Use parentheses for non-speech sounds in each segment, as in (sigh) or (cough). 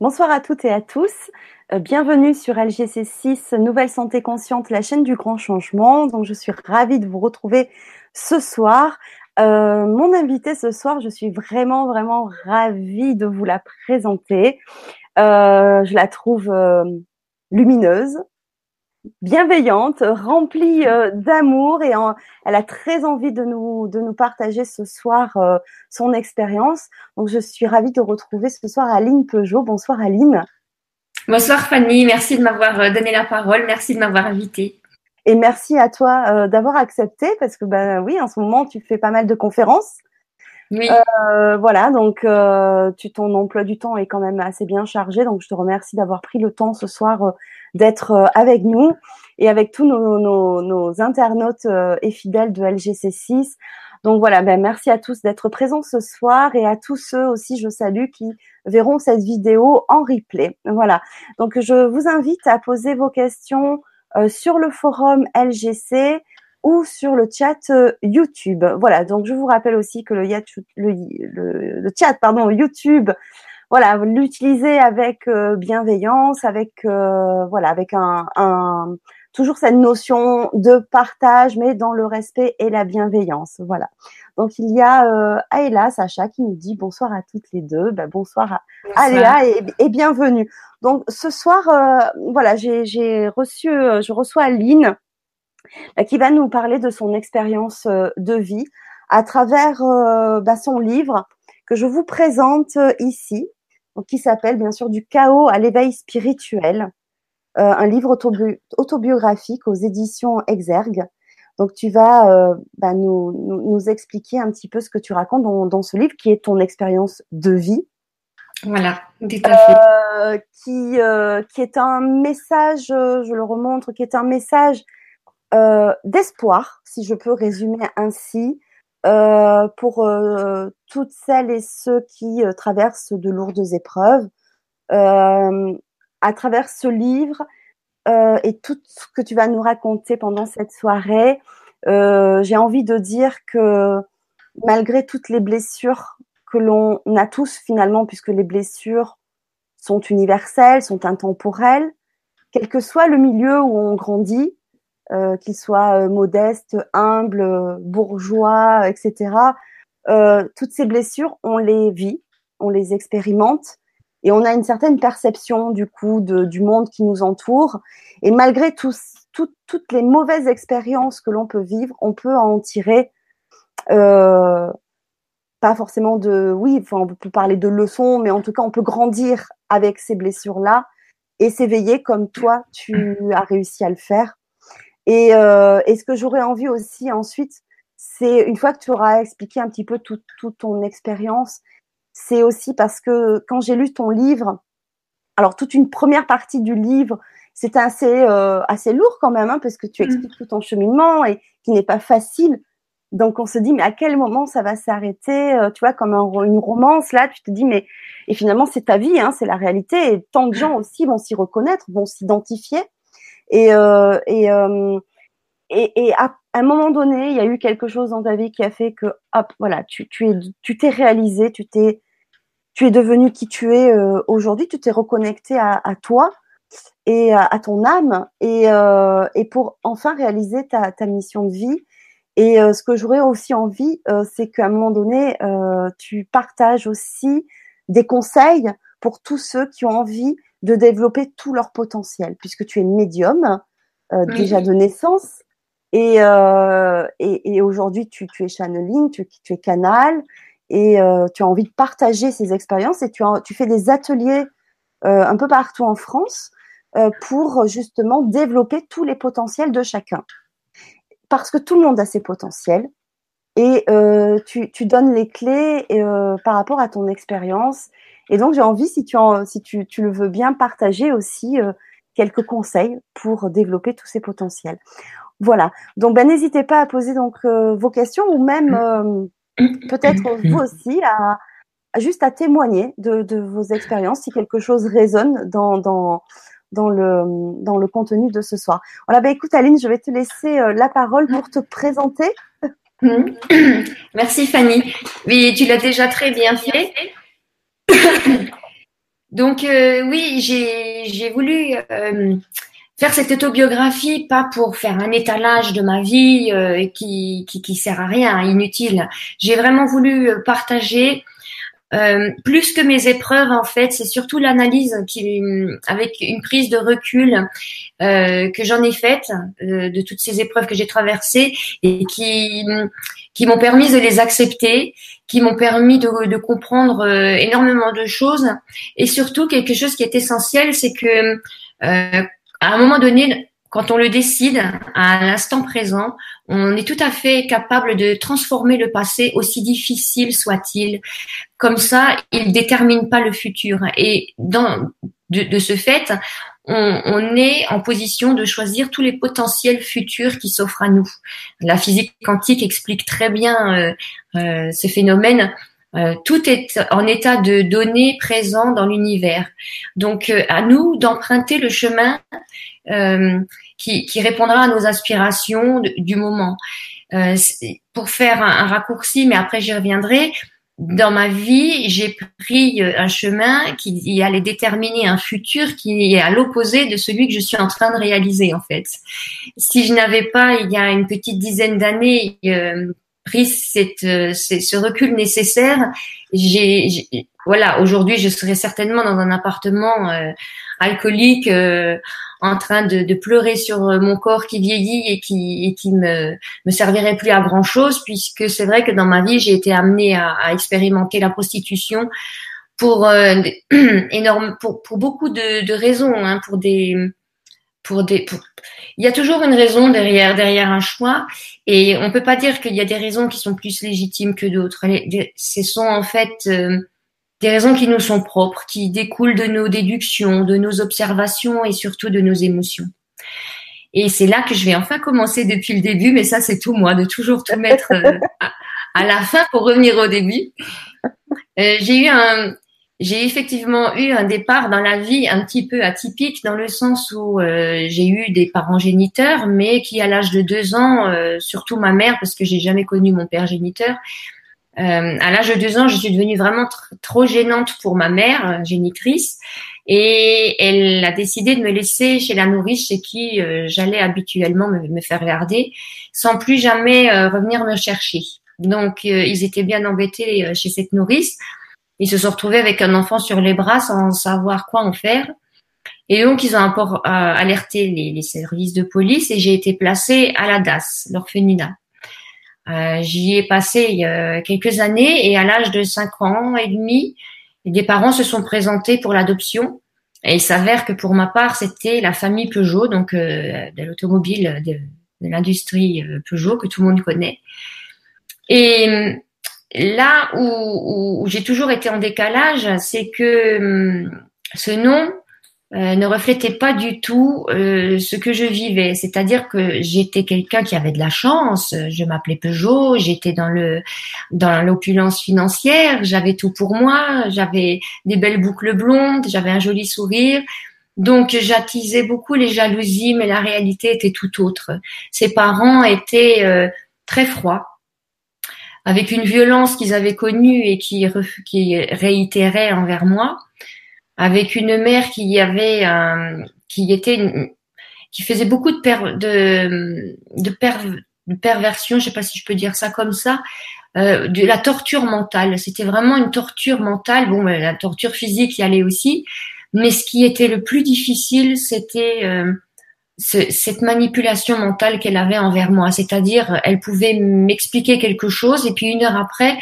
Bonsoir à toutes et à tous. Euh, bienvenue sur LGC6 Nouvelle Santé Consciente, la chaîne du grand changement. Donc, je suis ravie de vous retrouver ce soir. Euh, mon invité ce soir, je suis vraiment, vraiment ravie de vous la présenter. Euh, je la trouve lumineuse, bienveillante, remplie euh, d'amour et elle a très envie de nous de nous partager ce soir euh, son expérience. Donc je suis ravie de retrouver ce soir Aline Peugeot. Bonsoir Aline. Bonsoir Fanny, merci de m'avoir euh, donné la parole, merci de m'avoir invitée. Et merci à toi d'avoir accepté parce que ben oui, en ce moment tu fais pas mal de conférences. Oui. voilà, donc tu ton emploi du temps est quand même assez bien chargé, donc je te remercie d'avoir pris le temps ce soir d'être euh, avec nous et avec tous nos, internautes euh, et fidèles de LGC6. Donc voilà, ben merci à tous d'être présents ce soir et à tous ceux aussi, je salue, qui verront cette vidéo en replay. Voilà. Donc je vous invite à poser vos questions euh, sur le forum LGC ou sur le chat YouTube. Voilà. Donc je vous rappelle aussi que le, le, le chat, pardon, YouTube voilà, l'utiliser avec euh, bienveillance, avec euh, voilà, avec un, un, toujours cette notion de partage, mais dans le respect et la bienveillance. Voilà. Donc il y a euh, Sacha qui nous dit bonsoir à toutes les deux. Ben, bonsoir à Aléa et, bienvenue. Donc ce soir, euh, voilà, j'ai reçu, je reçois Aline qui va nous parler de son expérience de vie à travers bah, son livre que je vous présente ici qui s'appelle bien sûr Du chaos à l'éveil spirituel, euh, un livre autobiographique aux éditions Exergue. Donc tu vas euh, bah, nous, nous, expliquer un petit peu ce que tu racontes dans, dans ce livre, qui est ton expérience de vie. Voilà, tout à fait. Euh, qui, qui est un message, je le remontre, qui est un message d'espoir, si je peux résumer ainsi, euh, pour euh, toutes celles et ceux qui euh, traversent de lourdes épreuves. à travers ce livre et tout ce que tu vas nous raconter pendant cette soirée, j'ai envie de dire que malgré toutes les blessures que l'on a tous finalement, puisque les blessures sont universelles, sont intemporelles, quel que soit le milieu où on grandit, euh, qu'il soit euh, modeste, humble, bourgeois, etc. Euh, toutes ces blessures, on les vit, on les expérimente et on a une certaine perception du coup de, du monde qui nous entoure. Et malgré tous, toutes les mauvaises expériences que l'on peut vivre, on peut en tirer euh, pas forcément de, oui, enfin, on peut parler de leçons, mais en tout cas, on peut grandir avec ces blessures-là et s'éveiller comme toi, tu as réussi à le faire. Et, euh, et ce que j'aurais envie aussi ensuite, c'est une fois que tu auras expliqué un petit peu toute tout ton expérience, c'est aussi parce que quand j'ai lu ton livre, alors toute une première partie du livre, c'était assez euh, assez lourd quand même, hein, parce que tu mmh. expliques tout ton cheminement et qui n'est pas facile. Donc on se dit mais à quel moment ça va s'arrêter euh, Tu vois comme un, une romance là, tu te dis mais et finalement c'est ta vie, hein, c'est la réalité. Et tant de gens aussi vont s'y reconnaître, vont s'identifier. Et, euh, et, euh, et, et, à un moment donné, il y a eu quelque chose dans ta vie qui a fait que, hop, voilà, tu, tu es, tu t'es réalisé, tu t'es, tu es devenu qui tu es euh, aujourd'hui, tu t'es reconnecté à, à, toi et à, à ton âme et, euh, et pour enfin réaliser ta, ta mission de vie. Et euh, ce que j'aurais aussi envie, euh, c'est qu'à un moment donné, tu partages aussi des conseils pour tous ceux qui ont envie de développer tout leur potentiel, puisque tu es médium euh, déjà de naissance. Et, euh, et, et aujourd'hui, tu, tu, es channeling, tu, tu es canal, et euh, tu as envie de partager ces expériences, et tu, as, tu fais des ateliers un peu partout en France pour justement développer tous les potentiels de chacun. Parce que tout le monde a ses potentiels, et euh, tu, tu, donnes les clés euh, par rapport à ton expérience et donc, j'ai envie, si tu, en, si tu, tu, le veux bien, partager aussi euh, quelques conseils pour développer tous ces potentiels. Voilà. Donc, ben, n'hésitez pas à poser donc euh, vos questions ou même euh, peut-être vous aussi à, juste à témoigner de, de, vos expériences si quelque chose résonne dans, dans, dans, le, dans le contenu de ce soir. Voilà. Ben, écoute, Aline, je vais te laisser la parole pour te présenter. (coughs) Merci Fanny. Oui, tu l'as déjà très bien fait. (coughs) Donc oui, j'ai voulu faire cette autobiographie pas pour faire un étalage de ma vie qui, qui qui sert à rien, inutile. J'ai vraiment voulu partager euh, plus que mes épreuves, en fait, c'est surtout l'analyse avec une prise de recul euh, que j'en ai faite euh, de toutes ces épreuves que j'ai traversées et qui qui m'ont permis de les accepter, qui m'ont permis de, comprendre euh, énormément de choses et surtout quelque chose qui est essentiel, c'est que à un moment donné, quand on le décide à l'instant présent, on est tout à fait capable de transformer le passé, aussi difficile soit-il. Comme ça, il détermine pas le futur. Et dans, de, ce fait, on, est en position de choisir tous les potentiels futurs qui s'offrent à nous. La physique quantique explique très bien euh, euh, ce phénomène. Euh, tout est en état de données présent dans l'univers. Donc, à nous d'emprunter le chemin qui, qui, répondra à nos aspirations du moment. Euh, pour faire un, raccourci, mais après j'y reviendrai, dans ma vie, j'ai pris euh, un chemin qui allait déterminer un futur qui est à l'opposé de celui que je suis en train de réaliser en fait. Si je n'avais pas, il y a une petite dizaine d'années, euh, pris cette, euh, ce recul nécessaire, j'ai, voilà, aujourd'hui, je serais certainement dans un appartement euh, alcoolique en train de, de, pleurer sur euh, mon corps qui vieillit et qui, et qui me, me servirait plus à grand chose puisque c'est vrai que dans ma vie j'ai été amenée à, à expérimenter la prostitution pour euh, (clears throat) énorme pour, pour beaucoup de, de raisons hein, pour des pour des pour... il y a toujours une raison derrière derrière un choix et on peut pas dire qu'il y a des raisons qui sont plus légitimes que d'autres. Ce sont en fait euh, des raisons qui nous sont propres, qui découlent de nos déductions, de nos observations et surtout de nos émotions. Et c'est là que je vais enfin commencer depuis le début, mais ça c'est tout moi, de toujours tout mettre euh, (laughs) à, la fin pour revenir au début. Euh, j'ai eu un, j'ai effectivement eu un départ dans la vie un petit peu atypique dans le sens où euh, j'ai eu des parents géniteurs, mais qui à l'âge de deux ans, surtout ma mère, parce que j'ai jamais connu mon père géniteur, euh, à l'âge de deux ans, je suis devenue vraiment trop gênante pour ma mère, euh, génitrice, et elle a décidé de me laisser chez la nourrice chez qui euh, j'allais habituellement me, faire garder, sans plus jamais revenir me chercher. Donc, ils étaient bien embêtés chez cette nourrice. Ils se sont retrouvés avec un enfant sur les bras sans savoir quoi en faire. Et donc, ils ont alerté les, les services de police et j'ai été placée à la DAS, l'orphelinat. Euh, j'y ai passé il y a quelques années et à l'âge de 5 ans et demi, des parents se sont présentés pour l'adoption. Et il s'avère que pour ma part, c'était la famille Peugeot, donc euh, de l'automobile, de, l'industrie euh, Peugeot que tout le monde connaît. Et là où, où j'ai toujours été en décalage, c'est que ce nom, euh, ne reflétait pas du tout euh, ce que je vivais. C'est-à-dire que j'étais quelqu'un qui avait de la chance. Je m'appelais Peugeot, j'étais dans le dans l'opulence financière, j'avais tout pour moi, j'avais des belles boucles blondes, j'avais un joli sourire. Donc j'attisais beaucoup les jalousies, mais la réalité était tout autre. Ses parents étaient euh, très froids, avec une violence qu'ils avaient connue et qui, qui réitérait envers moi avec une mère qui avait un, qui était qui faisait beaucoup de de de, per, de perversion, je sais pas si je peux dire ça comme ça, euh, de la torture mentale. C'était vraiment une torture mentale. Bon, la torture physique y allait aussi, mais ce qui était le plus difficile, c'était euh, cette manipulation mentale qu'elle avait envers moi. C'est-à-dire, elle pouvait m'expliquer quelque chose et puis une heure après,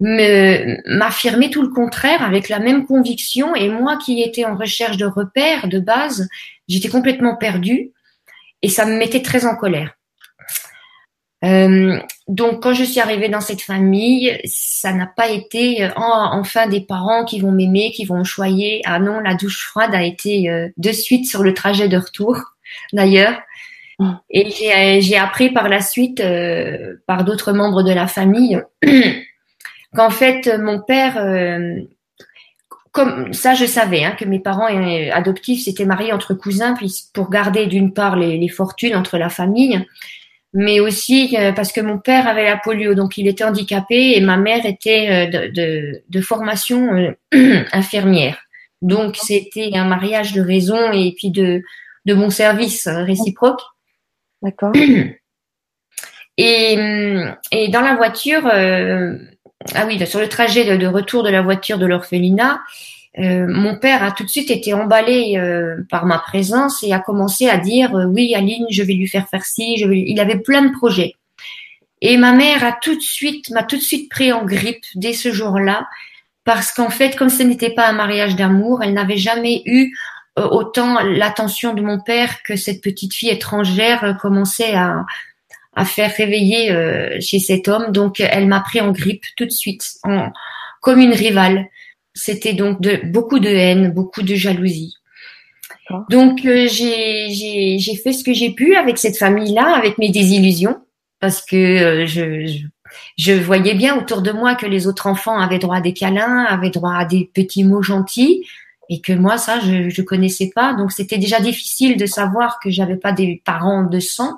m'affirmer tout le contraire avec la même conviction et moi qui étais en recherche de repères de base, j'étais complètement perdue et ça me mettait très en colère. Euh, donc quand je suis arrivée dans cette famille, ça n'a pas été euh, enfin des parents qui vont m'aimer, qui vont me choyer. Ah non, la douche froide a été euh, de suite sur le trajet de retour d'ailleurs. Mm. Et j'ai appris par la suite, par d'autres membres de la famille, (clears throat) qu'en fait mon père euh, comme ça, je savais hein, que mes parents adoptifs s'étaient mariés entre cousins pour garder d'une part les, fortunes entre la famille, mais aussi euh, parce que mon père avait la polio, donc il était handicapé et ma mère était euh, de, de, formation (clears throat) infirmière. Donc c'était un mariage de raison et puis de de bon service réciproque. D'accord. Et, et dans la voiture, euh, ah oui, sur le trajet de, retour de la voiture de l'orphelinat, euh, mon père a tout de suite été emballé euh, par ma présence et a commencé à dire oui Aline, je vais lui faire faire ci. Je vais... Il avait plein de projets. Et ma mère a tout de suite m'a tout de suite pris en grippe dès ce jour-là parce qu'en fait, comme ce n'était pas un mariage d'amour, elle n'avait jamais eu autant l'attention de mon père que cette petite fille étrangère commençait à, à faire réveiller euh, chez cet homme. Donc, elle m'a pris en grippe tout de suite, en, comme une rivale. C'était donc de, beaucoup de haine, beaucoup de jalousie. Donc, euh, j'ai, j'ai, fait ce que j'ai pu avec cette famille-là, avec mes désillusions, parce que euh, je, je, je, voyais bien autour de moi que les autres enfants avaient droit à des câlins, avaient droit à des petits mots gentils, et que moi, ça, je ne connaissais pas. Donc, c'était déjà difficile de savoir que j'avais pas des parents de sang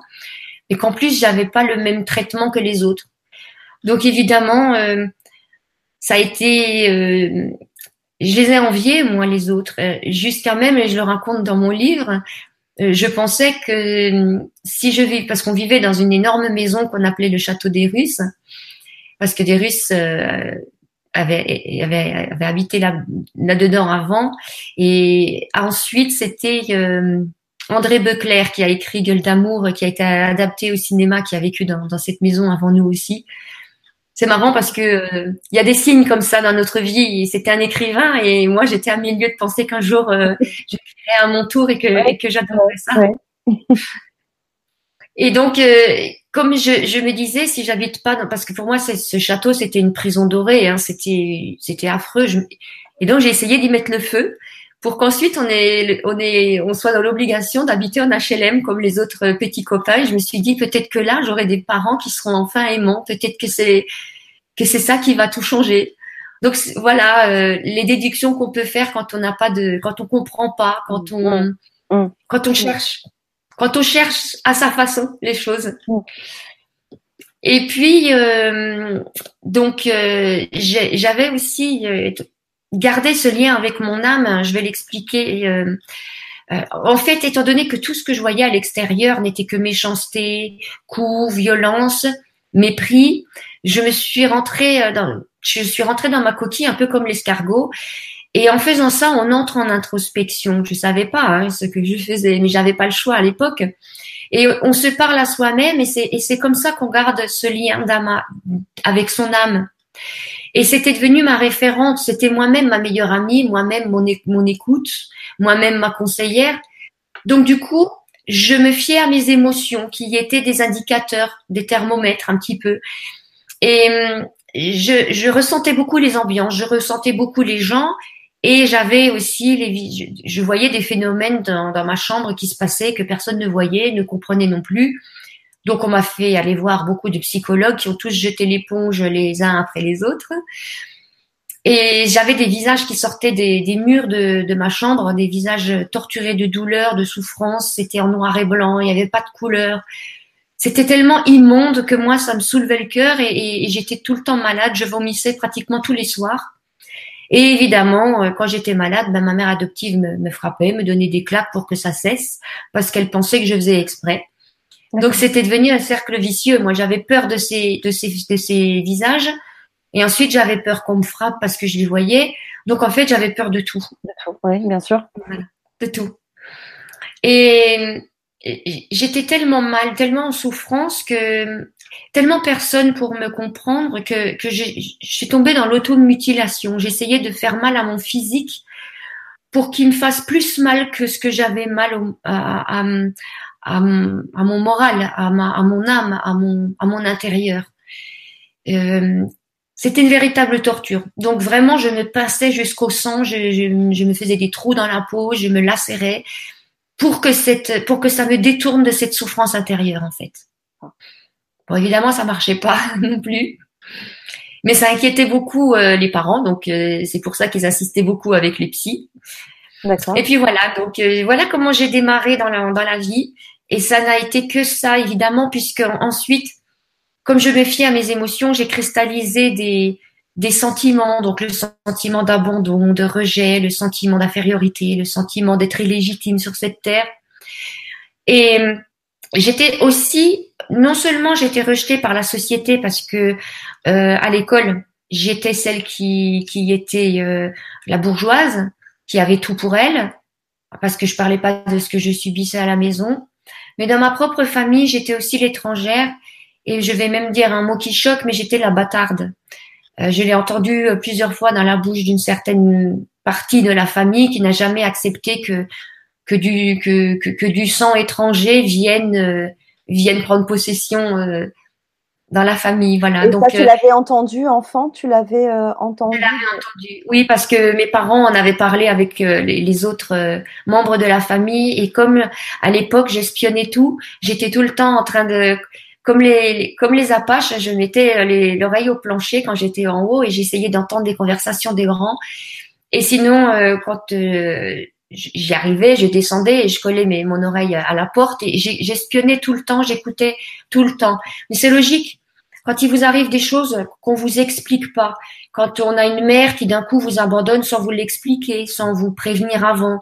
et qu'en plus j'avais pas le même traitement que les autres. Donc évidemment, euh, ça a été, euh, je les ai enviés moi les autres, euh, jusqu'à même et je le raconte dans mon livre. je pensais que si je vis, parce qu'on vivait dans une énorme maison qu'on appelait le château des Russes, parce que des Russes avaient, habité là, là-dedans avant, et ensuite c'était André Becler qui a écrit Gueule d'amour, qui a été adapté au cinéma, qui a vécu dans, cette maison avant nous aussi. C'est marrant parce que euh, il y a des signes comme ça dans notre vie. C'était un écrivain et moi j'étais à milieu de penser qu'un jour euh, (laughs) j'écrirais à mon tour et que, que j'adorerais ça. et donc euh, comme je, je, me disais, si j'habite pas, parce que pour moi ce château c'était une prison dorée, hein, c'était c'était affreux. et donc j'ai essayé d'y mettre le feu pour qu'ensuite on on on soit dans l'obligation d'habiter en HLM comme les autres petits copains. je me suis dit peut-être que là j'aurai des parents qui seront enfin aimants. Peut-être que c'est que c'est ça qui va tout changer. Donc voilà euh, les déductions qu'on peut faire quand on n'a pas de, quand on comprend pas, quand on, mmh. Mmh. quand on cherche, quand on cherche à sa façon les choses. Mmh. Et puis euh, donc euh, j'avais aussi garder ce lien avec mon âme, je vais l'expliquer. Euh, euh, en fait, étant donné que tout ce que je voyais à l'extérieur n'était que méchanceté, coups, violence, mépris, je me suis rentrée euh, dans, je suis rentrée dans ma coquille un peu comme l'escargot. Et en faisant ça, on entre en introspection. Je savais pas hein, ce que je faisais, mais j'avais pas le choix à l'époque. Et on se parle à soi-même, et c'est, et c'est comme ça qu'on garde ce lien d'âme avec son âme. Et c'était devenu ma référente, c'était moi-même ma meilleure amie, moi-même mon, écoute, moi-même ma conseillère. Donc du coup, je me fiais à mes émotions qui étaient des indicateurs, des thermomètres un petit peu. Et hum, je, je ressentais beaucoup les ambiances, je ressentais beaucoup les gens et j'avais aussi les je, voyais des phénomènes dans, ma chambre qui se passaient que personne ne voyait, ne comprenait non plus. Donc on m'a fait aller voir beaucoup de psychologues qui ont tous jeté l'éponge les uns après les autres. Et j'avais des visages qui sortaient des, murs de, ma chambre, des visages torturés de douleur, de souffrance. C'était en noir et blanc, il n'y avait pas de couleur. C'était tellement immonde que moi, ça me soulevait le cœur et, et, j'étais tout le temps malade. Je vomissais pratiquement tous les soirs. Et évidemment, euh, quand j'étais malade, ben, ma mère adoptive me, me frappait, me donnait des claques pour que ça cesse, parce qu'elle pensait que je faisais exprès. Donc c'était devenu un cercle vicieux. Moi, j'avais peur de ces, de ces, de ces visages. Et ensuite, j'avais peur qu'on me frappe parce que je les voyais. Donc en fait, j'avais peur de tout. De tout, oui, bien sûr. de tout. Et j'étais tellement mal, tellement en souffrance que tellement personne pour me comprendre que, que je suis tombée dans l'automutilation. J'essayais de faire mal à mon physique pour qu'il me fasse plus mal que ce que j'avais mal à, à, à, mon moral, à, ma, à mon âme, à mon, à mon intérieur. Euh, c'était une véritable torture. Donc vraiment, je me passais jusqu'au sang, je, je, je, me faisais des trous dans la peau, je me lacérais pour que cette, pour que ça me détourne de cette souffrance intérieure en fait. Bon, évidemment, ça marchait pas (laughs) non plus, mais ça inquiétait beaucoup euh, les parents, donc euh, c'est pour ça qu'ils assistaient beaucoup avec les psys. Et puis voilà, donc euh, voilà comment j'ai démarré dans la, dans la vie. Et ça n'a été que ça, évidemment, puisque ensuite, comme je me fie à mes émotions, j'ai cristallisé des, des sentiments, donc le sentiment d'abandon, de rejet, le sentiment d'infériorité, le sentiment d'être illégitime sur cette terre. Et j'étais aussi, non seulement j'étais rejetée par la société parce que euh, à l'école j'étais celle qui qui était euh, la bourgeoise, qui avait tout pour elle, parce que je parlais pas de ce que je subissais à la maison. Mais dans ma propre famille, j'étais aussi l'étrangère et je vais même dire un mot qui choque, mais j'étais la bâtarde. Euh, je l'ai entendu plusieurs fois dans la bouche d'une certaine partie de la famille qui n'a jamais accepté que que du que, que, du sang étranger vienne euh, vienne prendre possession euh, dans la famille voilà. Et donc ça, tu euh, l'avais entendu enfant tu l'avais entendu? Je l'avais entendu. Oui parce que mes parents en avaient parlé avec les, les, autres membres de la famille. Et comme à l'époque j'espionnais tout j'étais tout le temps en train de comme les comme les apaches je mettais l'oreille au plancher quand j'étais en haut et j'essayais d'entendre des conversations des grands. Et sinon quand j'y arrivais, je descendais et je collais mes, mon oreille à la porte et j'espionnais tout le temps, j'écoutais tout le temps. Mais c'est logique. Quand il vous arrive des choses qu'on vous explique pas, quand on a une mère qui d'un coup vous abandonne sans vous l'expliquer, sans vous prévenir avant,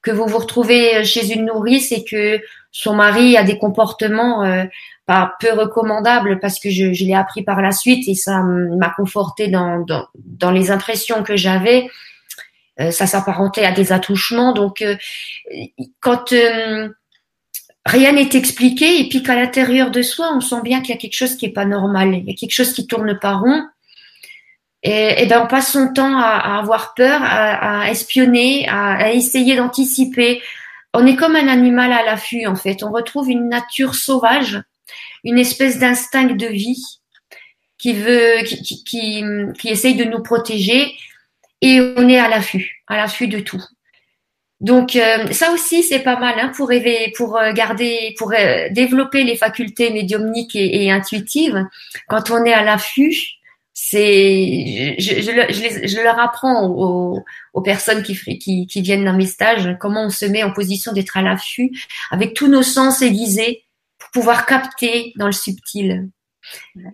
que vous vous retrouvez chez une nourrice et que son mari a des comportements euh, pas peu recommandables parce que je, je l'ai appris par la suite et ça m'a conforté dans, dans, dans les impressions que j'avais euh, ça s'apparentait à des attouchements. Donc, euh, quand euh, rien n'est expliqué et puis qu'à l'intérieur de soi, on sent bien qu'il y a quelque chose qui est pas normal, il y a quelque chose qui tourne pas rond. Et, ben on passe son temps à, avoir peur, à, espionner, à, essayer d'anticiper. On est comme un animal à l'affût en fait. On retrouve une nature sauvage, une espèce d'instinct de vie qui veut, qui, qui, qui essaye de nous protéger et on est à l'affût, à l'affût de tout. Donc euh, ça aussi c'est pas mal hein, pour rêver, pour euh, garder, pour euh, développer les facultés médiumniques et, intuitives. Quand on est à l'affût, c'est, je, je, je, leur apprends aux, aux personnes qui, qui, qui viennent dans mes stages comment on se met en position d'être à l'affût avec tous nos sens aiguisés pour pouvoir capter dans le subtil.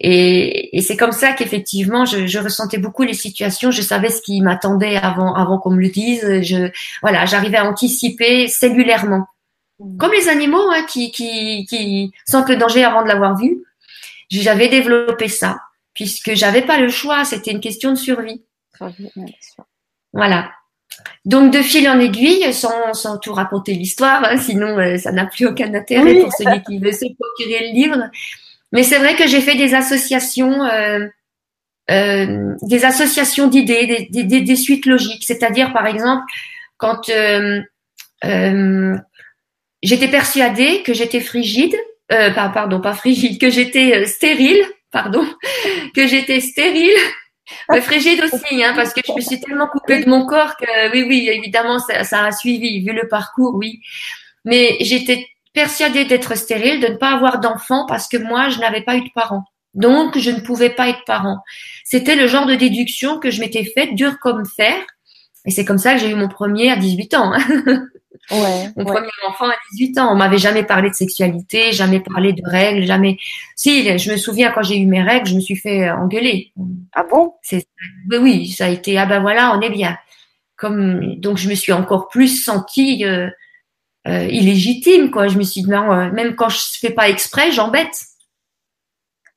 Et, et c'est comme ça qu'effectivement, je, je, ressentais beaucoup les situations. Je savais ce qui m'attendait avant, avant qu'on me le dise. Je, voilà, j'arrivais à anticiper cellulairement, mmh. comme les animaux hein, qui, qui, qui sentent le danger avant de l'avoir vu. J'avais développé ça puisque j'avais pas le choix. C'était une question de survie. Voilà. Donc de fil en aiguille, sans, sans tout raconter l'histoire, hein, sinon euh, ça n'a plus aucun intérêt pour celui qui veut se procurer le livre. Mais c'est vrai que j'ai fait des associations, euh, euh, des associations d'idées, des, des, des, suites logiques. C'est-à-dire, par exemple, quand euh, euh j'étais persuadée que j'étais frigide, euh, pardon, pas frigide, que j'étais euh, stérile, pardon, (laughs) que j'étais stérile. (laughs) Mais frigide aussi, hein, parce que je me suis tellement coupée de mon corps que oui, oui, évidemment, ça, ça a suivi, vu le parcours, oui. Mais j'étais persuadée d'être stérile, de ne pas avoir d'enfant parce que moi, je n'avais pas eu de parents. Donc, je ne pouvais pas être parent. C'était le genre de déduction que je m'étais faite, dur comme fer. Et c'est comme ça que j'ai eu mon premier à 18 ans. Hein. Ouais, (laughs) mon premier enfant à 18 ans. On m'avait jamais parlé de sexualité, jamais parlé de règles, jamais. Si, je me souviens quand j'ai eu mes règles, je me suis fait engueuler. Ah bon? C'est oui, ça a été ah ben voilà, on est bien. Comme donc je me suis encore plus sentie euh, euh, illégitime, quoi. Je me suis dit, non, euh, même quand je fais pas exprès, j'embête.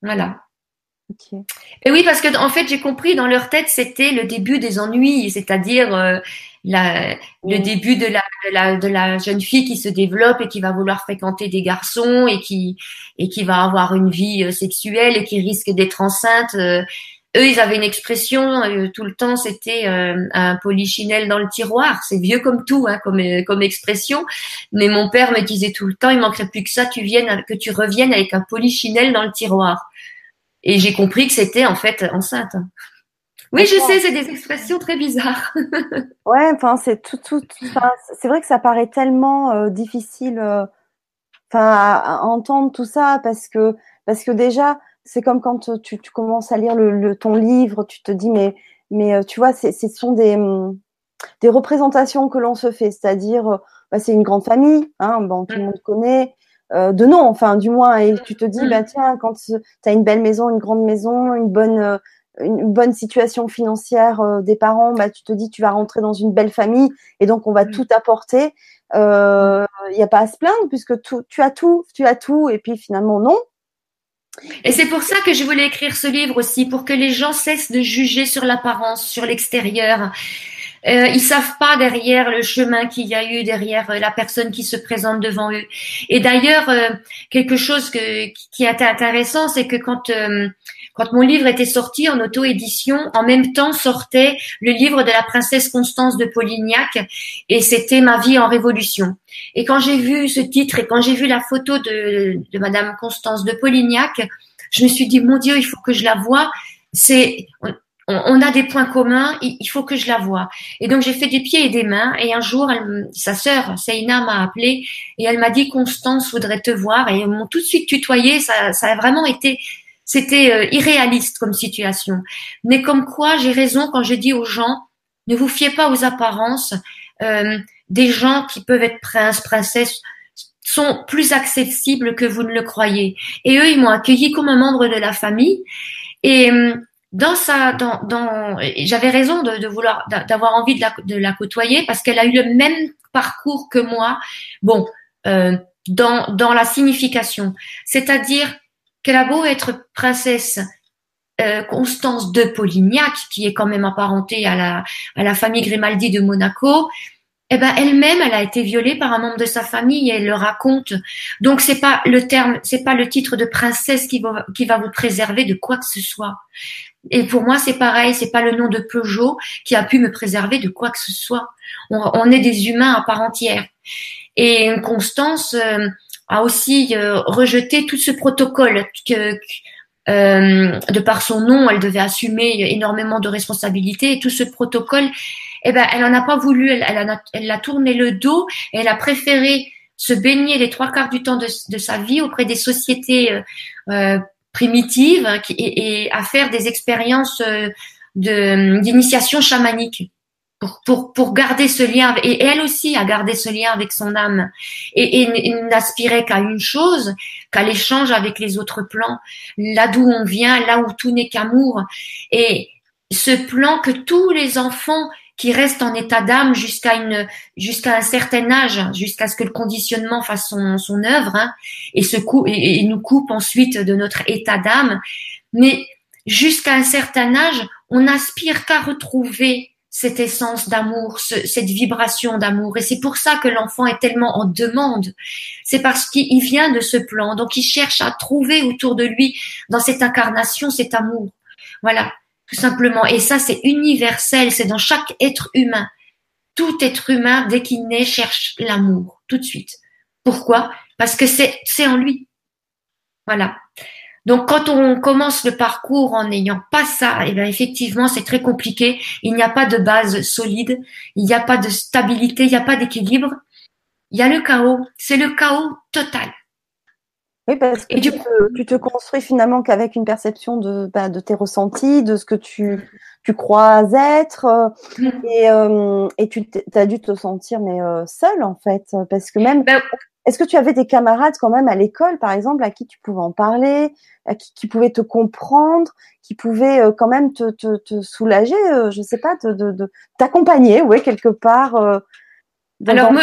Voilà. Et oui, parce que en fait, j'ai compris dans leur tête, c'était le début des ennuis, c'est-à-dire euh, la, le début de la, de la, de la jeune fille qui se développe et qui va vouloir fréquenter des garçons et qui et qui va avoir une vie sexuelle et qui risque d'être enceinte eux, ils avaient une expression euh, tout le temps, c'était euh, un polichinelle dans le tiroir. C'est vieux comme tout, hein, comme euh, comme expression. Mais mon père me disait tout le temps, il manquerait plus que ça, tu viennes, que tu reviennes avec un polichinelle dans le tiroir. Et j'ai compris que c'était en fait enceinte. Oui, je sais, c'est des expressions très bizarres. (laughs) ouais, enfin, c'est tout, tout. c'est vrai que ça paraît tellement difficile, enfin, à, entendre tout ça parce que parce que déjà c'est comme quand euh, tu, tu, commences à lire le, ton livre, tu te dis mais mais euh, tu vois, ce sont des hum, des représentations que l'on se fait, c'est-à-dire euh, bah, c'est une grande famille, hein, bon tout le mm. monde connaît. de nom, enfin du moins, et tu te dis, bah tiens, quand tu as une belle maison, une grande maison, une bonne une bonne situation financière euh, des parents, bah, tu te dis tu vas rentrer dans une belle famille et donc on va mm. tout apporter. Il euh, n'y a pas à se plaindre puisque tout, tu as tout, tu as tout et puis finalement non. Et c'est pour ça que je voulais écrire ce livre aussi, pour que les gens cessent de juger sur l'apparence, sur l'extérieur. Euh, ils savent pas derrière le chemin qu'il y a eu derrière la personne qui se présente devant eux. Et d'ailleurs, euh, quelque chose que, qui est intéressant, c'est que quand euh, quand mon livre était sorti en auto-édition, en même temps sortait le livre de la princesse Constance de Polignac et c'était Ma vie en révolution. Et quand j'ai vu ce titre et quand j'ai vu la photo de, de Madame Constance de Polignac, je me suis dit, mon Dieu, il faut que je la voie. C'est, on, a des points communs, il, faut que je la voie. Et donc j'ai fait des pieds et des mains. Et un jour, elle, sa sœur, Seina, m'a appelé et elle m'a dit, Constance voudrait te voir. Et ils m'ont tout de suite tutoyé. Ça, ça a vraiment été c'était euh, irréaliste comme situation. Mais comme quoi, j'ai raison quand je dis aux gens, ne vous fiez pas aux apparences. Euh, des gens qui peuvent être princes, princesses, sont plus accessibles que vous ne le croyez. Et eux, ils m'ont accueilli comme un membre de la famille. Et euh, dans sa, dans, dans j'avais raison de, de vouloir, d'avoir envie de la, de la côtoyer parce qu'elle a eu le même parcours que moi. Bon, euh, dans, dans la signification, c'est-à-dire qu'elle a beau être princesse euh, Constance de Polignac, qui est quand même apparentée à la, à la famille Grimaldi de Monaco, eh ben elle-même, elle a été violée par un membre de sa famille et elle le raconte. Donc c'est pas le terme, c'est pas le titre de princesse qui va, qui va vous préserver de quoi que ce soit. Et pour moi, c'est pareil, c'est pas le nom de Peugeot qui a pu me préserver de quoi que ce soit. On, est des humains à part entière. Et Constance, euh, a aussi euh, rejeté tout ce protocole que, euh, de par son nom, elle devait assumer énormément de responsabilités. Et tout ce protocole, eh ben, elle en a pas voulu, elle, elle, a, tourné le dos elle a préféré se baigner les trois quarts du temps de, de sa vie auprès des sociétés euh, primitives qui, et, et, à faire des expériences euh, d'initiation chamanique pour, pour, pour garder ce lien, et elle aussi a gardé ce lien avec son âme, et, et, n'aspirait qu'à une chose, qu'à l'échange avec les autres plans, là d'où on vient, là où tout n'est qu'amour, et ce plan que tous les enfants qui restent en état d'âme jusqu'à une jusqu'à un certain âge, jusqu'à ce que le conditionnement fasse son, son œuvre, hein, et, se et, nous coupe ensuite de notre état d'âme, mais jusqu'à un certain âge, on n'aspire qu'à retrouver cette essence d'amour, cette vibration d'amour. Et c'est pour ça que l'enfant est tellement en demande. C'est parce qu'il vient de ce plan. Donc il cherche à trouver autour de lui, dans cette incarnation, cet amour. Voilà, tout simplement. Et ça, c'est universel. C'est dans chaque être humain. Tout être humain, dès qu'il naît, cherche l'amour, tout de suite. Pourquoi? Parce que c'est, c'est en lui. Voilà. Donc, quand on commence le parcours en n'ayant pas ça, eh bien, effectivement, c'est très compliqué. Il n'y a pas de base solide, il n'y a pas de stabilité, il n'y a pas d'équilibre. Il y a le chaos. C'est le chaos total. Oui, parce que tu, te, tu, te, construis finalement qu'avec une perception de, bah, de tes ressentis, de ce que tu, tu crois être, euh, mm. et, euh, et tu as dû te sentir mais euh, seul en fait, parce que même ben, est-ce que tu avais des camarades quand même à l'école, par exemple, à qui tu pouvais en parler, à qui, qui pouvaient te comprendre, qui pouvaient euh, quand même te, te, te soulager, euh, je sais pas, de, de, t'accompagner, ouais, quelque part. Euh, dans, Alors,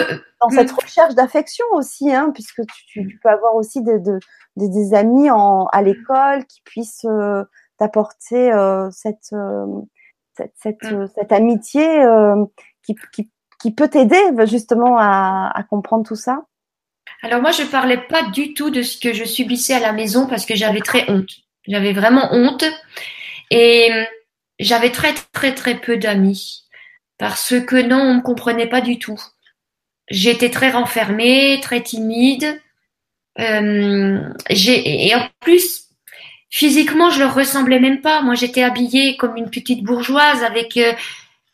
dans, cette recherche d'affection aussi, hein, puisque tu, tu, peux avoir aussi des, des, des amis en, à l'école qui puissent t'apporter cette, cette, cette, mm. cette, amitié qui, qui, qui peut t'aider justement à, à comprendre tout ça. Alors moi, je parlais pas du tout de ce que je subissais à la maison parce que j'avais très honte. J'avais vraiment honte et j'avais très très très peu d'amis parce que non, on me comprenait pas du tout. J'étais très renfermée, très timide. Euh, et en plus, physiquement, je leur ressemblais même pas. Moi, j'étais habillée comme une petite bourgeoise avec euh,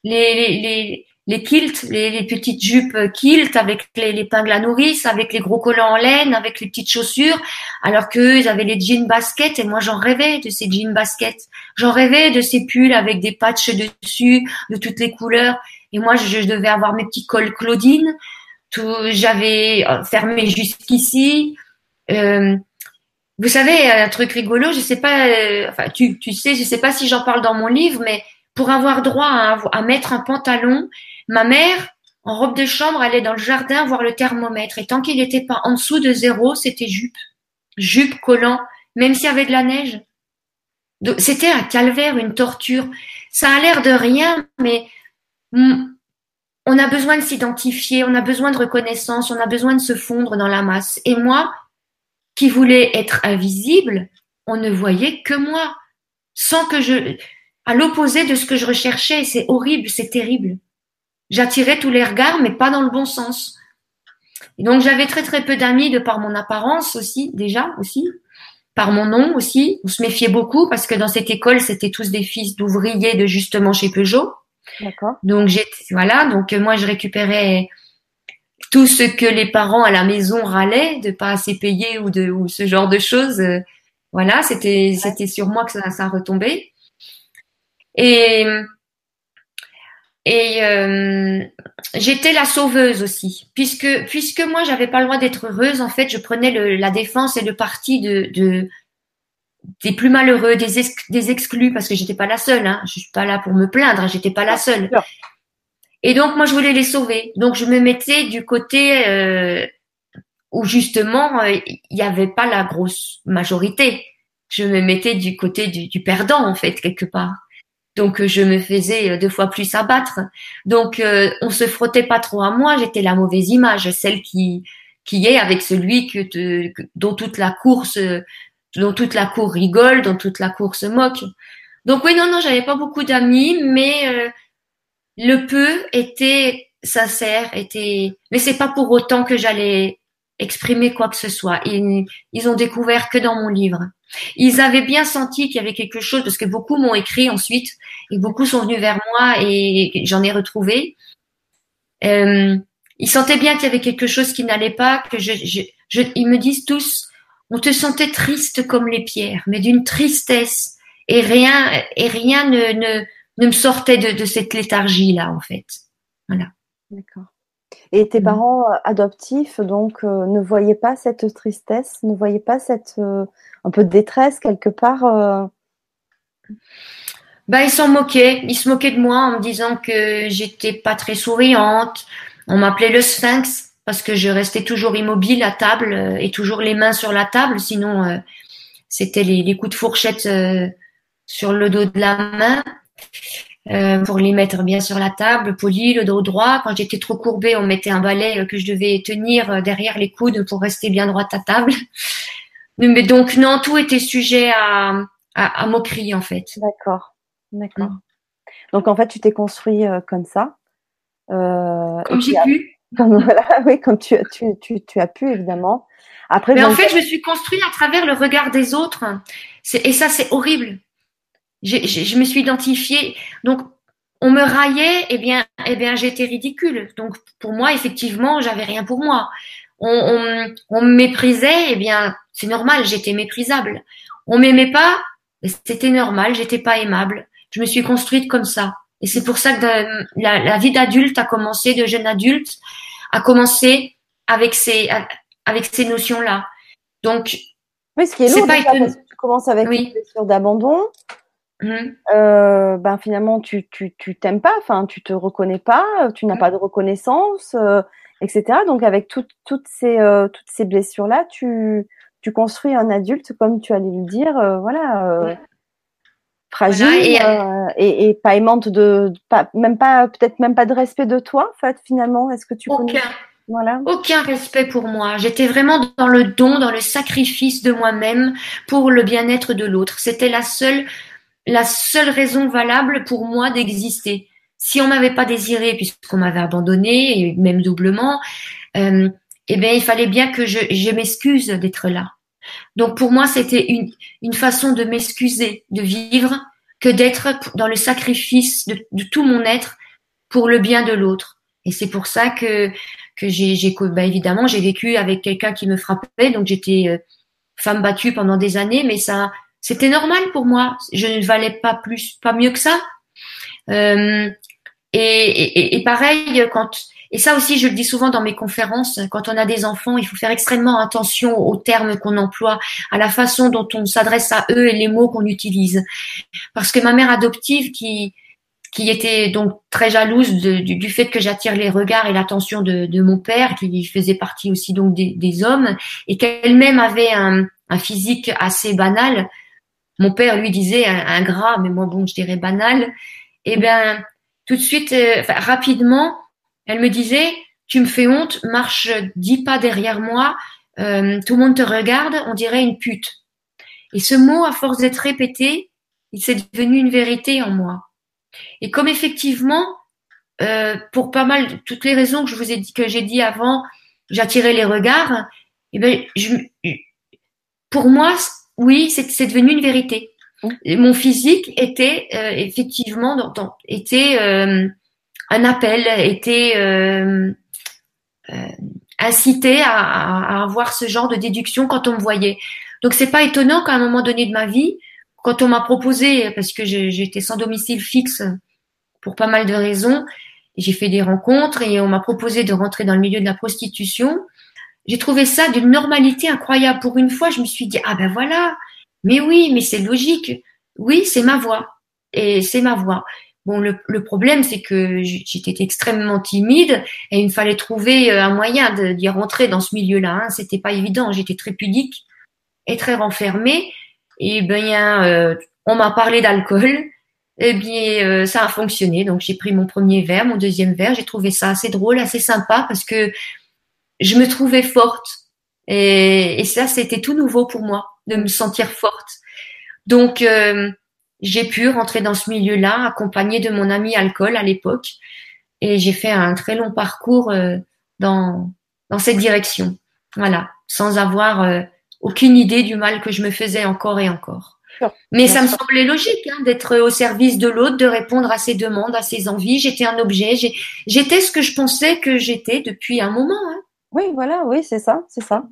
les, les kilts, les, petites jupes kilt avec les, les à nourrice, avec les gros collants en laine, avec les petites chaussures, alors qu'eux, ils avaient les jeans baskets et moi j'en rêvais de ces jeans baskets. J'en rêvais de ces pulls avec des patchs dessus, de toutes les couleurs. Et moi, je, devais avoir mes petits cols Claudine. Tout, j'avais euh, fermé jusqu'ici. Euh, vous savez, un truc rigolo, je sais pas, euh, enfin, tu, tu sais, je sais pas si j'en parle dans mon livre, mais pour avoir droit à, mettre un pantalon, ma mère, en robe de chambre, allait dans le jardin voir le thermomètre. Et tant qu'il n'était pas en dessous de zéro, c'était jupe. Jupe, collant, même s'il y avait de la neige. C'était un calvaire, une torture. Ça a l'air de rien, mais on a besoin de s'identifier, on a besoin de reconnaissance, on a besoin de se fondre dans la masse. Et moi, qui voulais être invisible, on ne voyait que moi, sans que je, à l'opposé de ce que je recherchais. C'est horrible, c'est terrible. J'attirais tous les regards, mais pas dans le bon sens. Et donc j'avais très très peu d'amis de par mon apparence aussi, déjà aussi, par mon nom aussi. On se méfiait beaucoup parce que dans cette école, c'était tous des fils d'ouvriers de justement chez Peugeot. D'accord. Donc j'ai voilà, donc moi je récupérais tout ce que les parents à la maison râlaient de pas assez payer ou de ou ce genre de choses. Euh, voilà, c'était c'était sur moi que ça, ça retombait. Et et euh, j'étais la sauveuse aussi, puisque puisque moi j'avais pas le droit d'être heureuse. En fait, je prenais le, la défense et le parti de, de des plus malheureux, des, des exclus, parce que j'étais pas la seule. Hein. Je suis pas là pour me plaindre, j'étais pas la seule. Et donc moi je voulais les sauver. Donc je me mettais du côté euh, où justement euh, il n'y avait pas la grosse majorité. Je me mettais du côté du, du perdant en fait quelque part. Donc je me faisais deux fois plus abattre. Donc euh, on se frottait pas trop à moi. J'étais la mauvaise image, celle qui qui est avec celui que, te, dont toute la course dont toute la cour rigole, dont toute la cour se moque. Donc oui, non, non, j'avais pas beaucoup d'amis, mais euh, le peu était sincère, était. Mais c'est pas pour autant que j'allais exprimer quoi que ce soit. Ils, ils ont découvert que dans mon livre. Ils avaient bien senti qu'il y avait quelque chose parce que beaucoup m'ont écrit ensuite et beaucoup sont venus vers moi et j'en ai retrouvé. Euh, ils sentaient bien qu'il y avait quelque chose qui n'allait pas, que je, je, je, ils me disent tous, on te sentait triste comme les pierres, mais d'une tristesse et rien et rien ne, ne, ne me sortait de, de cette léthargie là en fait. Voilà. D'accord. Et tes mm. parents euh, adoptifs donc euh, ne voyaient pas cette tristesse, ne voyaient pas cette euh, un peu de détresse quelque part. Bah ils s'en moquaient, ils se moquaient de moi en me disant que j'étais pas très souriante. On m'appelait le Sphinx parce que je restais toujours immobile à table et toujours les mains sur la table, sinon c'était les, coups de fourchette sur le dos de la main pour les mettre bien sur la table, poli, le dos droit. Quand j'étais trop courbée, on mettait un balai que je devais tenir derrière les coudes pour rester bien droite à table. (laughs) Mais donc non, tout était sujet à, à, moquerie en fait. D'accord, d'accord. Mm. Donc en fait, tu t'es construit comme ça. comme j'ai pu. (laughs) Comme, voilà, oui, comme tu, tu, tu, tu as pu, évidemment. Après, Mais en fait, je me suis construit à travers le regard des autres. Et ça, c'est horrible. Je me suis identifiée. Donc, on me raillait, eh bien, eh bien, j'étais ridicule. Donc, pour moi, effectivement, j'avais rien pour moi. On, on, on me méprisait, eh bien, c'est normal, j'étais méprisable. On m'aimait pas, c'était normal, j'étais pas aimable. Je me suis construite comme ça. Et c'est pour ça que la, la vie d'adulte a commencé, de jeune adulte, a commencé avec ces, avec ces notions-là. Donc, oui, ce qui est lourd, pas tu commences avec oui. une blessure d'abandon. Mmh. Euh, ben finalement, tu tu tu t'aimes pas, enfin, tu te reconnais pas, tu n'as mmh. pas de reconnaissance, euh, etc. Donc, avec toutes toutes ces euh, toutes ces blessures là, tu tu construis un adulte, comme tu allais le dire, voilà. Fragile euh, et, et, pas aimante de, pas, même pas peut-être même pas de respect de toi en fait finalement est-ce que tu aucun voilà aucun respect pour moi j'étais vraiment dans le don dans le sacrifice de moi-même pour le bien-être de l'autre c'était la seule la seule raison valable pour moi d'exister. Si on m'avait pas désiré puisqu'on m'avait abandonné et même doublement euh, eh bien il fallait bien que je, m'excuse d'être là. Donc pour moi, c'était une, façon de m'excuser, de vivre, que d'être dans le sacrifice de, tout mon être pour le bien de l'autre. Et c'est pour ça que que j'ai, bah évidemment, j'ai vécu avec quelqu'un qui me frappait, donc j'étais euh, femme battue pendant des années, mais ça, c'était normal pour moi. Je ne valais pas plus, pas mieux que ça. Euh, et, et, et, pareil, quand et ça aussi, je le dis souvent dans mes conférences, quand on a des enfants, il faut faire extrêmement attention aux termes qu'on emploie, à la façon dont on s'adresse à eux et les mots qu'on utilise. Parce que ma mère adoptive, qui qui était donc très jalouse du, fait que j'attire les regards et l'attention de, de, mon père, qui faisait partie aussi donc des, des hommes, et qu'elle-même avait un, un, physique assez banal. Mon père lui disait un, gras, mais moi bon, je dirais banal. Et eh bien, tout de suite, euh, rapidement, elle me disait, tu me fais honte, marche dix pas derrière moi, euh, tout le monde te regarde, on dirait une pute. Et ce mot, à force d'être répété, il s'est devenu une vérité en moi. Et comme effectivement, euh, pour pas mal toutes les raisons que je vous ai dit que j'ai dit avant, j'attirais les regards. Et eh ben, je, pour moi, oui, c'est devenu une vérité. mon physique était euh, effectivement dans, était euh, un appel, était euh, euh incité à, à, avoir ce genre de déduction quand on me voyait. Donc c'est pas étonnant qu'à un moment donné de ma vie, quand on m'a proposé, parce que j'étais sans domicile fixe pour pas mal de raisons, j'ai fait des rencontres et on m'a proposé de rentrer dans le milieu de la prostitution. J'ai trouvé ça d'une normalité incroyable. Pour une fois, je me suis dit, ah ben voilà, mais oui, mais c'est logique. Oui, c'est ma voix. Et c'est ma voix. Bon, le, le problème, c'est que j'étais extrêmement timide et il me fallait trouver euh, un moyen d'y rentrer dans ce milieu-là. Hein. C'était pas évident. J'étais très pudique et très renfermée. Et bien, euh, on m'a parlé d'alcool. Et bien, euh, ça a fonctionné. Donc, j'ai pris mon premier verre, mon deuxième verre. J'ai trouvé ça assez drôle, assez sympa parce que je me trouvais forte. Et, et ça, c'était tout nouveau pour moi, de me sentir forte. Donc, euh, j'ai pu rentrer dans ce milieu-là, accompagnée de mon ami alcool à l'époque. Et j'ai fait un très long parcours dans, dans cette direction. Voilà, sans avoir aucune idée du mal que je me faisais encore et encore. Mais ça me semblait logique hein, d'être au service de l'autre, de répondre à ses demandes, à ses envies. J'étais un objet, j'étais ce que je pensais que j'étais depuis un moment. Hein. Oui, voilà, oui, c'est ça, c'est ça.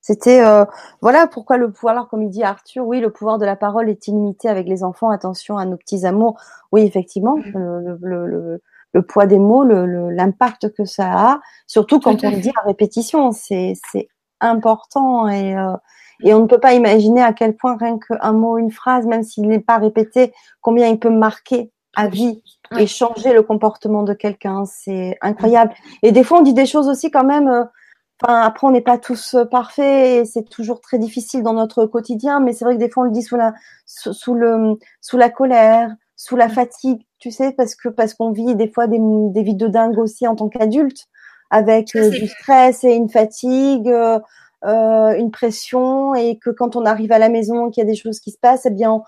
C'était euh, voilà pourquoi le pouvoir, alors comme il dit Arthur, oui, le pouvoir de la parole est illimité avec les enfants. Attention à nos petits amours. Oui, effectivement, mm. le, le, le, le, poids des mots, l'impact que ça a, surtout quand on le dit à répétition, c'est important et euh, et on ne peut pas imaginer à quel point rien qu'un mot, une phrase, même s'il n'est pas répété, combien il peut marquer à vie et changer le comportement de quelqu'un. C'est incroyable. Et des fois, on dit des choses aussi quand même. Euh, enfin, après, on n'est pas tous euh, parfaits et c'est toujours très difficile dans notre quotidien. Mais c'est vrai que des fois, on le dit sous la, sous, le, sous la colère, sous la fatigue, tu sais, parce que parce qu'on vit des fois des, des vies de dingue aussi en tant qu'adulte, avec euh, du stress et une fatigue. Euh, une pression et que quand on arrive à la maison qu'il y a des choses qui se passent, eh bien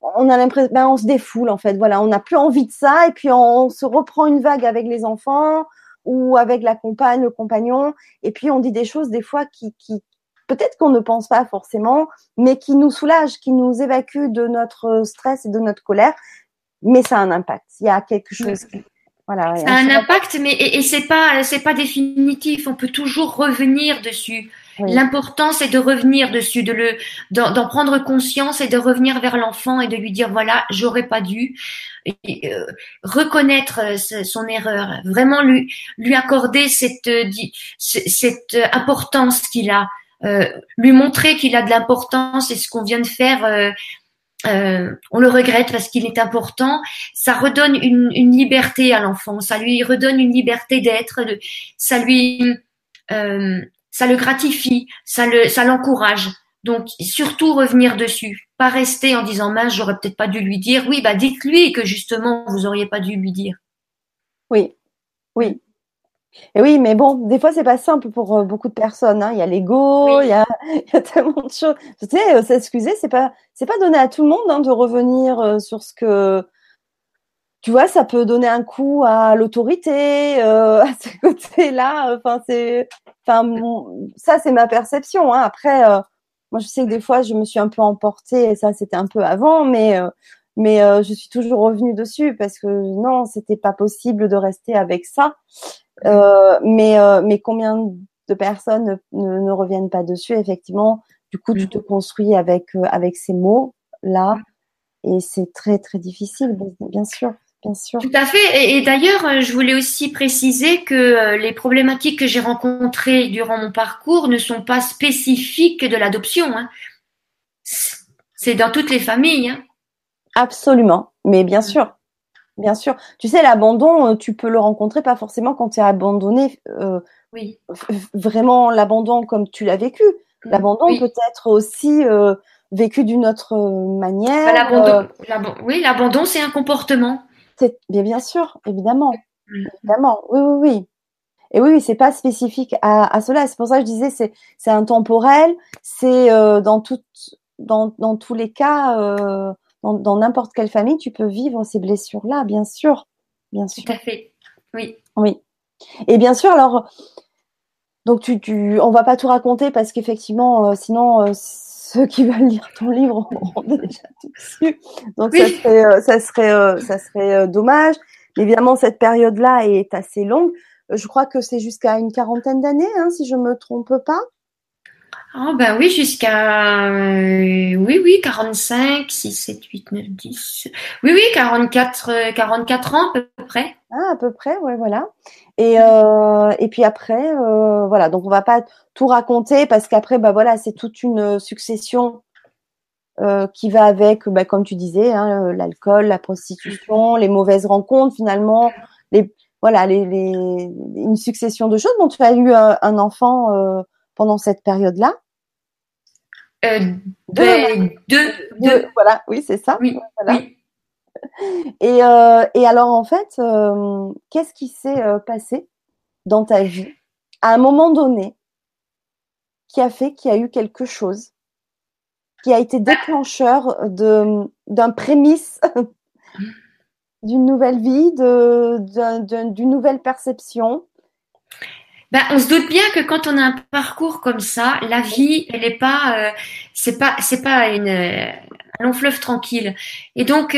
on, a l'impression, ben on se défoule en fait. Voilà, on n'a plus envie de ça et puis on, se reprend une vague avec les enfants ou avec la compagne, le compagnon et puis on dit des choses des fois qui, qui peut-être qu'on ne pense pas forcément, mais qui nous soulagent, qui nous évacuent de notre stress et de notre colère. Mais ça a un impact. Il y a quelque chose qui, voilà, ça a un impact, mais et, et c'est pas c'est pas définitif. On peut toujours revenir dessus. L'important, c'est de revenir dessus, de le, d'en prendre conscience et de revenir vers l'enfant et de lui dire voilà, j'aurais pas dû. Euh, reconnaître euh, son erreur, vraiment lui lui accorder cette euh, cette importance qu'il a, lui montrer qu'il a de l'importance et ce qu'on vient de faire. on le regrette parce qu'il est important. Ça redonne une, une liberté à l'enfant. Ça lui redonne une liberté d'être. Ça lui ça le gratifie, ça le, ça l'encourage. Donc surtout revenir dessus, pas rester en disant mince, j'aurais peut-être pas dû lui dire. Oui, bah dites-lui que justement vous auriez pas dû lui dire. Oui, oui. Et oui, mais bon, des fois c'est pas simple pour euh, beaucoup de personnes. Hein. Il y a l'ego, il, y a, (laughs) il y a tellement de choses. Tu sais, euh, s'excuser, c'est pas, c'est pas donné à tout le monde hein, de revenir euh, sur ce que tu vois, ça peut donner un coup à l'autorité, euh, (laughs) à ce côté-là. Enfin, c'est, enfin, ça c'est ma perception. Hein. Après, euh, moi, je sais que des fois, je me suis un peu emportée. Et ça, c'était un peu avant, mais euh, mais euh, je suis toujours revenue dessus parce que non, c'était pas possible de rester avec ça. mais mais combien de personnes ne, ne, reviennent pas dessus Effectivement, du coup, tu te construis avec avec ces mots là, et c'est très très difficile, bien sûr. Bien sûr. Tout à fait. Et, d'ailleurs, euh, je voulais aussi préciser que euh, les problématiques que j'ai rencontrées durant mon parcours ne sont pas spécifiques de l'adoption. Hein. C'est dans toutes les familles. Hein. Absolument. Mais bien sûr. Bien sûr. Tu sais, l'abandon, euh, tu peux le rencontrer pas forcément quand tu es abandonné. oui. Vraiment l'abandon comme tu l'as vécu. Mm. L'abandon peut être aussi vécu d'une autre manière. l'abandon, oui, l'abandon, c'est un comportement. C'est bien, bien sûr, évidemment, mm. évidemment. Oui, oui, oui. Et oui, c'est pas spécifique à, cela. C'est pour ça que je disais, c'est c'est intemporel. C'est euh, dans, dans tous les cas, euh, dans n'importe quelle famille, tu peux vivre ces blessures-là, bien sûr, bien sûr. Tout à fait. Oui. Oui. Et bien sûr, alors, donc tu, tu, on va pas tout raconter parce qu'effectivement, euh, sinon ceux qui veulent lire ton livre ont (laughs) déjà tout su. Donc ça serait, euh, ça serait, euh, ça serait euh, dommage. évidemment, cette période-là est assez longue. Je crois que c'est jusqu'à une quarantaine d'années, hein, si je me trompe pas. Ah ben oui, jusqu'à oui oui 45, 6, 7, 8, 9, 10. Oui oui, 44 44 ans à peu près. Ah, à peu près, ouais, voilà. Et, euh, et puis après, euh, voilà, donc on va pas tout raconter parce qu'après, bah voilà, c'est toute une succession euh, qui va avec, bah, comme tu disais, hein, l'alcool, la prostitution, les mauvaises rencontres, finalement, les voilà, les, les une succession de choses. Bon, tu as eu un, enfant euh, pendant cette période-là. Euh, deux, deux, deux, Voilà, oui, c'est ça. Oui, voilà. oui. (laughs) Et, euh, et alors, en fait, euh, qu'est-ce qui s'est euh, passé dans ta vie à un moment donné qui a fait qu'il y a eu quelque chose qui a été déclencheur de, d'un prémisse (laughs) d'une nouvelle vie, de, d'une nouvelle perception? Ben, on se doute bien que quand on a un parcours comme ça, la vie, elle est pas, c'est pas, c'est pas une, un long fleuve tranquille. Et donc,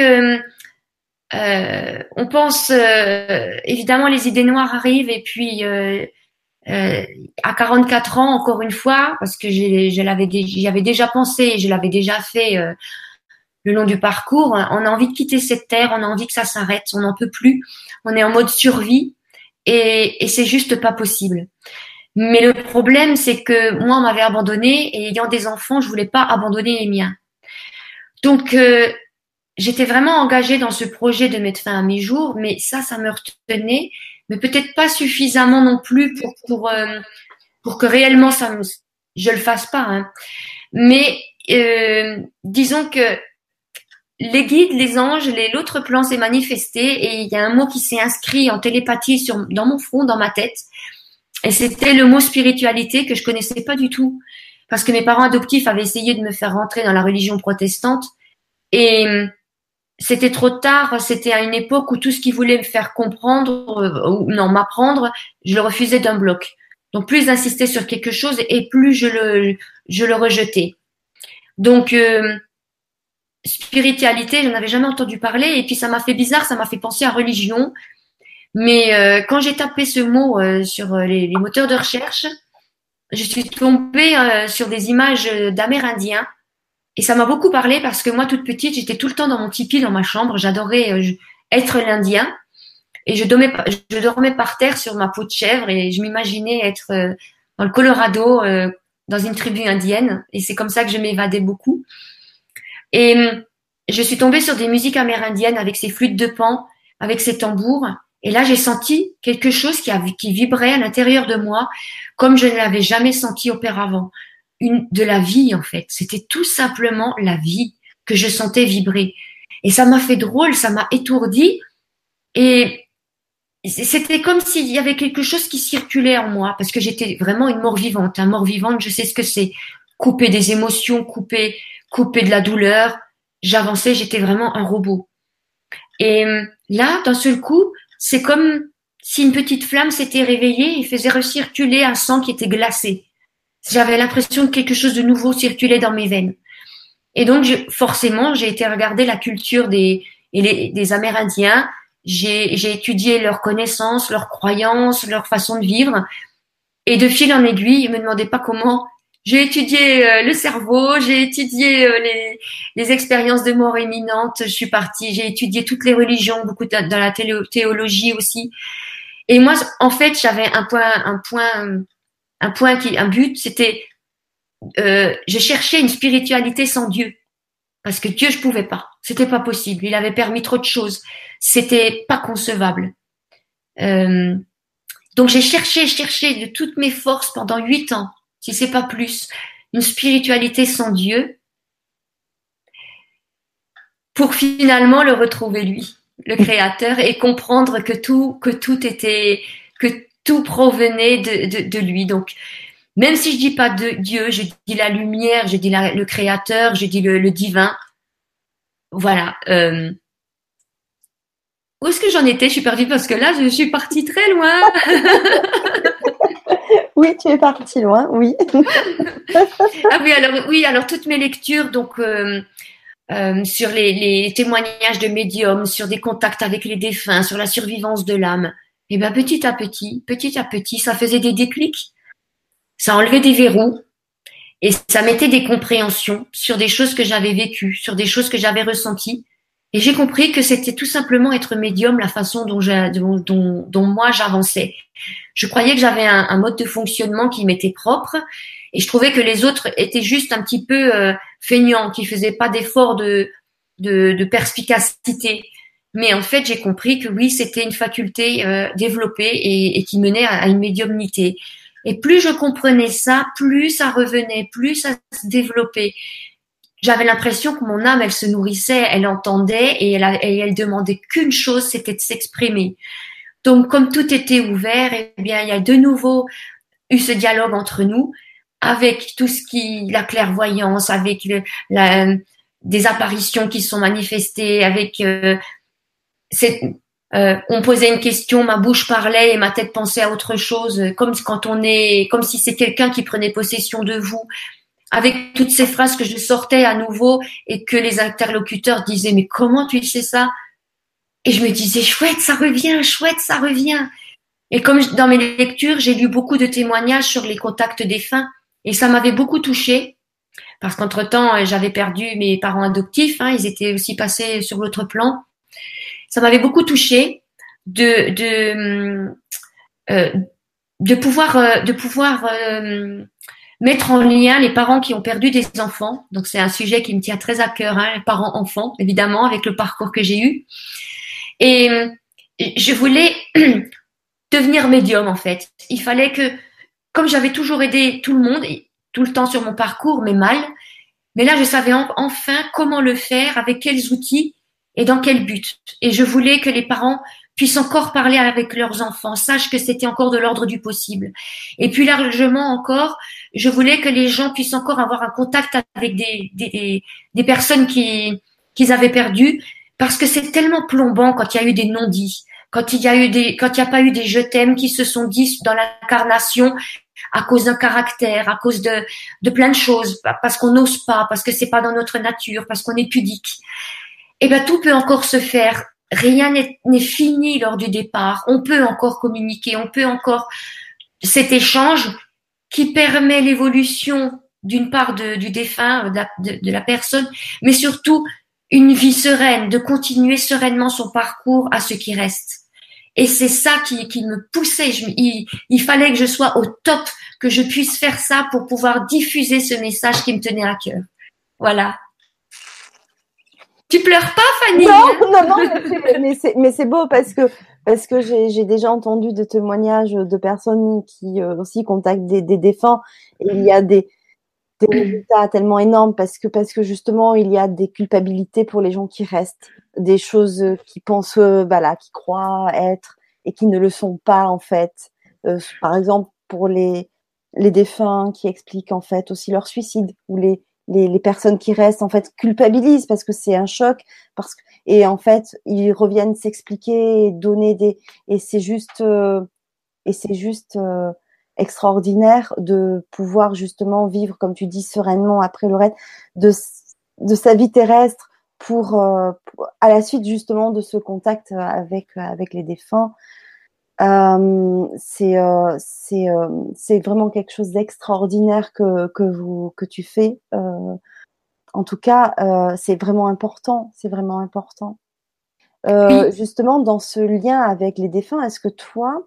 euh, on pense euh, évidemment les idées noires arrivent et puis euh, à 44 ans encore une fois parce que je l'avais j'y avais déjà pensé, je l'avais déjà fait le long du parcours. On a envie de quitter cette terre, on a envie que ça s'arrête, on n'en peut plus, on est en mode survie et, et c'est juste pas possible. Mais le problème, c'est que moi, on m'avait abandonné et ayant des enfants, je voulais pas abandonner les miens. Donc, j'étais vraiment engagée dans ce projet de mettre fin à mes jours, mais ça, ça me retenait, mais peut-être pas suffisamment non plus pour pour euh, pour que réellement ça me, je le fasse pas. Hein. Mais euh, disons que les guides, les anges, les l'autre plan s'est manifesté et il y a un mot qui s'est inscrit en télépathie dans mon front, dans ma tête, et c'était le mot spiritualité que je connaissais pas du tout parce que mes parents adoptifs avaient essayé de me faire rentrer dans la religion protestante et c'était trop tard, c'était à une époque où tout ce qui voulait me faire comprendre euh, ou non m'apprendre, je le refusais d'un bloc. Donc plus d'insister sur quelque chose et plus je le je le rejetais. Donc euh, spiritualité, je n'en avais jamais entendu parler et puis ça m'a fait bizarre, ça m'a fait penser à religion. Mais euh, quand j'ai tapé ce mot sur les, les, moteurs de recherche, je suis tombée sur des images d'Amérindiens et ça m'a beaucoup parlé parce que moi, toute petite, j'étais tout le temps dans mon tipi dans ma chambre. J'adorais euh, être l'Indien. Et je dormais, je dormais par terre sur ma peau de chèvre et je m'imaginais être euh, dans le Colorado, euh, dans une tribu indienne. Et c'est comme ça que je m'évadais beaucoup. Et je suis tombée sur des musiques amérindiennes avec ces flûtes de pan, avec ces tambours. Et là, j'ai senti quelque chose qui vibrait à l'intérieur de moi, comme je ne l'avais jamais senti auparavant une, de la vie en fait. C'était tout simplement la vie que je sentais vibrer. Et ça m'a fait drôle, ça m'a étourdi. Et c'était comme s'il y avait quelque chose qui circulait en moi, parce que j'étais vraiment une mort vivante. Un mort vivante, je sais ce que c'est. Couper des émotions, couper, couper de la douleur. J'avançais, j'étais vraiment un robot. Et là, d'un seul coup, c'est comme si une petite flamme s'était réveillée et faisait recirculer un sang qui était glacé. J'avais l'impression que quelque chose de nouveau circulait dans mes veines. Et donc, forcément, j'ai été regarder la culture des, des Amérindiens. J'ai étudié leurs connaissances, leurs croyances, leur façon de vivre. Et de fil en aiguille, ils me demandaient pas comment J'ai étudié euh, le cerveau, j'ai étudié euh, les, les, expériences de mort imminente. Je suis partie, j'ai étudié toutes les religions, beaucoup dans la théologie aussi. Et moi, en fait, j'avais un point, un point, un point qui, un but, c'était, euh, je cherchais une spiritualité sans Dieu, parce que Dieu, je pouvais pas, c'était pas possible. Il avait permis trop de choses, c'était pas concevable. Euh, donc j'ai cherché, cherché de toutes mes forces pendant huit ans si c'est pas plus, une spiritualité sans Dieu, pour finalement le retrouver lui, le Créateur, et comprendre que tout, que tout était, que tout provenait de, lui. Donc, même si je dis pas de Dieu, je dis la lumière, je dis le Créateur, je dis le, divin. Voilà. Euh, où est-ce que j'en étais? Je suis perdue parce que là, je suis partie très loin. (laughs) oui, tu es parti loin, oui. (laughs) ah oui, alors oui, alors toutes mes lectures, donc euh, euh, sur les, témoignages de médiums, sur des contacts avec les défunts, sur la survivance de l'âme. Et eh ben petit à petit, petit à petit, ça faisait des déclics, ça enlevait des verrous et ça mettait des compréhensions sur des choses que j'avais vécues, sur des choses que j'avais ressenties. Et j'ai compris que c'était tout simplement être médium la façon dont, dont, dont moi j'avançais. Je croyais que j'avais un, mode de fonctionnement qui m'était propre et je trouvais que les autres étaient juste un petit peu euh, feignants, qui faisaient pas d'effort de, de, perspicacité. Mais en fait, j'ai compris que oui, c'était une faculté euh, développée et, qui menait à, une médiumnité. Et plus je comprenais ça, plus ça revenait, plus ça se développait. J'avais l'impression que mon âme, elle se nourrissait, elle entendait et elle, et elle demandait qu'une chose, c'était de s'exprimer. Donc, comme tout était ouvert, eh bien, il y a de nouveau eu ce dialogue entre nous avec tout ce qui, la clairvoyance, avec la, des apparitions qui sont manifestées, avec euh, euh, on posait une question, ma bouche parlait et ma tête pensait à autre chose, comme quand on est, comme si c'est quelqu'un qui prenait possession de vous, avec toutes ces phrases que je sortais à nouveau et que les interlocuteurs disaient mais comment tu sais ça? Et je me disais, chouette, ça revient, chouette, ça revient. Et comme dans mes lectures, j'ai lu beaucoup de témoignages sur les contacts défunts et ça m'avait beaucoup touchée parce qu'entre-temps, euh, j'avais perdu mes parents adoptifs, hein, ils étaient aussi passés sur l'autre plan. Ça m'avait beaucoup touchée de de euh, de pouvoir euh, de pouvoir mettre en lien les parents qui ont perdu des enfants. Donc c'est un sujet qui me tient très à cœur, hein, parents-enfants, évidemment, avec le parcours que j'ai eu. Et je voulais (clears throat) devenir médium en fait. Il fallait que, comme j'avais toujours aidé tout le monde, tout le temps sur mon parcours, mais mal, mais là je savais enfin comment le faire, avec quels outils et dans quel but. Et je voulais que les parents puissent encore parler avec leurs enfants, sachent que c'était encore de l'ordre du possible. Et puis largement encore, je voulais que les gens puissent encore avoir un contact avec des, des, personnes qui qu'ils avaient perdues parce que c'est tellement plombant quand il y a eu des non-dits, quand il y a eu des, quand il n'y a pas eu des je t'aime qui se sont dits dans l'incarnation à cause d'un caractère, à cause de, de plein de choses, parce qu'on n'ose pas, parce que c'est pas dans notre nature, parce qu'on est pudique. Eh ben, tout peut encore se faire. Rien n'est fini lors du départ. On peut encore communiquer, on peut encore cet échange qui permet l'évolution d'une part de, du défunt, de la, personne, mais surtout une vie sereine, de continuer sereinement son parcours à ce qui reste. Et c'est ça qui, qui me poussait. Il, il, fallait que je sois au top, que je puisse faire ça pour pouvoir diffuser ce message qui me tenait à cœur. Voilà. Tu pleures pas, Fanny? Non, non, non, mais c'est beau parce que parce que j'ai déjà entendu des témoignages de personnes qui euh, aussi contactent des, des défunts. Et il y a des des résultats tellement énormes parce que parce que justement il y a des culpabilités pour les gens qui restent, des choses qui pensent euh, bah qui croient être et qui ne le sont pas en fait. Euh, par exemple pour les les défunts qui expliquent en fait aussi leur suicide ou les les, les personnes qui restent en fait culpabilisent parce que c'est un choc parce que et en fait ils reviennent s'expliquer donner des et c'est juste euh, et c'est juste extraordinaire de pouvoir justement vivre, comme tu dis, sereinement après le reste de, de sa vie terrestre pour, euh, à la suite justement de ce contact avec, avec les défunts. Euh, c'est euh, c'est euh, c'est vraiment quelque chose d'extraordinaire que que vous que tu fais. Euh, en tout cas, euh, c'est vraiment important. C'est vraiment important. Oui. Justement, dans ce lien avec les défunts, est-ce que toi,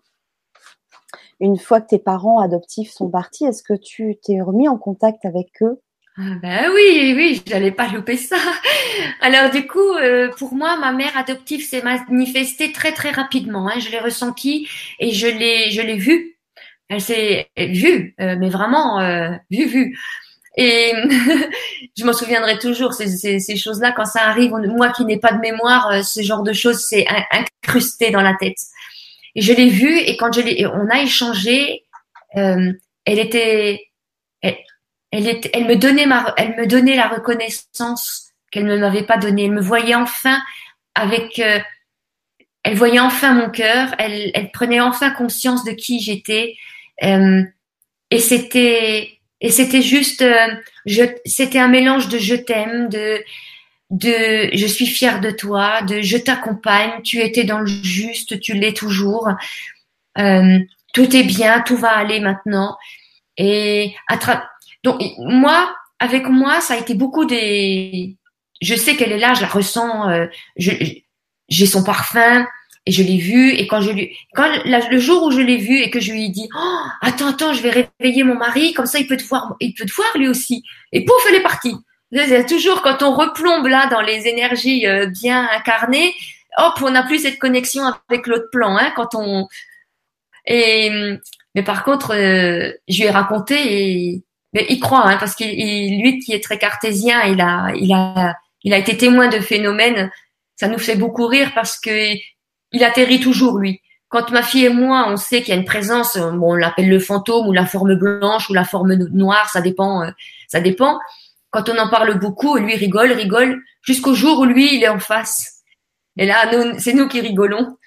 une fois que tes parents adoptifs sont partis, est-ce que tu t'es remis en contact avec eux? Ah ben oui, oui, j'allais pas louper ça. Alors du coup, euh, pour moi, ma mère adoptive s'est manifestée très très rapidement. Hein. Je l'ai ressentie et je l'ai je l'ai vue. Elle s'est vue, euh, mais vraiment euh, vue vue. Et (laughs) je m'en souviendrai toujours ces, ces, ces choses-là quand ça arrive. Moi qui n'ai pas de mémoire, euh, ce genre de choses c'est incrusté dans la tête. Et je l'ai vue et quand je l'ai, on a échangé, euh, elle était, elle, me donnait la reconnaissance qu'elle ne m'avait pas donnée. Elle me voyait enfin avec, euh, elle voyait enfin mon cœur. Elle, prenait enfin conscience de qui j'étais. Euh, et c'était, et c'était juste, euh, c'était un mélange de je t'aime, de, je suis fière de toi, de je t'accompagne, tu étais dans le juste, tu l'es toujours. Tout est bien, tout va aller maintenant. Et donc moi, avec moi, ça a été beaucoup des. Je sais qu'elle est là, je la ressens. Euh, j'ai son parfum et je l'ai vue. Et quand je lui, quand le jour où je l'ai vue et que je lui ai dit, oh, attends, attends, je vais réveiller mon mari, comme ça il peut te voir, il peut te voir lui aussi. Et pouf, elle est partie. C'est toujours quand on replombe là dans les énergies euh, bien incarnées, hop, on n'a plus cette connexion avec l'autre plan. Hein, quand on et mais par contre, euh, je lui ai raconté et mais il croit, hein, parce qu'il lui qui est très cartésien, il a, il a, il a été témoin de phénomènes. Ça nous fait beaucoup rire parce que il atterrit toujours lui. Quand ma fille et moi, on sait qu'il y a une présence, bon, on l'appelle le fantôme ou la forme blanche ou la forme noire, ça dépend, euh, ça dépend. Quand on en parle beaucoup, lui rigole, rigole, jusqu'au jour où lui, il est en face. Et là, c'est nous qui rigolons.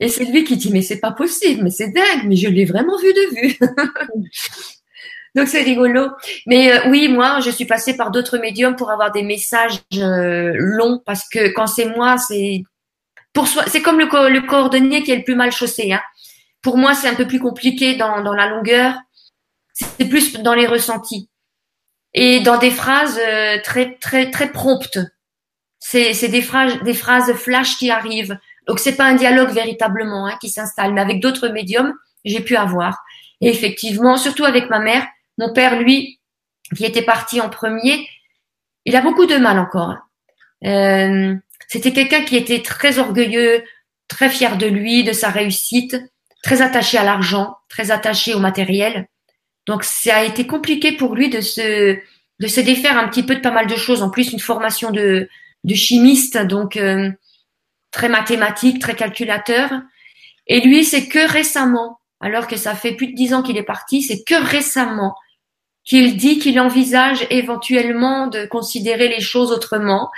Et c'est lui qui dit, mais c'est pas possible, mais c'est dingue, mais je l'ai vraiment vu de vue. (laughs) Donc c'est rigolo. Mais euh, oui, moi, je suis passée par d'autres médiums pour avoir des messages euh, longs parce que quand c'est moi, c'est pour soi, c'est comme le, le coordonnier qui est le plus mal chaussé. Hein. Pour moi, c'est un peu plus compliqué dans, dans la longueur. C'est plus dans les ressentis et dans des phrases euh, très très très promptes. C'est des phrases des phrases flash qui arrivent. Donc c'est pas un dialogue véritablement hein, qui s'installe, mais avec d'autres médiums, j'ai pu avoir. Et effectivement, surtout avec ma mère, mon père, lui, qui était parti en premier, il a beaucoup de mal encore. Euh, c'était quelqu'un qui était très orgueilleux, très fier de lui, de sa réussite, très attaché à l'argent, très attaché au matériel. Donc ça a été compliqué pour lui de se de se défaire un petit peu de pas mal de choses. En plus, une formation de de chimiste, donc euh, très mathématique, très calculateur. Et lui, c'est que récemment, alors que ça fait plus de dix ans qu'il est parti, c'est que récemment qu'il dit qu'il envisage éventuellement de considérer les choses autrement,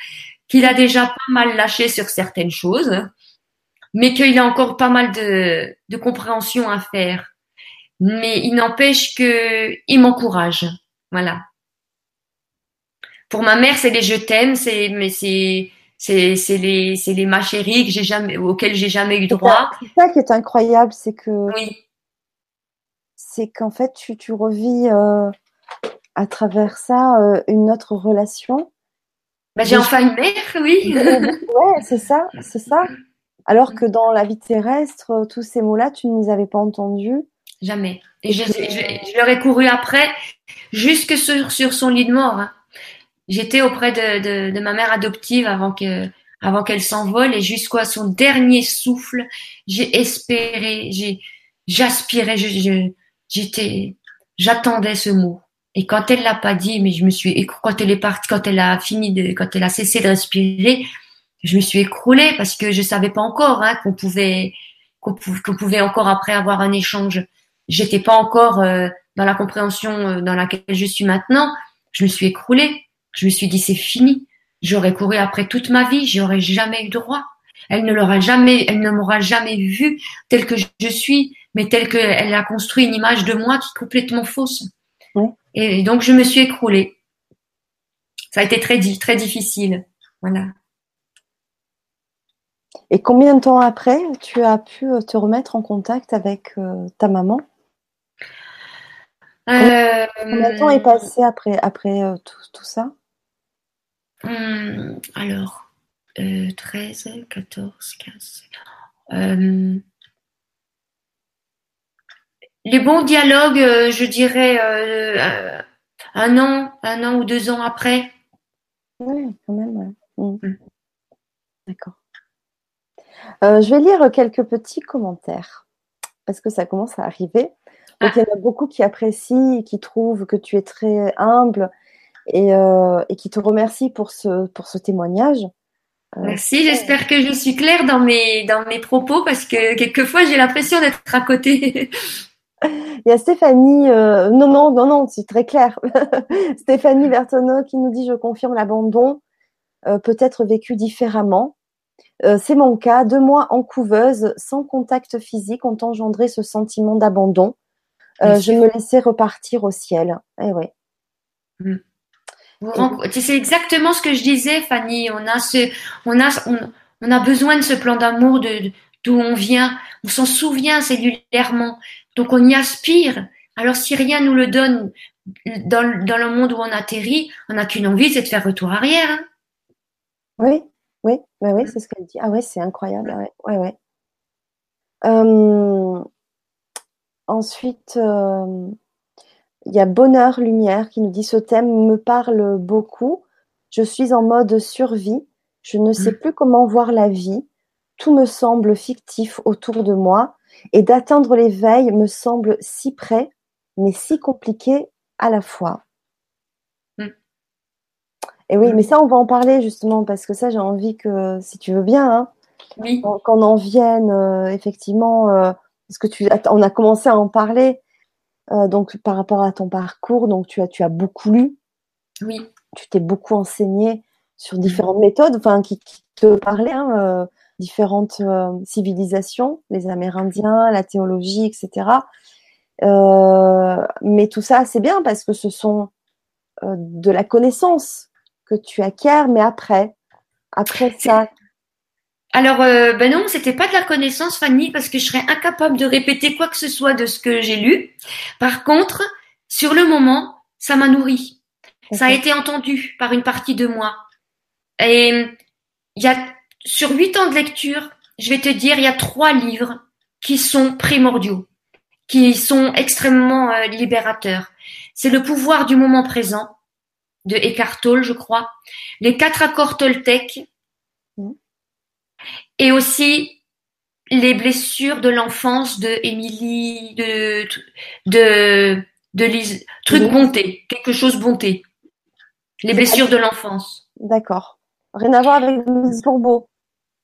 qu'il a déjà pas mal lâché sur certaines choses, mais qu'il a encore pas mal de, de compréhension à faire. Mais il n'empêche que il m'encourage. Voilà. Pour ma mère, c'est les je t'aime, c'est mais c'est c'est c'est les c'est les ma chérie que j'ai jamais auxquelles j'ai jamais eu droit. C'est ça qui est incroyable, c'est que oui. c'est qu'en fait tu tu revis euh, à travers ça euh, une autre relation. Bah, j'ai enfin une mère, oui. (laughs) ouais, c'est ça, c'est ça. Alors que dans la vie terrestre, euh, tous ces mots-là, tu ne les avais pas entendus. Jamais. Et je, je, leur ai couru après, jusque sur, sur son lit de mort. Hein. J'étais auprès de, de, de, ma mère adoptive avant que avant qu'elle s'envole et jusqu'à son dernier souffle, j'ai espéré, j'ai j'aspirais, j'étais, j'attendais ce mot. Et quand elle l'a pas dit, mais je me suis quand elle est partie, quand elle a fini de, quand elle a cessé de respirer, je me suis écroulée parce que je savais pas encore hein, qu'on pouvait qu'on pouvait encore après avoir un échange. J'étais pas encore euh, dans la compréhension euh, dans laquelle je suis maintenant. Je me suis écroulée. Je me suis dit c'est fini. J'aurais couru après toute ma vie, j'aurais jamais eu droit. Elle ne l'aura jamais, elle ne m'aura jamais vue telle que je suis, mais telle qu'elle a construit une image de moi qui est complètement fausse. Et donc, je me suis écroulée. Ça a été très, très difficile. Voilà. Et combien de temps après, tu as pu te remettre en contact avec ta maman? Combien de temps est passé après, après tout, tout, ça? Hum, Alors, 13, 14, 15. Les bons dialogues, je dirais un an, un an ou deux ans après. Oui, quand même, ouais. Mmh. Mmh. D'accord. Euh, je vais lire quelques petits commentaires parce que ça commence à arriver. Donc, il y en a beaucoup qui apprécient et qui trouvent que tu es très humble et, euh, et qui te remercient pour ce, pour ce témoignage. Euh, Merci, j'espère que je suis claire dans mes, dans mes propos parce que quelquefois j'ai l'impression d'être à côté. (laughs) (laughs) Il y a Stéphanie, euh, non, non, non, non, c'est très clair. (laughs) Stéphanie Bertonneau qui nous dit Je confirme l'abandon euh, peut être vécu différemment. Euh, c'est mon cas. Deux mois en couveuse, sans contact physique, ont engendré ce sentiment d'abandon. je me laissais repartir au ciel. Eh oui. Mm. C'est exactement ce que je disais, Fanny. On a ce, on a, on, a besoin de ce plan d'amour de d'où on vient. On s'en souvient cellulairement. Donc on y aspire. Alors si rien nous le donne dans, le monde où on atterrit, on n'a qu'une envie, c'est de faire retour arrière. Hein. Oui, oui, oui, oui c'est ce qu'elle dit. Ah ouais, c'est incroyable. Ouais, ouais, euh, ensuite, euh, il y a Bonheur Lumière qui nous dit ce thème me parle beaucoup. Je suis en mode survie. Je ne sais mmh. plus comment voir la vie. Tout me semble fictif autour de moi et d'atteindre l'éveil me semble si près, mais si compliqué à la fois. Mm. Et oui, mm. mais ça, on va en parler justement parce que ça, j'ai envie que, si tu veux bien, hein, qu'on en vienne euh, effectivement, euh, parce que tu, on a commencé à en parler. Euh, donc par rapport à ton parcours, donc tu as, tu as beaucoup lu. Oui. Tu t'es beaucoup enseigné sur différentes méthodes, enfin qui, te parlaient. Hein, différentes euh, civilisations, les Amérindiens, la théologie, etc. Euh, mais tout ça, c'est bien parce que ce sont euh, de la connaissance que tu acquiers, mais après, après ça. Alors, ben non, c'était pas de la connaissance, Fanny, parce que je serais incapable de répéter quoi que ce soit de ce que j'ai lu. Par contre, sur le moment, ça m'a nourri. Ça a été entendu par une partie de moi. Et il y a sur huit ans de lecture, je vais te dire, il y a trois livres qui sont primordiaux, qui sont extrêmement euh, libérateurs. C'est Le pouvoir du moment présent de Eckhart Tolle, je crois, Les quatre accords Toltec, et aussi Les blessures de l'enfance de Émilie, de, de, de Lise, truc bonté, quelque chose bonté. Les blessures de l'enfance. D'accord. Rien à voir avec Lise Bourbeau.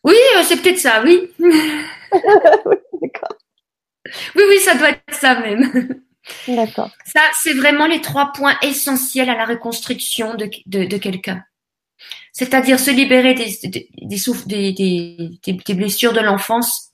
Oui, euh, c'est peut-être ça, oui. (laughs) oui, d'accord. Oui, oui, ça doit être ça même. D'accord. Ça, c'est vraiment les trois points essentiels à la reconstruction de, de, quelqu'un. C'est-à-dire se libérer des, des, des, des, blessures de l'enfance,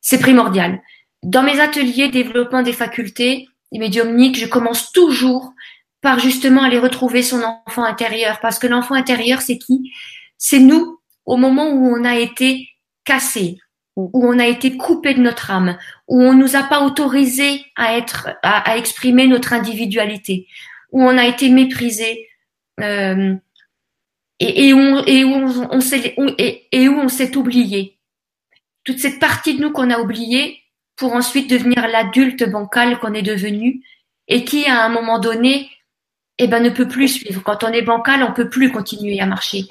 c'est primordial. Dans mes ateliers développement des facultés médiumniques, je commence toujours par justement aller retrouver son enfant intérieur, parce que l'enfant intérieur, c'est qui? C'est nous au moment où on a été cassé, mm. où on a été coupé de notre âme, où on nous a pas autorisé à être, à, exprimer notre individualité, où on a été méprisé, euh, et, où, on, s'est, et, où on s'est oublié. Toute cette partie de nous qu'on a oubliée pour ensuite devenir l'adulte bancal qu'on est devenu et qui, à un moment donné, eh ben, ne peut plus suivre. Quand on est bancal, on peut plus continuer à marcher.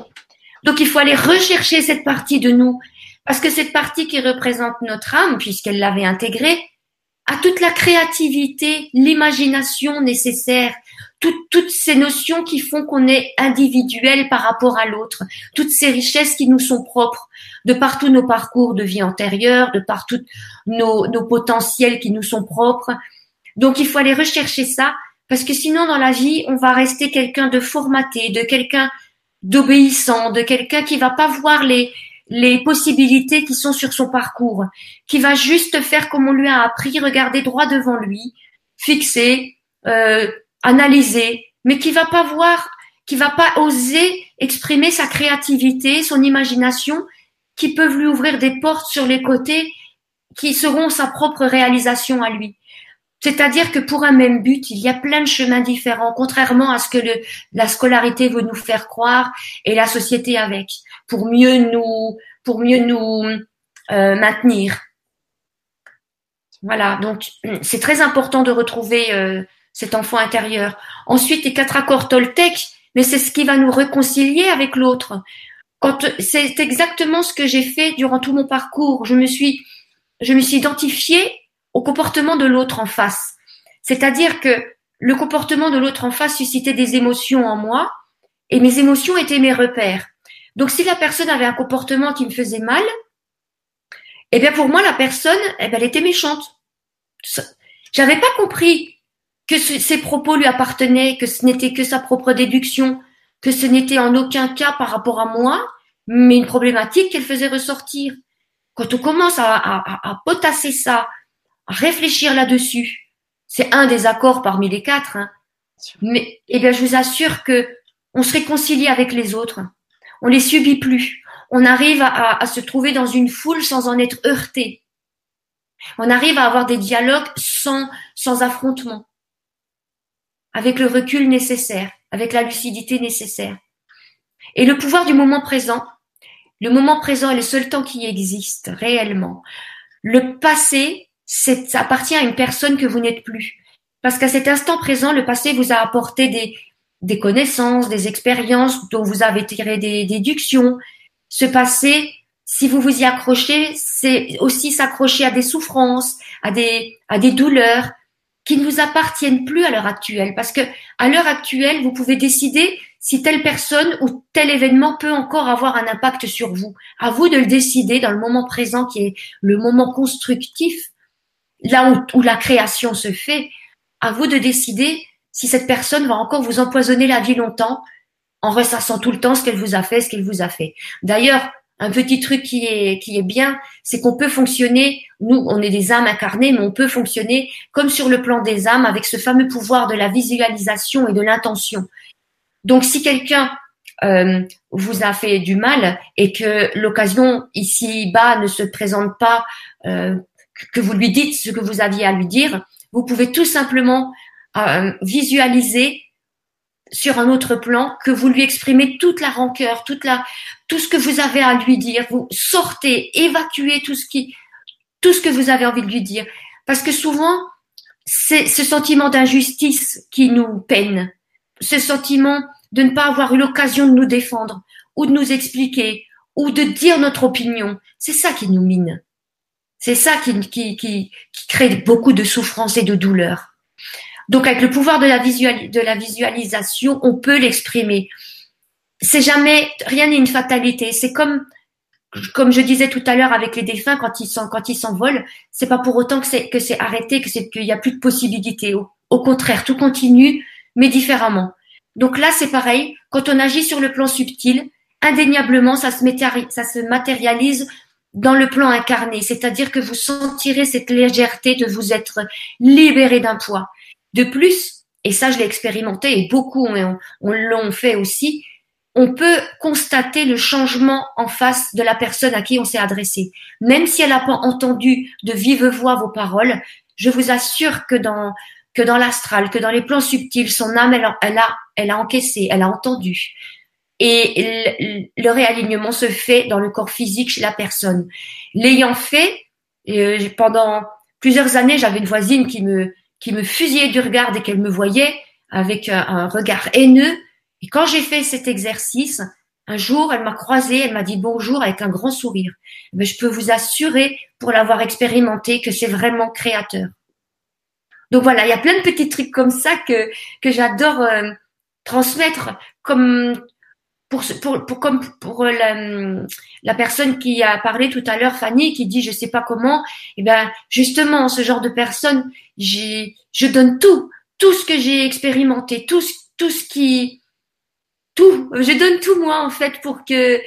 Donc il faut aller rechercher cette partie de nous, parce que cette partie qui représente notre âme, puisqu'elle l'avait intégrée, a toute la créativité, l'imagination nécessaire, toutes ces notions qui font qu'on est individuel par rapport à l'autre, toutes ces richesses qui nous sont propres, de par tous nos parcours de vie antérieure, de par tous nos, nos potentiels qui nous sont propres. Donc il faut aller rechercher ça, parce que sinon dans la vie, on va rester quelqu'un de formaté, de quelqu'un d'obéissant, de quelqu'un qui va pas voir les les possibilités qui sont sur son parcours, qui va juste faire comme on lui a appris, regarder droit devant lui, fixer, euh, analyser, mais qui va pas voir, qui va pas oser exprimer sa créativité, son imagination, qui peuvent lui ouvrir des portes sur les côtés qui seront sa propre réalisation à lui. C'est-à-dire que pour un même but, il y a plein de chemins différents, contrairement à ce que le, la scolarité veut nous faire croire et la société avec, pour mieux nous, pour mieux nous euh, maintenir. Voilà, donc (clears throat) c'est très important de retrouver euh, cet enfant intérieur. Ensuite, les quatre accords Toltec, mais c'est ce qui va nous réconcilier avec l'autre. Quand c'est exactement ce que j'ai fait durant tout mon parcours, je me suis, je me suis identifiée au comportement de l'autre en face. C'est-à-dire que le comportement de l'autre en face suscitait des émotions en moi et mes émotions étaient mes repères. Donc si la personne avait un comportement qui me faisait mal, eh bien pour moi la personne, eh bien, elle était méchante. J'avais pas compris que ses propos lui appartenaient, que ce n'était que sa propre déduction, que ce n'était en aucun cas par rapport à moi, mais une problématique qu'elle faisait ressortir. Quand on commence à potasser ça, réfléchir là-dessus. C'est un des accords parmi les quatre. Hein. Mais eh bien, je vous assure que on se réconcilie avec les autres. On les subit plus. On arrive à, se trouver dans une foule sans en être heurté. On arrive à avoir des dialogues sans, sans affrontement, avec le recul nécessaire, avec la lucidité nécessaire. Et le pouvoir du moment présent, le moment présent est le seul temps qui existe réellement. Le passé ça appartient à une personne que vous n'êtes plus. Parce qu'à cet instant présent, le passé vous a apporté des, des connaissances, des expériences dont vous avez tiré des déductions. Ce passé, si vous vous y accrochez, c'est aussi s'accrocher à des souffrances, à des, à des douleurs qui ne vous appartiennent plus à l'heure actuelle. Parce que à l'heure actuelle, vous pouvez décider si telle personne ou tel événement peut encore avoir un impact sur vous. À vous de le décider dans le moment présent qui est le moment constructif là où, la création se fait, à vous de décider si cette personne va encore vous empoisonner la vie longtemps en ressassant tout le temps ce qu'elle vous a fait, ce qu'elle vous a fait. D'ailleurs, un petit truc qui est qui est bien, c'est qu'on peut fonctionner. Nous, on est des âmes incarnées, mais on peut fonctionner comme sur le plan des âmes avec ce fameux pouvoir de la visualisation et de l'intention. Donc, si quelqu'un euh, vous a fait du mal et que l'occasion ici bas ne se présente pas euh, que vous lui dites ce que vous aviez à lui dire, vous pouvez tout simplement euh, visualiser sur un autre plan que vous lui exprimez toute la rancœur, toute la, tout ce que vous avez à lui dire. Vous sortez, évacuez tout ce qui, tout ce que vous avez envie de lui dire. Parce que souvent, c'est ce sentiment d'injustice qui nous peine. Ce sentiment de ne pas avoir eu l'occasion de nous défendre, ou de nous expliquer, ou de dire notre opinion. C'est ça qui nous mine. C'est ça qui, qui, qui, crée beaucoup de souffrance et de douleur. Donc avec le pouvoir de la, de la visualisation, on peut l'exprimer. C'est jamais rien n'est une fatalité. C'est comme comme je disais tout à l'heure avec les défunts quand ils sont quand ils s'envolent, c'est pas pour autant que c'est que c'est arrêté, que c'est qu'il y a plus de possibilités. Au, au, contraire, tout continue, mais différemment. Donc là, c'est pareil. Quand on agit sur le plan subtil, indéniablement, ça se, ça se matérialise dans le plan incarné, c'est-à-dire que vous sentirez cette légèreté de vous être libéré d'un poids. De plus, et ça je l'ai expérimenté et beaucoup on, on l'ont fait aussi, on peut constater le changement en face de la personne à qui on s'est adressé. Même si elle n'a pas entendu de vive voix vos paroles, je vous assure que dans que dans l'astral, que dans les plans subtils, son âme, elle, elle, a, elle a encaissé, elle a entendu et le, réalignement se fait dans le corps physique chez la personne. L'ayant fait, euh, pendant plusieurs années, j'avais une voisine qui me qui me fusillait du regard dès qu'elle me voyait avec un, regard haineux. Et quand j'ai fait cet exercice, un jour, elle m'a croisé, elle m'a dit bonjour avec un grand sourire. Mais je peux vous assurer, pour l'avoir expérimenté, que c'est vraiment créateur. Donc voilà, il y a plein de petits trucs comme ça que que j'adore euh, transmettre, comme pour, pour, pour, comme pour la, la, personne qui a parlé tout à l'heure, Fanny, qui dit je sais pas comment, et eh ben justement ce genre de personne, j'ai, je donne tout, tout ce que j'ai expérimenté, tout, tout ce qui, tout, je donne tout moi en fait pour que,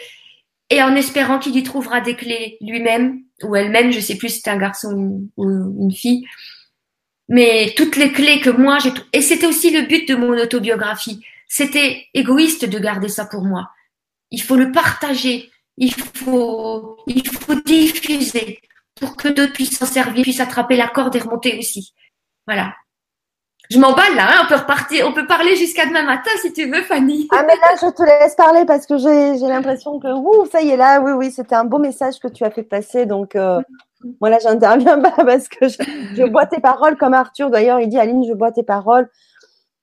et en espérant qu'il y trouvera des clés lui-même ou elle-même, je sais plus si c'est un garçon ou une fille, mais toutes les clés que moi j'ai, et c'était aussi le but de mon autobiographie c'était égoïste de garder ça pour moi. Il faut le partager. il faut, diffuser pour que d'autres puissent s'en servir, puissent attraper la corde et remonter aussi. Voilà. Je m'emballe là, hein, on peut repartir, on peut parler jusqu'à demain matin si tu veux, Fanny. Ah mais là, je te laisse parler parce que j'ai l'impression que, ouh, ça y est là, oui, oui, c'était un beau message que tu as fait passer. Donc, euh, moi là, j'interviens (laughs) pas parce que je, bois tes paroles comme Arthur. D'ailleurs, il dit, Aline, je bois tes paroles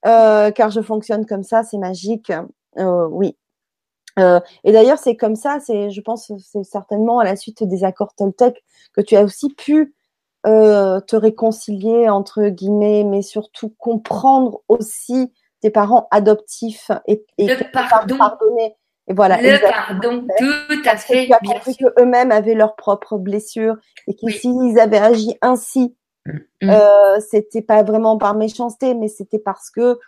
euh, car je fonctionne comme ça, c'est magique. Euh, oui. Euh, et d'ailleurs, c'est comme ça, c'est, je pense, c'est certainement à la suite des accords Toltec que tu as aussi pu euh, te réconcilier entre guillemets, mais surtout comprendre aussi tes parents adoptifs et, et le pardon. pardonner. Et voilà. Le pardon, tout à fait. Tu as compris qu'eux-mêmes avaient leurs propres blessures et que s'ils avaient agi ainsi, mm. euh, c'était pas vraiment par méchanceté, mais c'était parce que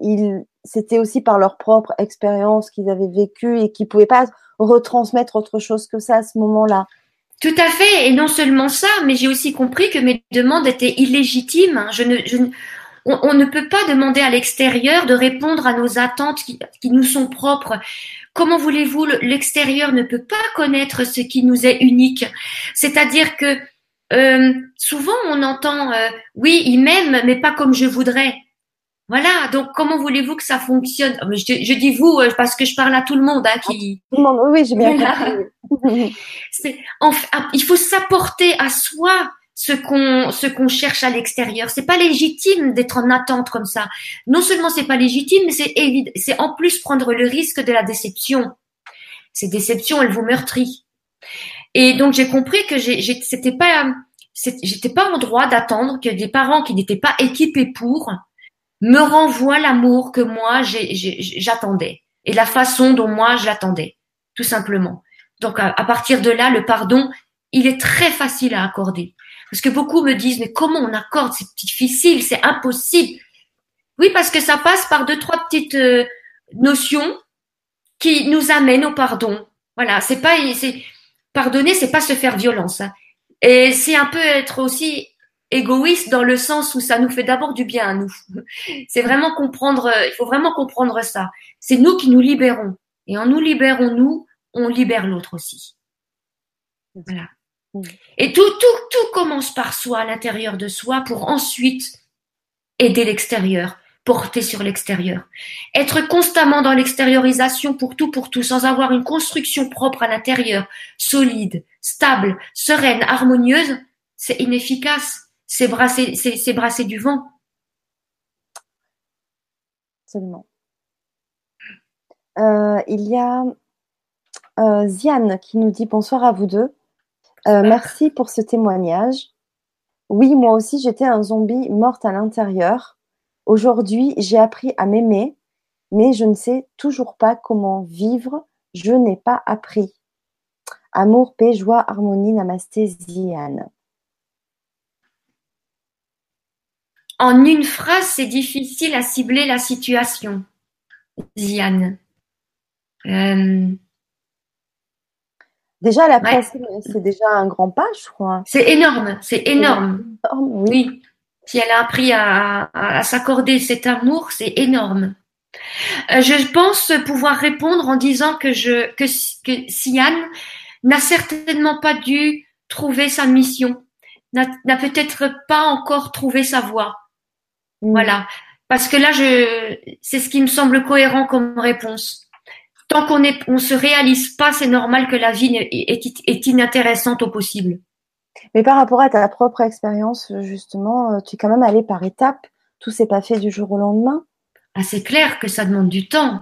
ils, c'était aussi par leur propre expérience qu'ils avaient vécu et qu'ils pouvaient pas retransmettre autre chose que ça à ce moment-là. Tout à fait, et non seulement ça, mais j'ai aussi compris que mes demandes étaient illégitimes. Je ne, je on, on, ne peut pas demander à l'extérieur de répondre à nos attentes qui, qui nous sont propres. Comment voulez-vous L'extérieur ne peut pas connaître ce qui nous est unique? C'est-à-dire que euh, souvent on entend euh, oui, il m'aime, mais pas comme je voudrais. Voilà, donc comment voulez-vous que ça fonctionne? Je, je, dis vous euh, parce que je parle à tout le monde. Hein, qui... Tout le monde, oui, j'ai bien compris. (laughs) (laughs) Ah, il faut s'apporter à soi ce qu'on ce qu'on cherche à l'extérieur. C'est pas légitime d'être en attente comme ça. Non seulement c'est pas légitime, mais c'est évident, c'est en plus prendre le risque de la déception. Ces déceptions, elles vous meurtrissent. Et donc j'ai compris que c'était pas j'étais pas en droit d'attendre que des parents qui n'étaient pas équipés pour me renvoie l'amour que moi j'attendais et la façon dont moi j'attendais, tout simplement. Donc à, partir de là, le pardon, il est très facile à accorder. Parce que beaucoup me disent, mais comment on accorde? C'est difficile, c'est impossible. Oui, parce que ça passe par deux, trois petites euh, notions qui nous amènent au pardon. Voilà, c'est pas, c'est pardonner, c'est pas se faire violence. Hein. Et c'est un peu être aussi égoïste dans le sens où ça nous fait d'abord du bien à nous. (laughs) C'est vraiment comprendre, il faut vraiment comprendre ça. C'est nous qui nous libérons. Et en nous libérons nous, on libère l'autre aussi. Voilà. Et tout, tout, tout commence par soi, à l'intérieur de soi, pour ensuite aider l'extérieur, porter sur l'extérieur. Être constamment dans l'extériorisation pour tout, pour tout, sans avoir une construction propre à l'intérieur, solide, stable, sereine, harmonieuse, c'est inefficace c'est brasser, c'est brasser du vent. Absolument. Euh, il y a euh, Ziane qui nous dit bonsoir à vous deux. Euh, merci pour ce témoignage. Oui, moi aussi j'étais un zombie morte à l'intérieur. Aujourd'hui, j'ai appris à m'aimer, mais je ne sais toujours pas comment vivre. Je n'ai pas appris. Amour, paix, joie, harmonie, namasté, Ziane. En une phrase, c'est difficile à cibler la situation. Ziane. Euh, déjà, la presse, c'est déjà un grand pas, je crois. C'est énorme, c'est énorme. oui. Si elle a appris à, s'accorder cet amour, c'est énorme. Euh, je pense pouvoir répondre en disant que je que, que Siane n'a certainement pas dû trouver sa mission, n'a peut-être pas encore trouvé sa voie. Mm. Voilà. Parce que là, je, c'est ce qui me semble cohérent comme réponse. Tant qu'on est, on se réalise pas, c'est normal que la vie est, est, inintéressante au possible. Mais par rapport à ta propre expérience, justement, euh, tu es quand même allé par étapes. Tout s'est pas fait du jour au lendemain. Ah, c'est clair que ça demande du temps.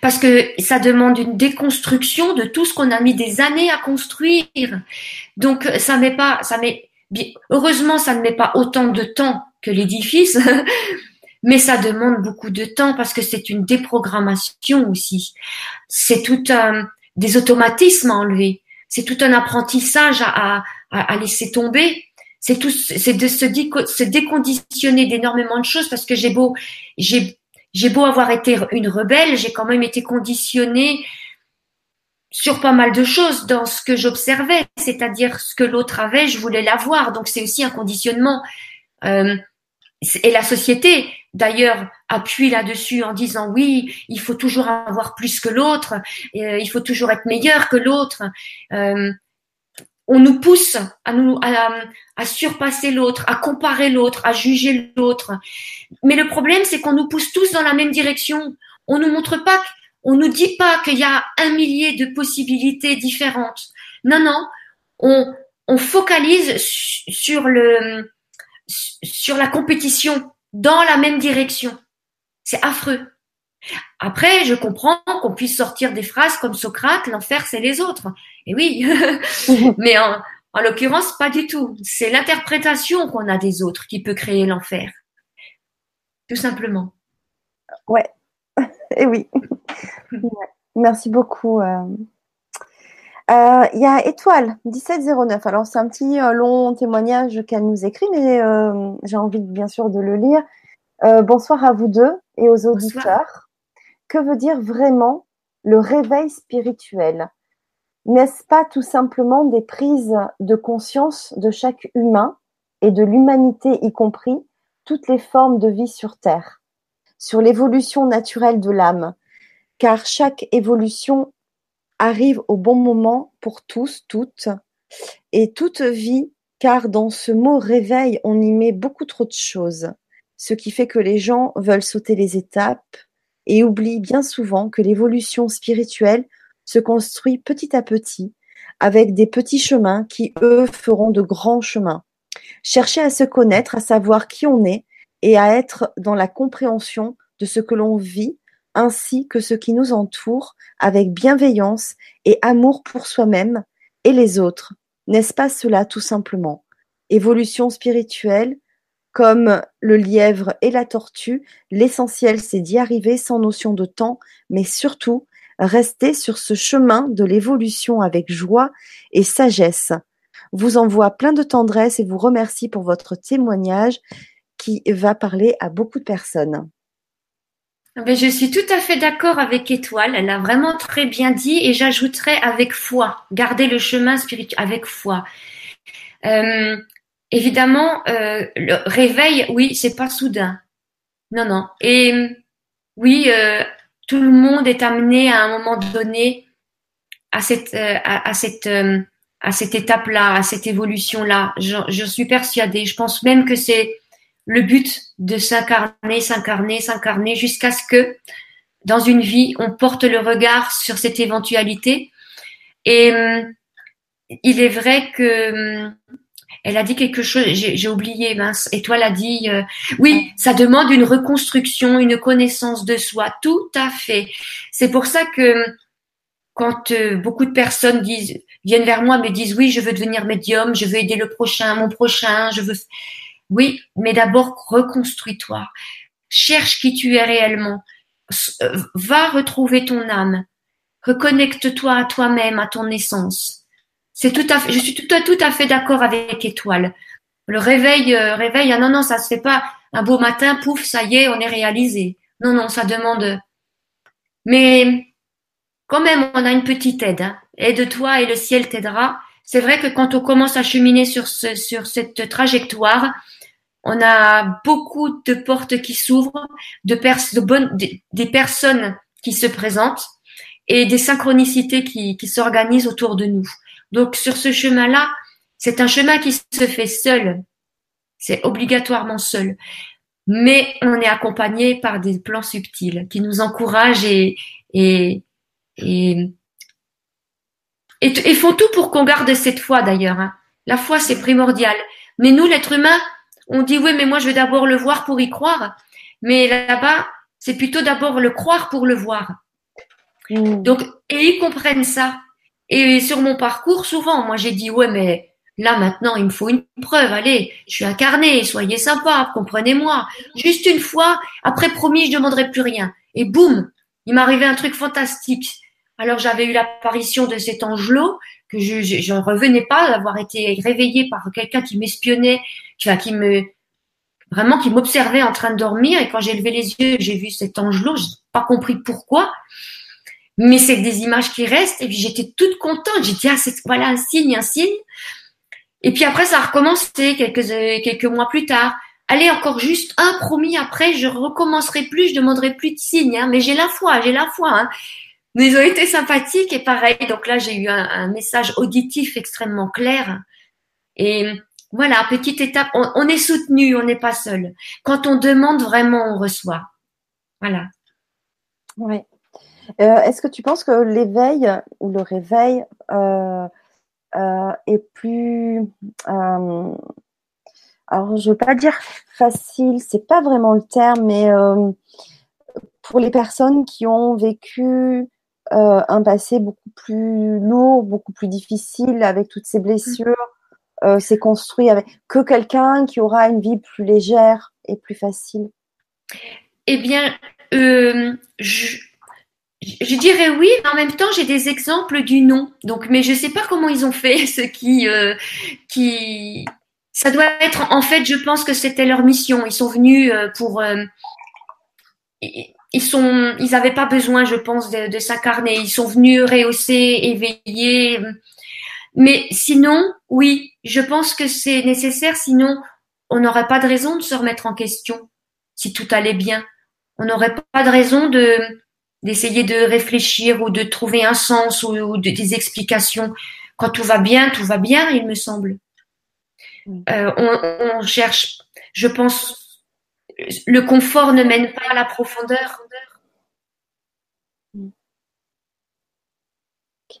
Parce que ça demande une déconstruction de tout ce qu'on a mis des années à construire. Donc, ça met pas, ça met, heureusement, ça ne met pas autant de temps que l'édifice, (laughs) mais ça demande beaucoup de temps parce que c'est une déprogrammation aussi. C'est tout un, des automatismes à enlever. C'est tout un apprentissage à, à, à laisser tomber. C'est tout, c'est de se, déconditionner d'énormément de choses parce que j'ai beau, j'ai, j'ai beau avoir été une rebelle, j'ai quand même été conditionnée sur pas mal de choses dans ce que j'observais, c'est-à-dire ce que l'autre avait, je voulais l'avoir. Donc c'est aussi un conditionnement. Euh, et la société d'ailleurs appuie là-dessus en disant oui, il faut toujours avoir plus que l'autre, euh, il faut toujours être meilleur que l'autre. Euh, on nous pousse à nous à, surpasser l'autre, à comparer l'autre, à juger l'autre. Mais le problème, c'est qu'on nous pousse tous dans la même direction. On nous montre pas, on nous dit pas qu'il y a un millier de possibilités différentes. Non, non, on, on focalise sur le sur la compétition dans la même direction. C'est affreux. Après, je comprends qu'on puisse sortir des phrases comme Socrate, l'enfer c'est les autres. Et oui, (laughs) mais en, en l'occurrence, pas du tout. C'est l'interprétation qu'on a des autres qui peut créer l'enfer. Tout simplement. Ouais, (laughs) et oui. (laughs) Merci beaucoup. Euh. Euh, il y a Étoile 1709. Alors c'est un petit euh, long témoignage qu'elle nous écrit, mais j'ai envie bien sûr de le lire. bonsoir à vous deux et aux auditeurs. Que veut dire vraiment le réveil spirituel? N'est-ce pas tout simplement des prises de conscience de chaque humain et de l'humanité y compris, toutes les formes de vie sur Terre, sur l'évolution naturelle de l'âme, car chaque évolution arrive au bon moment pour tous, toutes, et toute vie, car dans ce mot réveil, on y met beaucoup trop de choses, ce qui fait que les gens veulent sauter les étapes, et oublie bien souvent que l'évolution spirituelle se construit petit à petit, avec des petits chemins qui, eux, feront de grands chemins. Chercher à se connaître, à savoir qui on est, et à être dans la compréhension de ce que l'on vit, ainsi que ce qui nous entoure, avec bienveillance et amour pour soi-même et les autres. N'est-ce pas cela tout simplement? Évolution spirituelle, comme le lièvre et la tortue, l'essentiel c'est d'y arriver sans notion de temps, mais surtout rester sur ce chemin de l'évolution avec joie et sagesse. Vous envoie plein de tendresse et vous remercie pour votre témoignage qui va parler à beaucoup de personnes. Ah ben, je suis tout à fait d'accord avec Étoile. Elle a vraiment très bien dit et j'ajouterais avec foi. Garder le chemin spirituel avec foi. Euh, Évidemment, euh, le réveil, oui, c'est pas soudain. Non, non. Et oui, euh, tout le monde est amené à un moment donné à cette, euh, à, cette, à cette étape-là, à cette évolution-là. Je, je, suis persuadée. Je pense même que c'est le but de s'incarner, s'incarner, s'incarner jusqu'à ce que dans une vie, on porte le regard sur cette éventualité. Et il est vrai que elle a dit quelque chose, j'ai oublié, mince. Et toi, elle a dit, euh, oui, ça demande une reconstruction, une connaissance de soi. Tout à fait. C'est pour ça que quand euh, beaucoup de personnes disent, viennent vers moi, me disent, oui, je veux devenir médium, je veux aider le prochain, mon prochain, je veux. Oui, mais d'abord reconstruis-toi. Cherche qui tu es réellement. Euh, va retrouver ton âme. Reconnecte-toi à toi-même, à ton essence. C'est tout à fait, je suis tout à, tout à fait d'accord avec Étoile. Le réveil, euh, réveil, ah non, non, ça se fait pas un beau matin, pouf, ça y est, on est réalisé. Non, non, ça demande. Mais quand même, on a une petite aide. Hein. Aide-toi et le ciel t'aidera. C'est vrai que quand on commence à cheminer sur, ce, sur cette trajectoire, on a beaucoup de portes qui s'ouvrent, de, de bonnes, des personnes qui se présentent et des synchronicités qui, qui s'organisent autour de nous. Donc sur ce chemin-là, c'est un chemin qui se fait seul. C'est obligatoirement seul. Mais on est accompagné par des plans subtils qui nous encouragent et, et, et, et, font tout pour qu'on garde cette foi d'ailleurs. Hein. La foi, c'est primordial. Mais nous, l'être humain, on dit oui, mais moi, je vais d'abord le voir pour y croire. Mais là-bas, c'est plutôt d'abord le croire pour le voir. Mmh. Donc, et ils comprennent ça. Et sur mon parcours, souvent, moi j'ai dit ouais mais là maintenant il me faut une preuve, allez, je suis incarné, soyez sympa, comprenez-moi. Juste une fois, après promis, je demanderai plus rien. Et boum, il m'arrivait un truc fantastique. Alors j'avais eu l'apparition de cet angelot que je je, revenais pas d'avoir été réveillé par quelqu'un qui m'espionnait, qui, qui me vraiment qui m'observait en train de dormir et quand j'ai levé les yeux, j'ai vu cet angelot, j'ai pas compris pourquoi mais c'est des images qui restent. Et puis j'étais toute contente. J'ai dit ah c'est voilà un signe, un signe. Et puis après ça a recommencé quelques quelques mois plus tard. allez encore juste un promis après, je recommencerai plus, je demanderai plus de signes, hein, mais j'ai la foi, j'ai la foi. Hein. Mais ils ont été sympathiques et pareil. Donc là, j'ai eu un, un, message auditif extrêmement clair. Et voilà, petite étape. On, on est soutenu, on n'est pas seul. Quand on demande vraiment, on reçoit. Voilà. Oui. Euh, Est-ce que tu penses que l'éveil ou le réveil euh, euh, est plus alors je veux pas dire facile, c'est pas vraiment le terme, mais pour les personnes qui ont vécu un passé beaucoup plus lourd, beaucoup plus difficile avec toutes ces blessures, c'est construit avec que quelqu'un qui aura une vie plus légère et plus facile. Eh bien, je, je dirais oui, mais en même temps, j'ai des exemples du non. Donc, mais je sais pas comment ils ont fait, (laughs) ceux qui, euh, qui, ça doit être, en fait, je pense que c'était leur mission. Ils sont venus euh, pour, euh, ils sont, ils n'avaient pas besoin, je pense, de s'incarner. Ils sont venus rehausser, éveiller. Mais sinon, oui, je pense que c'est nécessaire. Sinon, on n'aurait pas de raison de se remettre en question si tout allait bien. On n'aurait pas de raison de d'essayer de réfléchir ou de trouver un sens ou, ou de, des explications. Quand tout va bien, tout va bien, il me semble. Euh, on, on, cherche, je pense, le confort ne mène pas à la profondeur.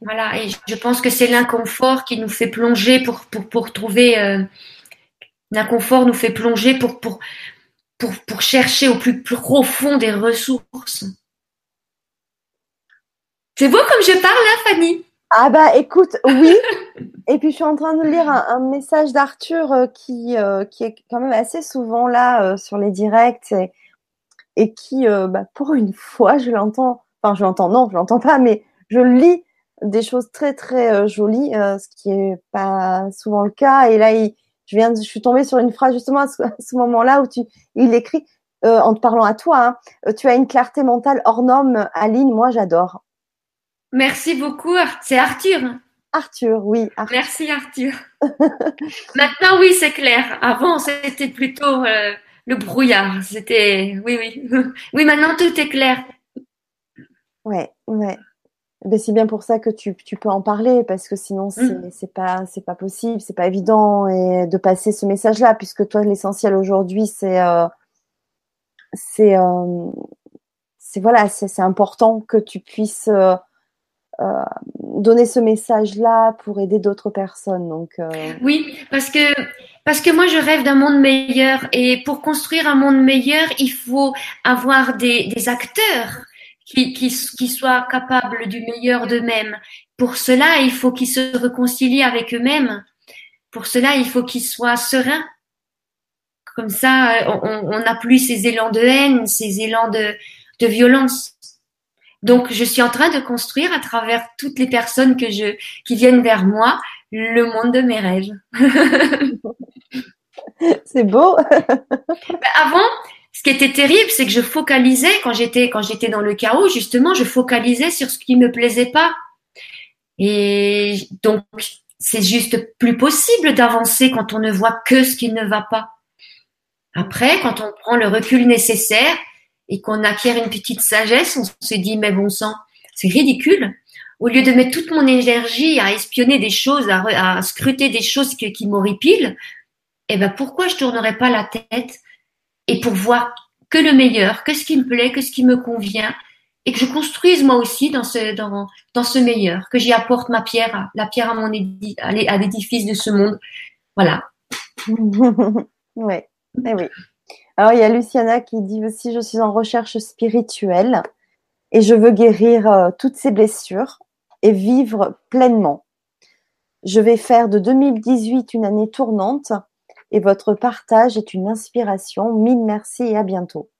Voilà, et je pense que c'est l'inconfort qui nous fait plonger pour, pour, pour trouver. Euh, l'inconfort nous fait plonger pour, pour, pour, pour chercher au plus profond des ressources. C'est beau comme je parle là, Fanny Ah bah écoute, oui. (laughs) Et puis je suis en train de lire un, message d'Arthur euh, qui, euh, qui est quand même assez souvent là euh, sur les directs et, qui, bah, pour une fois, je l'entends, enfin je l'entends, non, je l'entends pas, mais je lis des choses très très jolies, ce qui est pas souvent le cas. Et là, je viens, de, je suis tombée sur une phrase justement à ce, à ce moment-là où tu, il écrit en te parlant à toi, hein, tu as une clarté mentale hors norme, Aline, moi j'adore. Merci beaucoup. C'est Arthur. Arthur, oui. Arthur. Merci Arthur. (laughs) Maintenant, oui, c'est clair. Avant, c'était plutôt euh, le brouillard. C'était, oui, oui. (laughs) Oui, maintenant, tout est clair. Ouais, ouais. Ben, c'est bien pour ça que tu, tu, peux en parler parce que sinon c'est mm. c'est pas c'est pas possible, c'est pas évident et de passer ce message là puisque toi l'essentiel aujourd'hui c'est euh, c'est euh, c'est voilà c'est important que tu puisses euh, euh, donner ce message-là pour aider d'autres personnes. Donc euh... oui, parce que parce que moi je rêve d'un monde meilleur et pour construire un monde meilleur, il faut avoir des, des acteurs qui, qui, qui soient capables du meilleur d'eux-mêmes. Pour cela, il faut qu'ils se réconcilient avec eux-mêmes. Pour cela, il faut qu'ils soient sereins. Comme ça, on n'a plus ces élans de haine, ces élans de, de violence. Donc, je suis en train de construire à travers toutes les personnes que je, qui viennent vers moi le monde de mes rêves. (laughs) c'est beau. (laughs) Ben, avant, ce qui était terrible, c'est que je focalisais quand j'étais quand j'étais dans le chaos, justement, je focalisais sur ce qui me plaisait pas. Et donc, c'est juste plus possible d'avancer quand on ne voit que ce qui ne va pas. Après, quand on prend le recul nécessaire, et qu'on acquiert une petite sagesse, on se dit mais bon sang, c'est ridicule. Au lieu de mettre toute mon énergie à espionner des choses, à, scruter des choses qui, qui m'horripilent, eh ben pourquoi je tournerais pas la tête et pour voir que le meilleur, que ce qui me plaît, que ce qui me convient, et que je construise moi aussi dans ce dans, dans ce meilleur, que j'y apporte ma pierre, la pierre à mon édi, à l'édifice de ce monde. Voilà. (laughs) ouais, eh oui. Alors, il y a Luciana qui dit aussi Je suis en recherche spirituelle et je veux guérir euh, toutes ces blessures et vivre pleinement. Je vais faire de 2018 une année tournante et votre partage est une inspiration. Mille merci et à bientôt.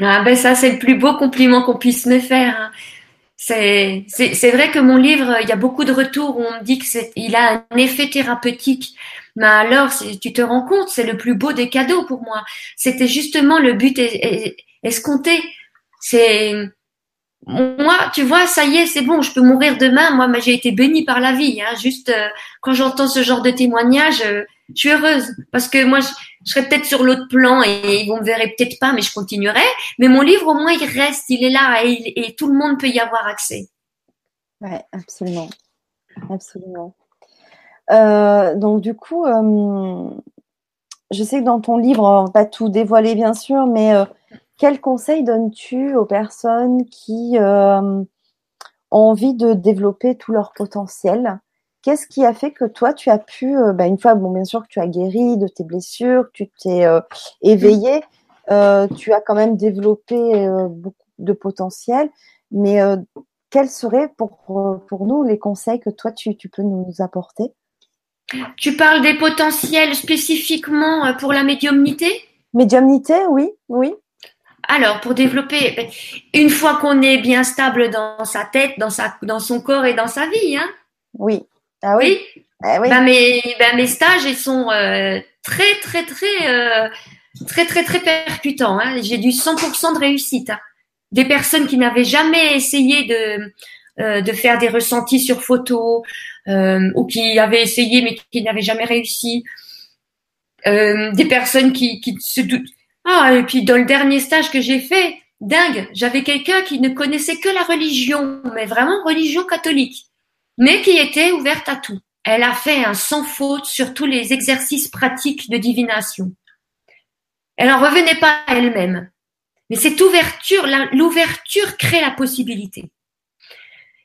Ah ben ça, c'est le plus beau compliment qu'on puisse me faire. Hein. C'est, vrai que mon livre, il y a beaucoup de retours où on me dit que c'est, il a un effet thérapeutique. Mais alors, tu te rends compte, c'est le plus beau des cadeaux pour moi. C'était justement le but escompté. C'est moi, tu vois, ça y est, c'est bon, je peux mourir demain. Moi, j'ai été bénie par la vie. Hein. Juste euh, quand j'entends ce genre de témoignage, euh, Je suis heureuse parce que moi, je, serais peut-être sur l'autre plan et ils vont me verraient peut-être pas, mais je continuerai. Mais mon livre, au moins, il reste, il est là et, tout le monde peut y avoir accès. Ouais, absolument, absolument. Euh, donc du coup, euh, je sais que dans ton livre, on va pas tout dévoiler bien sûr, mais euh, quel conseil donnes-tu aux personnes qui ont envie de développer tout leur potentiel? Qu'est-ce qui a fait que toi, tu as pu, bah, une fois, bon, bien sûr que tu as guéri de tes blessures, que tu t'es éveillé, tu as quand même développé beaucoup de potentiel, mais quels seraient pour, pour nous les conseils que toi, tu, tu peux nous apporter? Tu parles des potentiels spécifiquement euh, pour la médiumnité? Médiumnité, oui, oui. Alors, pour développer, ben, une fois qu'on est bien stable dans sa tête, dans sa, dans son corps et dans sa vie, hein Oui. Ah oui. Ah ben, mes, ben, mes stages, ils sont euh, très, très, très, euh, très, très, très percutants. Hein. J'ai du 100% de réussite. Hein. Des personnes qui n'avaient jamais essayé de, de faire des ressentis sur photo, euh, ou qui avaient essayé mais qui n'avaient jamais réussi. Euh, des personnes qui, qui se doutent. Ah, et puis dans le dernier stage que j'ai fait, dingue, j'avais quelqu'un qui ne connaissait que la religion, mais vraiment religion catholique, mais qui était ouverte à tout. Elle a fait un sans faute sur tous les exercices pratiques de divination. Elle en revenait pas elle-même. Mais cette ouverture, l'ouverture crée la possibilité.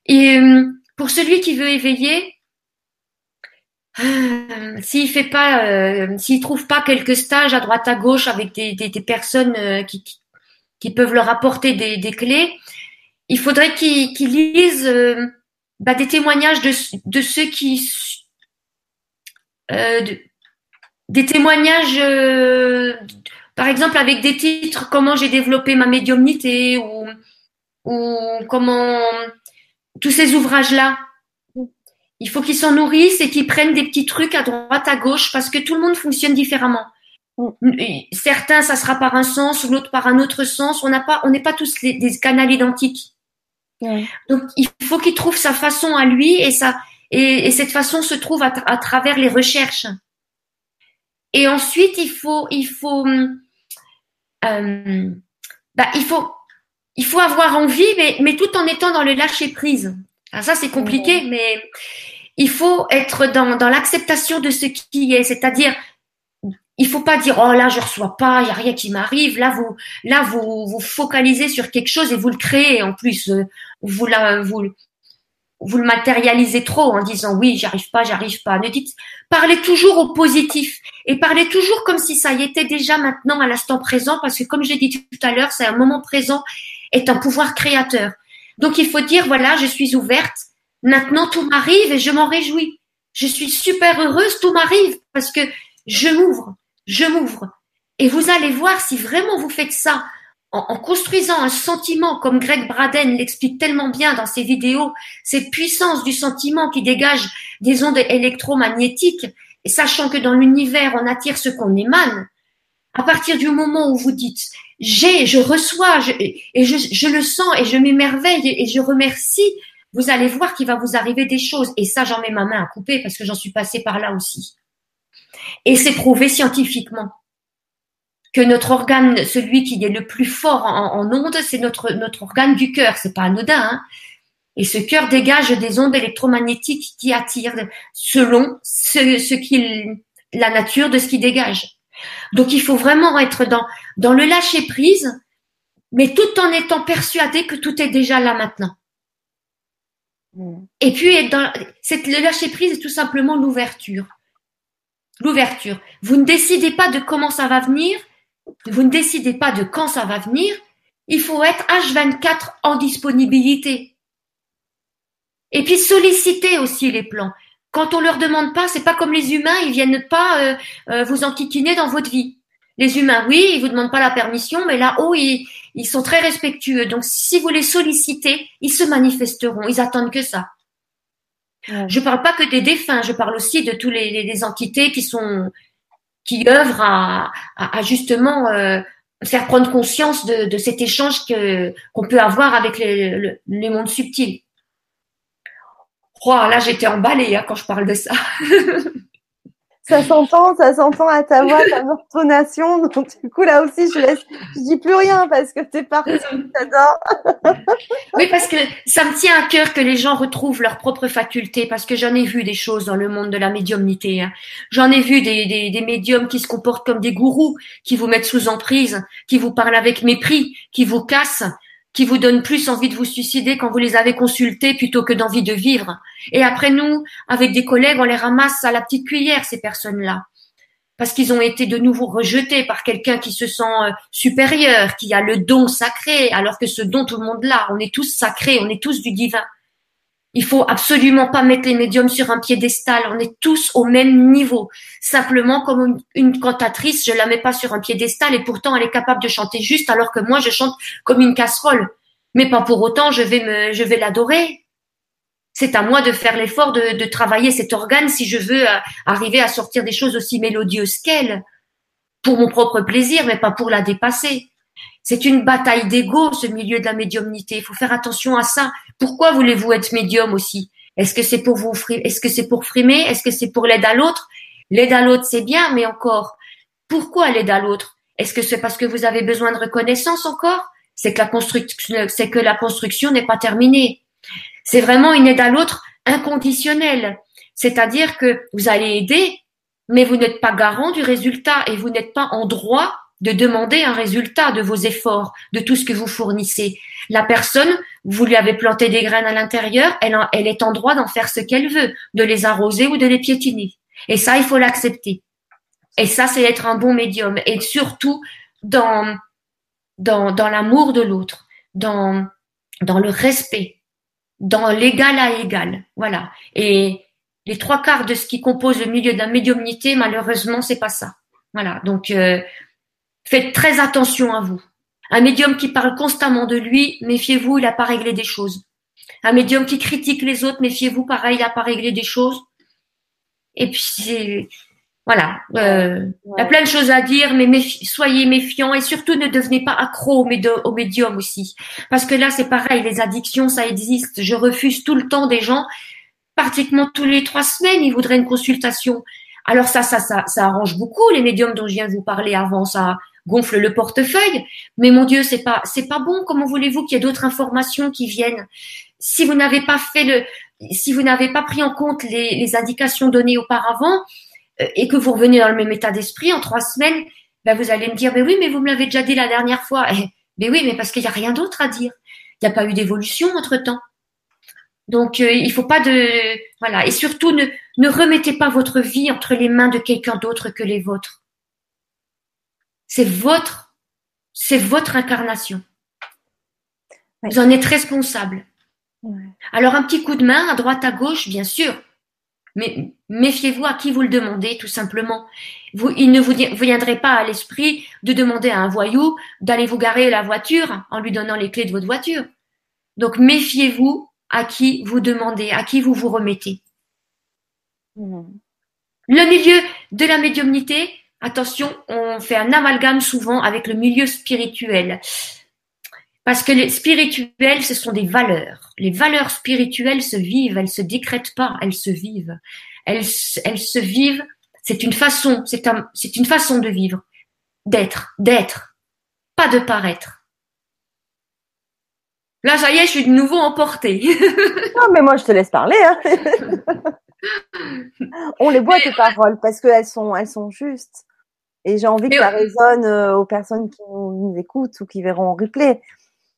Et euh, pour celui qui veut éveiller, euh, s'il fait euh, trouve pas quelques stages à droite à gauche avec des, personnes euh, qui, peuvent leur apporter des, clés, il faudrait qu'il qu lise bah, des témoignages de, ceux qui, des témoignages, par exemple avec des titres comment j'ai développé ma médiumnité ou comment tous ces ouvrages-là. Il faut qu'ils s'en nourrissent et qu'ils prennent des petits trucs à droite, à gauche, parce que tout le monde fonctionne différemment. Certains, ça sera par un sens, l'autre par un autre sens. On n'a pas, on n'est pas tous des canaux identiques. Donc, il faut qu'il trouve sa façon à lui et ça, et, cette façon se trouve à, travers les recherches. Et ensuite, il faut, il faut, euh, bah, il faut il faut avoir envie, mais, mais tout en étant dans le lâcher prise. Alors ça, c'est compliqué, mais il faut être dans, dans l'acceptation de ce qui est, c'est-à-dire il faut pas dire oh là je reçois pas, il y a rien qui m'arrive. Là vous là vous vous focalisez sur quelque chose et vous le créez en plus. Euh, vous la vous vous le matérialisez trop en disant oui j'arrive pas, j'arrive pas. Ne dites parlez toujours au positif et parlez toujours comme si ça y était déjà maintenant à l'instant présent parce que comme j'ai dit tout à l'heure c'est un moment présent est un pouvoir créateur. Donc il faut dire, voilà, je suis ouverte, maintenant tout m'arrive et je m'en réjouis. Je suis super heureuse, tout m'arrive parce que je m'ouvre, je m'ouvre. Et vous allez voir si vraiment vous faites ça en, construisant un sentiment, comme Greg Braden l'explique tellement bien dans ses vidéos, cette puissance du sentiment qui dégage des ondes électromagnétiques, et sachant que dans l'univers, on attire ce qu'on émane, à partir du moment où vous dites j'ai, je reçois, et je, je, le sens et je m'émerveille et je remercie, vous allez voir qu'il va vous arriver des choses. Et ça, j'en mets ma main à couper parce que j'en suis passée par là aussi. Et c'est prouvé scientifiquement que notre organe, celui qui est le plus fort en, en ondes, c'est notre, notre organe du cœur. C'est pas anodin. Hein et ce cœur dégage des ondes électromagnétiques qui attirent selon ce, ce qu'il, la nature de ce qui dégage. Donc il faut vraiment être dans, dans le lâcher prise, mais tout en étant persuadé que tout est déjà là maintenant. Mm. Et puis dans, le lâcher prise est tout simplement l'ouverture. L'ouverture. Vous ne décidez pas de comment ça va venir, vous ne décidez pas de quand ça va venir, il faut être H24 en disponibilité. Et puis solliciter aussi les plans. Quand on leur demande pas, c'est pas comme les humains, ils viennent pas euh, euh, vous enquiquiner dans votre vie. Les humains, oui, ils vous demandent pas la permission, mais là-haut, ils, ils sont très respectueux. Donc, si vous les sollicitez, ils se manifesteront. Ils attendent que ça. Je parle pas que des défunts, je parle aussi de tous les, les, entités qui sont qui œuvrent à, à, justement euh, faire prendre conscience de, de cet échange que qu'on peut avoir avec les, les mondes subtils. Oh, là, j'étais emballée hein, quand je parle de ça. (laughs) Ça s'entend, ça s'entend à ta voix, ta intonation. Donc du coup là aussi, je laisse, je dis plus rien parce que t'es parti. J'adore. (laughs) oui, parce que ça me tient à cœur que les gens retrouvent leurs propres facultés, parce que j'en ai vu des choses dans le monde de la médiumnité. Hein. J'en ai vu des, des, des médiums qui se comportent comme des gourous, qui vous mettent sous emprise, qui vous parlent avec mépris, qui vous cassent qui vous donnent plus envie de vous suicider quand vous les avez consultés plutôt que d'envie de vivre. Et après nous, avec des collègues, on les ramasse à la petite cuillère, ces personnes-là. Parce qu'ils ont été de nouveau rejetés par quelqu'un qui se sent euh, supérieur, qui a le don sacré, alors que ce don, tout le monde l'a. On est tous sacrés, on est tous du divin. Il faut absolument pas mettre les médiums sur un piédestal. On est tous au même niveau. Simplement, comme une, cantatrice, je la mets pas sur un piédestal et pourtant elle est capable de chanter juste alors que moi je chante comme une casserole. Mais pas pour autant, je vais me, je vais l'adorer. C'est à moi de faire l'effort de, de, travailler cet organe si je veux euh, arriver à sortir des choses aussi mélodieuses qu'elle. Pour mon propre plaisir, mais pas pour la dépasser. C'est une bataille d'ego, ce milieu de la médiumnité. Il faut faire attention à ça. Pourquoi voulez-vous être médium aussi? Est-ce que c'est pour vous, frimer? Est-ce que c'est pour l'aide à l'autre? L'aide à l'autre, c'est bien, mais encore, pourquoi l'aide à l'autre? Est-ce que c'est parce que vous avez besoin de reconnaissance encore? C'est que la construction, c'est que la construction n'est pas terminée. C'est vraiment une aide à l'autre inconditionnelle. C'est-à-dire que vous allez aider, mais vous n'êtes pas garant du résultat et vous n'êtes pas en droit de demander un résultat de vos efforts, de tout ce que vous fournissez. La personne, vous lui avez planté des graines à l'intérieur, elle, elle est en droit d'en faire ce qu'elle veut, de les arroser ou de les piétiner. Et ça, il faut l'accepter. Et ça, c'est être un bon médium. Et surtout dans, dans, dans l'amour de l'autre, dans, dans le respect, dans l'égal à égal. Voilà. Et les trois quarts de ce qui compose le milieu la médiumnité, malheureusement, c'est pas ça. Voilà. Donc, euh, Faites très attention à vous. Un médium qui parle constamment de lui, méfiez-vous, il n'a pas réglé des choses. Un médium qui critique les autres, méfiez-vous, pareil, il n'a pas réglé des choses. Et puis, voilà, euh, il y a plein de choses à dire, mais soyez méfiants et surtout ne devenez pas accro au, au médium aussi. Parce que là, c'est pareil, les addictions, ça existe. Je refuse tout le temps des gens, pratiquement tous les trois semaines, ils voudraient une consultation. Alors ça, ça, ça, ça arrange beaucoup les médiums dont je viens de vous parler avant. Ça, gonfle le portefeuille. Mais mon Dieu, c'est pas, c'est pas bon. Comment voulez-vous qu'il y ait d'autres informations qui viennent? Si vous n'avez pas fait le, si vous n'avez pas pris en compte les, indications données auparavant euh, et que vous revenez dans le même état d'esprit en trois semaines, ben vous allez me dire, mais oui, mais vous me l'avez déjà dit la dernière fois. Eh, mais oui, mais parce qu'il n'y a rien d'autre à dire. Il n'y a pas eu d'évolution entre temps. Donc, euh, il faut pas de, voilà. Et surtout, ne, ne remettez pas votre vie entre les mains de quelqu'un d'autre que les vôtres. C'est votre, c'est votre incarnation. Vous en êtes responsable. Alors un petit coup de main à droite à gauche, bien sûr. Mais méfiez-vous à qui vous le demandez, tout simplement. Vous, il ne vous viendrait pas à l'esprit de demander à un voyou d'aller vous garer la voiture en lui donnant les clés de votre voiture. Donc méfiez-vous à qui vous demandez, à qui vous vous remettez. Le milieu de la médiumnité, attention, on fait un amalgame souvent avec le milieu spirituel. Parce que les spirituels, ce sont des valeurs. Les valeurs spirituelles se vivent, elles se décrètent pas, elles se vivent. Elles, elles se vivent, c'est une façon, c'est un, c'est une façon de vivre, d'être, d'être, pas de paraître. Là, ça y est, je suis de nouveau emportée. (laughs) non, mais moi, je te laisse parler. Hein. (laughs) On les boit tes paroles parce qu'elles sont, elles sont justes. Et j'ai envie que ça résonne euh, aux personnes qui nous écoutent ou qui verront en replay.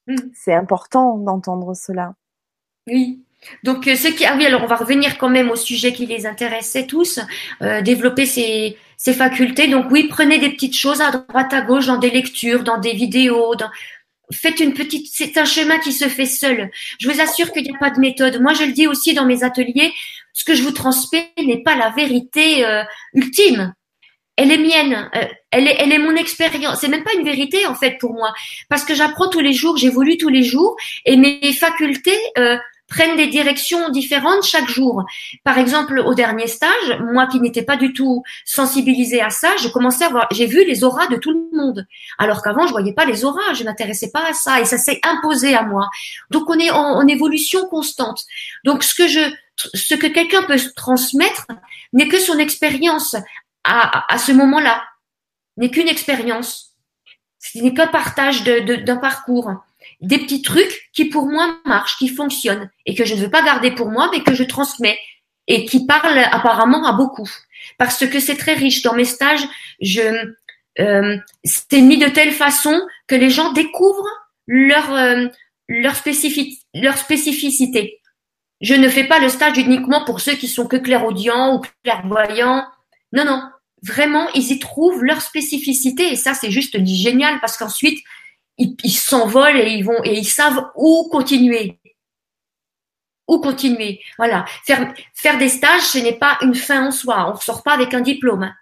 Hmm. C'est important d'entendre cela. Oui. Donc, euh, ce qui, ah oui, alors on va revenir quand même au sujet qui les intéressait tous, euh, développer ces, ces facultés. Donc oui, prenez des petites choses à droite à gauche dans des lectures, dans des vidéos, dans, faites une petite, c'est un chemin qui se fait seul. Je vous assure qu'il n'y a pas de méthode. Moi, je le dis aussi dans mes ateliers, ce que je vous transmets n'est pas la vérité ultime elle est mienne, euh, elle est, elle est mon expérience. C'est même pas une vérité en fait pour moi, parce que j'apprends tous les jours, j'évolue tous les jours, et mes facultés euh, prennent des directions différentes chaque jour. Par exemple, au dernier stage, moi qui n'étais pas du tout sensibilisée à ça, je commençais à voir, j'ai vu les auras de tout le monde, alors qu'avant je voyais pas les auras, je m'intéressais pas à ça, et ça s'est imposé à moi. Donc on est en, en évolution constante. Donc ce que je ce que quelqu'un peut transmettre n'est que son expérience à, ce moment-là, n'est qu'une expérience, ce n'est qu'un partage d'un parcours, des petits trucs qui pour moi marchent, qui fonctionnent et que je ne veux pas garder pour moi, mais que je transmets et qui parlent apparemment à beaucoup. Parce que c'est très riche. Dans mes stages, je euh, c'est mis de telle façon que les gens découvrent leur euh, leur, leur spécificité. Je ne fais pas le stage uniquement pour ceux qui sont que clairaudients ou clairvoyants. Non, non. Vraiment, ils y trouvent leur spécificité et ça, c'est juste génial parce qu'ensuite, ils s'envolent et ils vont et ils savent où continuer. Où continuer. Voilà. Faire, faire des stages, ce n'est pas une fin en soi. On ne sort pas avec un diplôme. Hein.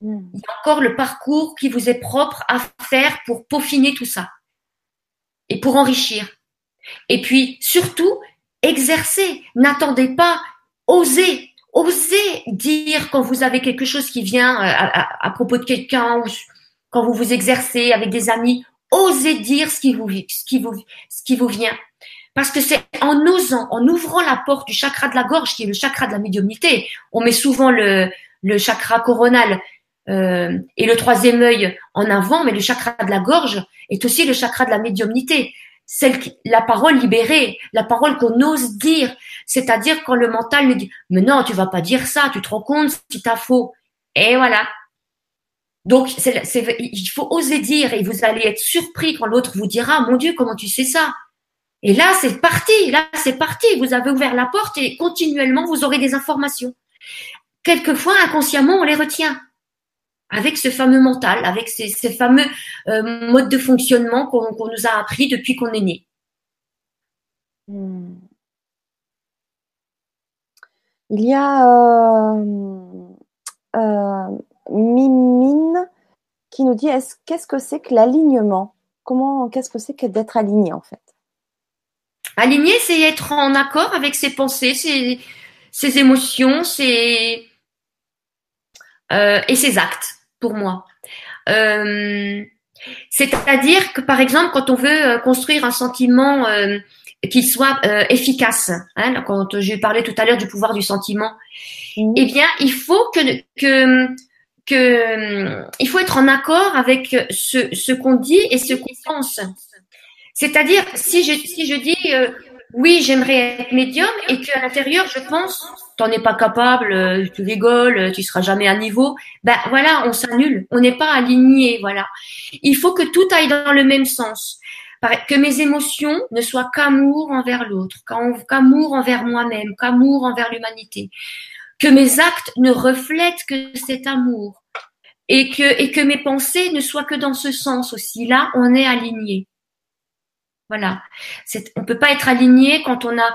Mm. Il y a encore le parcours qui vous est propre à faire pour peaufiner tout ça et pour enrichir. Et puis, surtout, exercer. N'attendez pas. Osez. Osez dire quand vous avez quelque chose qui vient euh, à, propos de quelqu'un ou quand vous vous exercez avec des amis. Osez dire ce qui vous, vient. Parce que c'est en osant, en ouvrant la porte du chakra de la gorge, qui est le chakra de la médiumnité. On met souvent le, le chakra coronal euh, et le troisième œil en avant, mais le chakra de la gorge est aussi le chakra de la médiumnité. Celle qui, la parole libérée, la parole qu'on ose dire, c'est-à-dire quand le mental nous dit mais non tu vas pas dire ça, tu te rends compte si t'as faux. Et voilà. Donc c'est, il faut oser dire et vous allez être surpris quand l'autre vous dira mon Dieu comment tu sais ça? Et là c'est parti, là c'est parti. Vous avez ouvert la porte et continuellement vous aurez des informations. Quelquefois inconsciemment on les retient avec ce fameux mental, avec ces, fameux euh, modes de fonctionnement qu'on nous a appris depuis qu'on est né. Hmm. Il y a euh, euh, Mimine qui nous dit qu'est-ce que c'est que l'alignement? Comment qu'est-ce que c'est que d'être aligné en fait? Aligné, c'est être en accord avec ses pensées, ses, ses émotions, ses et ses actes pour moi. Euh, c'est-à-dire que par exemple, quand on veut euh, construire un sentiment euh, qui soit efficace, hein, quand j'ai parlé tout à l'heure du pouvoir du sentiment, mmh. eh bien, il faut que, que que il faut être en accord avec ce, ce qu'on dit et ce qu'on pense. C'est-à-dire, si je si je dis oui, j'aimerais être médium et qu'à l'intérieur, je pense, t'en es pas capable, euh, tu rigoles, tu seras jamais à niveau. Ben voilà, on s'annule, on n'est pas aligné, voilà. Il faut que tout aille dans le même sens, que mes émotions ne soient qu'amour envers l'autre, qu'amour envers moi-même, qu'amour envers l'humanité, que mes actes ne reflètent que cet amour et que et que mes pensées ne soient que dans ce sens aussi. Là, on est aligné. Voilà. On peut pas être aligné quand on a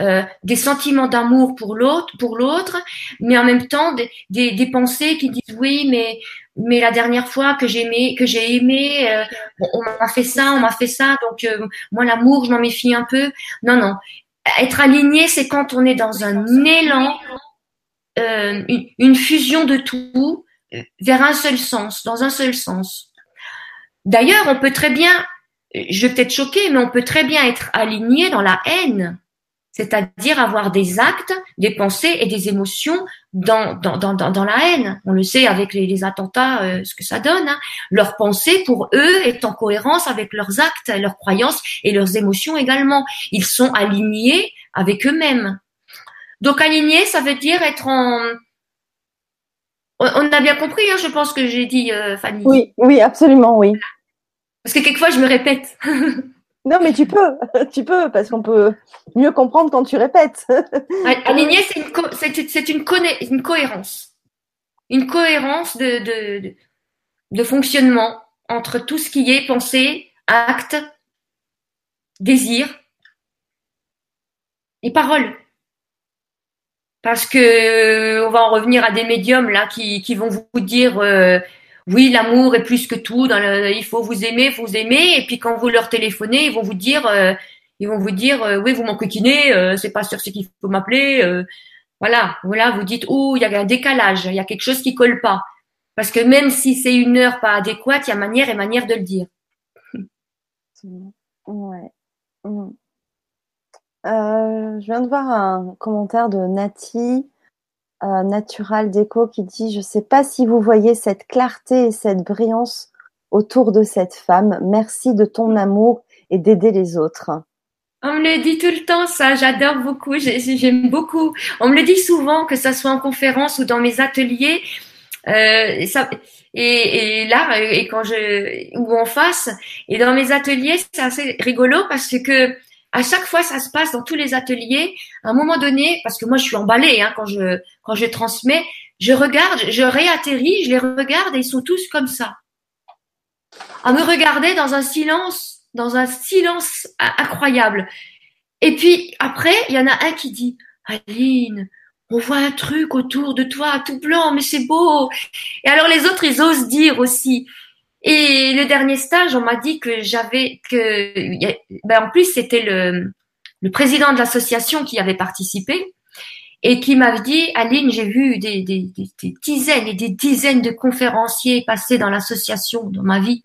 euh, des sentiments d'amour pour l'autre, pour l'autre, mais en même temps des, des, des, pensées qui disent oui, mais mais la dernière fois que j'ai aimé, que j'ai aimé, euh, on m'a fait ça, on m'a fait ça, donc euh, moi l'amour, je m'en méfie un peu. Non, non. Être aligné, c'est quand on est dans un élan, une, une fusion de tout vers un seul sens, dans un seul sens. D'ailleurs, on peut très bien je vais peut-être choquer, mais on peut très bien être aligné dans la haine, c'est-à-dire avoir des actes, des pensées et des émotions dans, dans, dans, dans la haine. On le sait avec les, attentats, euh, ce que ça donne. Hein. Leur pensée, pour eux, est en cohérence avec leurs actes, leurs croyances et leurs émotions également. Ils sont alignés avec eux-mêmes. Donc aligné, ça veut dire être en... On a bien compris, hein, je pense que j'ai dit, euh, Fanny. Oui, oui, absolument, oui. Parce que quelquefois, je me répète. (laughs) non, mais tu peux, (laughs) tu peux, parce qu'on peut mieux comprendre quand tu répètes. (laughs) Aligner, c'est une, c'est une, une, cohérence. Une cohérence de, de, de, fonctionnement entre tout ce qui est pensée, acte, désir et parole. Parce que on va en revenir à des médiums là qui, qui vont vous dire euh, oui, l'amour est plus que tout. Il faut vous aimer, vous aimer. Et puis quand vous leur téléphonez, ils vont vous dire, euh, ils vont vous dire, euh, oui, vous m'enquiquinez, euh, c'est pas sur ce qu'il faut m'appeler. Euh. voilà, voilà, vous dites, oh, il y a un décalage, il y a quelque chose qui colle pas. Parce que même si c'est une heure pas adéquate, il y a manière et manière de le dire. Ouais. Mm. je viens de voir un commentaire de Nati euh, Natural Déco qui dit Je ne sais pas si vous voyez cette clarté et cette brillance autour de cette femme. Merci de ton amour et d'aider les autres. On me le dit tout le temps, ça, j'adore beaucoup, j'aime beaucoup. On me le dit souvent, que ça soit en conférence ou dans mes ateliers. Euh, ça, et, et, là, et quand je ou en face, et dans mes ateliers, c'est assez rigolo parce que à chaque fois, ça se passe dans tous les ateliers. À un moment donné, parce que moi, je suis emballée hein, quand je quand je transmets, je regarde, je réatterris, je les regarde et ils sont tous comme ça, à me regarder dans un silence, dans un silence incroyable. Et puis après, il y en a un qui dit Aline, on voit un truc autour de toi, tout blanc, mais c'est beau. Et alors les autres, ils osent dire aussi. Et le dernier stage, on m'a dit que j'avais que, ben en plus c'était le, le président de l'association qui avait participé et qui m'avait dit, Aline, j'ai vu des, des, des, dizaines et des dizaines de conférenciers passer dans l'association dans ma vie.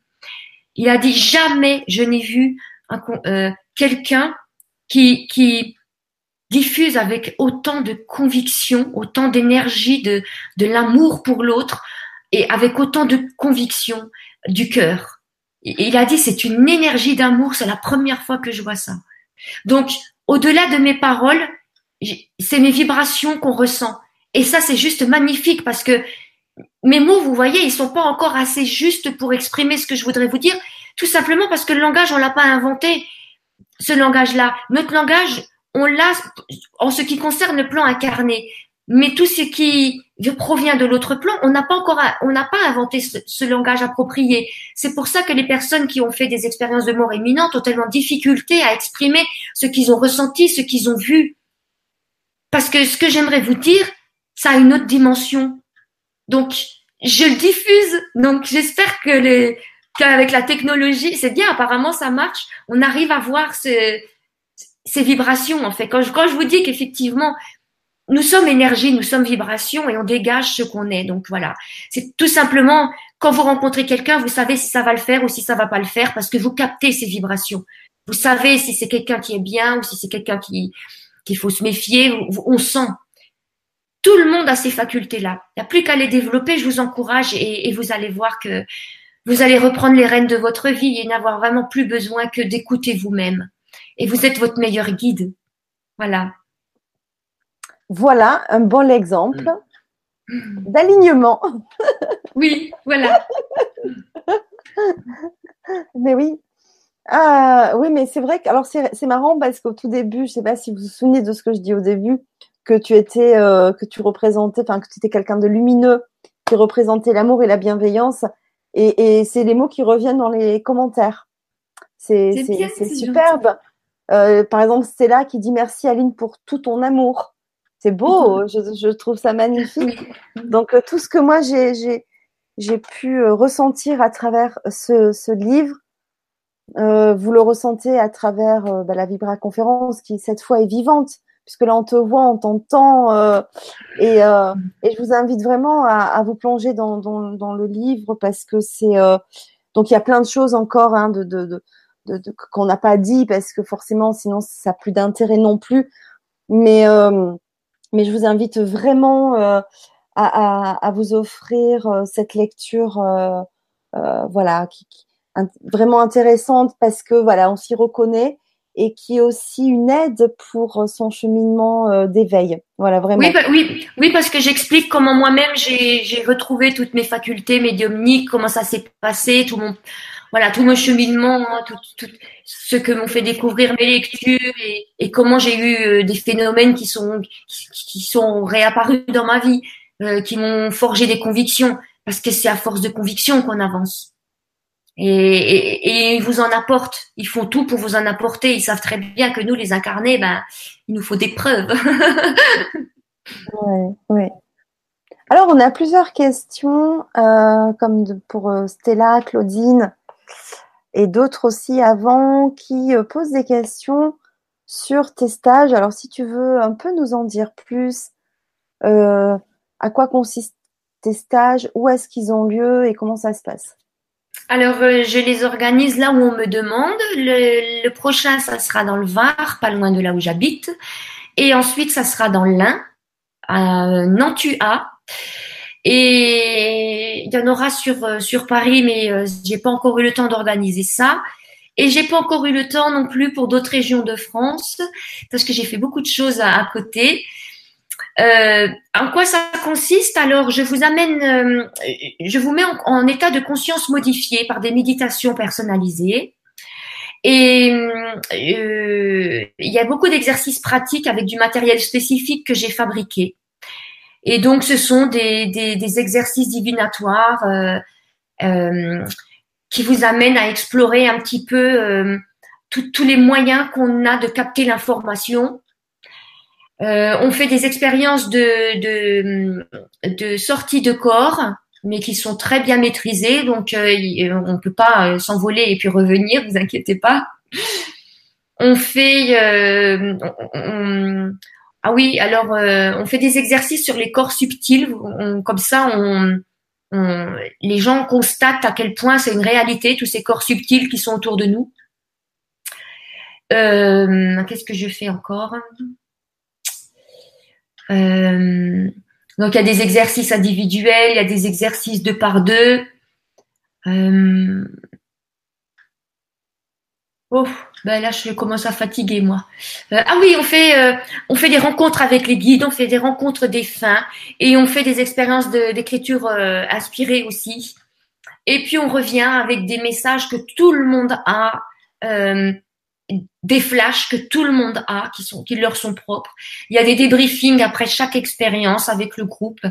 Il a dit jamais je n'ai vu euh, quelqu'un qui, qui diffuse avec autant de conviction, autant d'énergie, de, de l'amour pour l'autre et avec autant de conviction du cœur. Il a dit c'est une énergie d'amour, c'est la première fois que je vois ça. Donc, au-delà de mes paroles, c'est mes vibrations qu'on ressent. Et ça, c'est juste magnifique parce que mes mots, vous voyez, ils sont pas encore assez justes pour exprimer ce que je voudrais vous dire, tout simplement parce que le langage, on l'a pas inventé. Ce langage-là, notre langage, on l'a en ce qui concerne le plan incarné. Mais tout ce qui provient de l'autre plan, on n'a pas encore, on n'a pas inventé ce, langage approprié. C'est pour ça que les personnes qui ont fait des expériences de mort imminente ont tellement de difficulté à exprimer ce qu'ils ont ressenti, ce qu'ils ont vu. Parce que ce que j'aimerais vous dire, ça a une autre dimension. Donc, je le diffuse. Donc, j'espère que les, qu'avec la technologie, c'est bien. Apparemment, ça marche. On arrive à voir ce, ces vibrations, en fait. Quand je, quand je vous dis qu'effectivement, nous sommes énergie, nous sommes vibration et on dégage ce qu'on est. Donc voilà, c'est tout simplement quand vous rencontrez quelqu'un, vous savez si ça va le faire ou si ça va pas le faire parce que vous captez ces vibrations. Vous savez si c'est quelqu'un qui est bien ou si c'est quelqu'un qui qu'il faut se méfier. On sent. Tout le monde a ces facultés-là. Il n'y a plus qu'à les développer. Je vous encourage et, et vous allez voir que vous allez reprendre les rênes de votre vie et n'avoir vraiment plus besoin que d'écouter vous-même. Et vous êtes votre meilleur guide. Voilà. Voilà un bon exemple mm. d'alignement. Oui, voilà. (laughs) mais oui. Ah, oui, mais c'est vrai que alors c'est marrant parce qu'au tout début, je sais pas si vous vous souvenez de ce que je dis au début, que tu étais, euh, que tu représentais, enfin que tu étais quelqu'un de lumineux, qui représentait l'amour et la bienveillance, et, c'est les mots qui reviennent dans les commentaires. C'est superbe. Euh, par exemple, Stella qui dit merci Aline pour tout ton amour. C'est beau, je, trouve ça magnifique. Donc euh, tout ce que moi j'ai j'ai pu euh, ressentir à travers ce, ce livre, euh, vous le ressentez à travers euh, bah, la Vibra conférence qui cette fois est vivante, puisque là on te voit, on t'entend, et, et je vous invite vraiment à, à vous plonger dans, dans, dans, le livre parce que c'est donc il y a plein de choses encore hein, de, de, de, qu'on n'a pas dit parce que forcément sinon ça n'a plus d'intérêt non plus, mais mais je vous invite vraiment euh, à, à, vous offrir euh, cette lecture, euh, voilà, qui, vraiment intéressante parce que voilà, on s'y reconnaît et qui est aussi une aide pour son cheminement d'éveil. Voilà, vraiment. Oui, oui, oui, parce que j'explique comment moi-même j'ai retrouvé toutes mes facultés médiumniques, comment ça s'est passé, tout mon voilà tout mon cheminement, hein, tout, tout ce que m'ont fait découvrir mes lectures et, et comment j'ai eu euh, des phénomènes qui sont qui, sont réapparus dans ma vie, euh, qui m'ont forgé des convictions, parce que c'est à force de convictions qu'on avance. Et, et, ils vous en apportent. Ils font tout pour vous en apporter. Ils savent très bien que nous, les incarnés, ben, il nous faut des preuves. (laughs) ouais, ouais. Alors, on a plusieurs questions, euh, comme pour euh, Stella, Claudine et d'autres aussi avant qui euh, posent des questions sur tes stages. Alors si tu veux un peu nous en dire plus, euh, à quoi consistent tes stages, où est-ce qu'ils ont lieu et comment ça se passe? Alors, euh, je les organise là où on me demande. Le, le, prochain, ça sera dans le Var, pas loin de là où j'habite. Et ensuite, ça sera dans l'Ain, à Nantua. Et il y en aura sur sur Paris, mais j'ai pas encore eu le temps d'organiser ça. Et j'ai pas encore eu le temps non plus pour d'autres régions de France parce que j'ai fait beaucoup de choses à, côté. Euh, en quoi ça consiste Alors, je vous amène, euh, je vous mets en, état de conscience modifié par des méditations personnalisées. Et euh, il y a beaucoup d'exercices pratiques avec du matériel spécifique que j'ai fabriqué. Et donc, ce sont des, des, des exercices divinatoires euh, euh qui vous amène à explorer un petit peu euh, tous les moyens qu'on a de capter l'information. Euh, on fait des expériences de, de, de, sortie de corps, mais qui sont très bien maîtrisées, donc euh, on ne peut pas euh, s'envoler et puis revenir, (laughs) vous inquiétez pas. On fait, ah oui, alors on fait des exercices sur les corps subtils, comme ça on, les gens constatent à quel point c'est une réalité, tous ces corps subtils qui sont autour de nous. Qu'est-ce que je fais encore? Donc il y a des exercices individuels, il y a des exercices deux par deux. Euh, oh, ben là, je commence à fatiguer moi. Euh, ah oui, on fait euh, on fait des rencontres avec les guides, on fait des rencontres des fins et on fait des expériences d'écriture euh, inspirée aussi. Et puis on revient avec des messages que tout le monde a, des flashs que tout le monde a, qui sont qui leur sont propres. Il y a des débriefings après chaque expérience avec le groupe.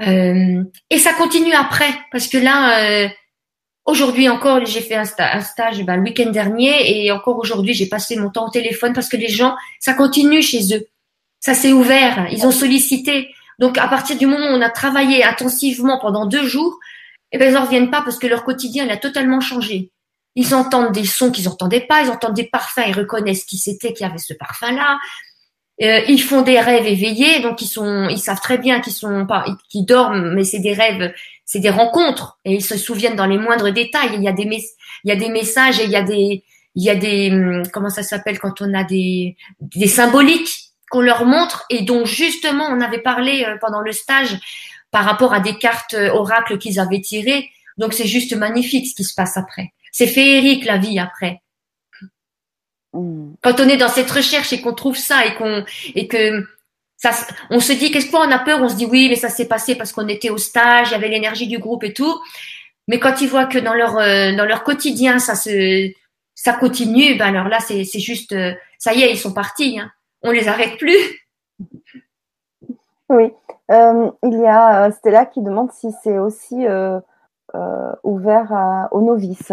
et ça continue après parce que là Aujourd'hui encore, j'ai fait un, stage ben, le week-end dernier et encore aujourd'hui, j'ai passé mon temps au téléphone parce que les gens, ça continue chez eux. Ça s'est ouvert, ils ont sollicité. Donc à partir du moment où on a travaillé intensivement pendant deux jours, eh ben, ils n'en reviennent pas parce que leur quotidien il a totalement changé. Ils entendent des sons qu'ils n'entendaient pas, ils entendent des parfums, ils reconnaissent qui c'était qui avait ce parfum-là. Euh, ils font des rêves éveillés, donc ils sont, ils savent très bien qu'ils sont pas, qu'ils dorment, mais c'est des rêves c'est des rencontres et ils se souviennent dans les moindres détails. Il y a des il y a des messages et il y a des il y a des hum, comment ça s'appelle quand on a des des symboliques qu'on leur montre et dont justement on avait parlé euh, pendant le stage par rapport à des cartes euh, oracles qu'ils avaient tirées. Donc c'est juste magnifique ce qui se passe après. C'est féerique la vie après. Mmh. Quand on est dans cette recherche et qu'on trouve ça et qu'on et que ça, on se dit qu'est-ce qu'on a peur, on se dit oui, mais ça s'est passé parce qu'on était au stage, il y avait l'énergie du groupe et tout. Mais quand ils voient que dans leur euh, dans leur quotidien ça se ça continue, ben alors là c'est c'est juste euh, ça y est, ils sont partis. Hein. On les arrête plus. Oui, euh, il y a Stella qui demande si c'est aussi ouvert aux novices.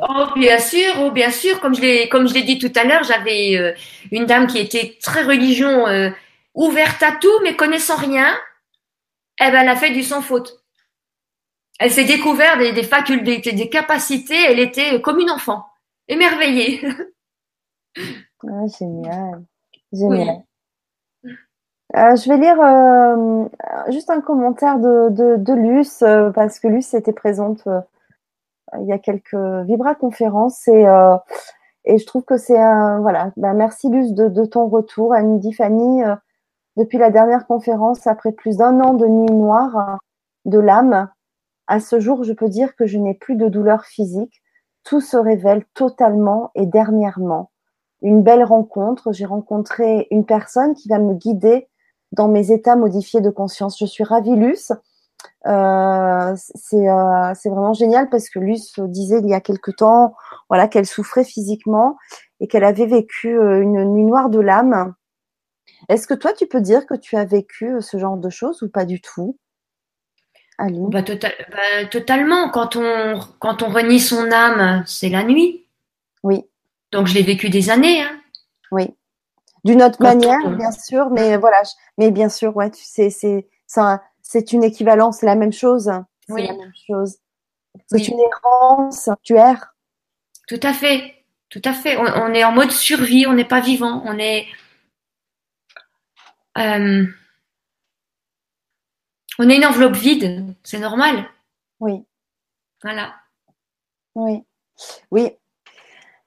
Oh bien sûr, oh bien sûr. Comme je l'ai comme je l'ai dit tout à l'heure, j'avais une dame qui était très religion ouverte à tout, mais connaissant rien, eh ben, elle a fait du sans faute. Elle s'est découverte des, facultés, des capacités, elle était comme une enfant, émerveillée. Ah, génial, génial. Euh, je vais lire euh, juste un commentaire de, de, Luce, euh, parce que Luce était présente il y a quelques Vibra conférences et, et je trouve que c'est un. Voilà, ben, merci Luce de, ton retour. Elle nous dit Fanny, depuis la dernière conférence, après plus d'un an de nuit noire de l'âme, à ce jour, je peux dire que je n'ai plus de douleur physique. Tout se révèle totalement et dernièrement. Une belle rencontre. J'ai rencontré une personne qui va me guider dans mes états modifiés de conscience. Je suis ravie, Luce. Euh, c'est euh, vraiment génial parce que Luce disait il y a quelque temps voilà qu'elle souffrait physiquement et qu'elle avait vécu euh, une nuit noire de l'âme est-ce que toi, tu peux dire que tu as vécu euh, ce genre de choses ou pas du tout? Bah, tota-, bah, Totalement. Quand on, quand on renie son âme, c'est la nuit. Oui. Donc, je l'ai vécu des années. Hein. Oui. D'une autre manière, bien sûr, mais voilà. Mais bien sûr, ouais, tu sais, c'est, c'est une équivalence, c'est la même chose. C'est la même chose. C'est une errance, tu erres. Tout à fait. Tout à fait. on est en mode survie, on n'est pas vivant. On est, euh, on est une enveloppe vide, c'est normal. Oui. Voilà. Oui. Oui.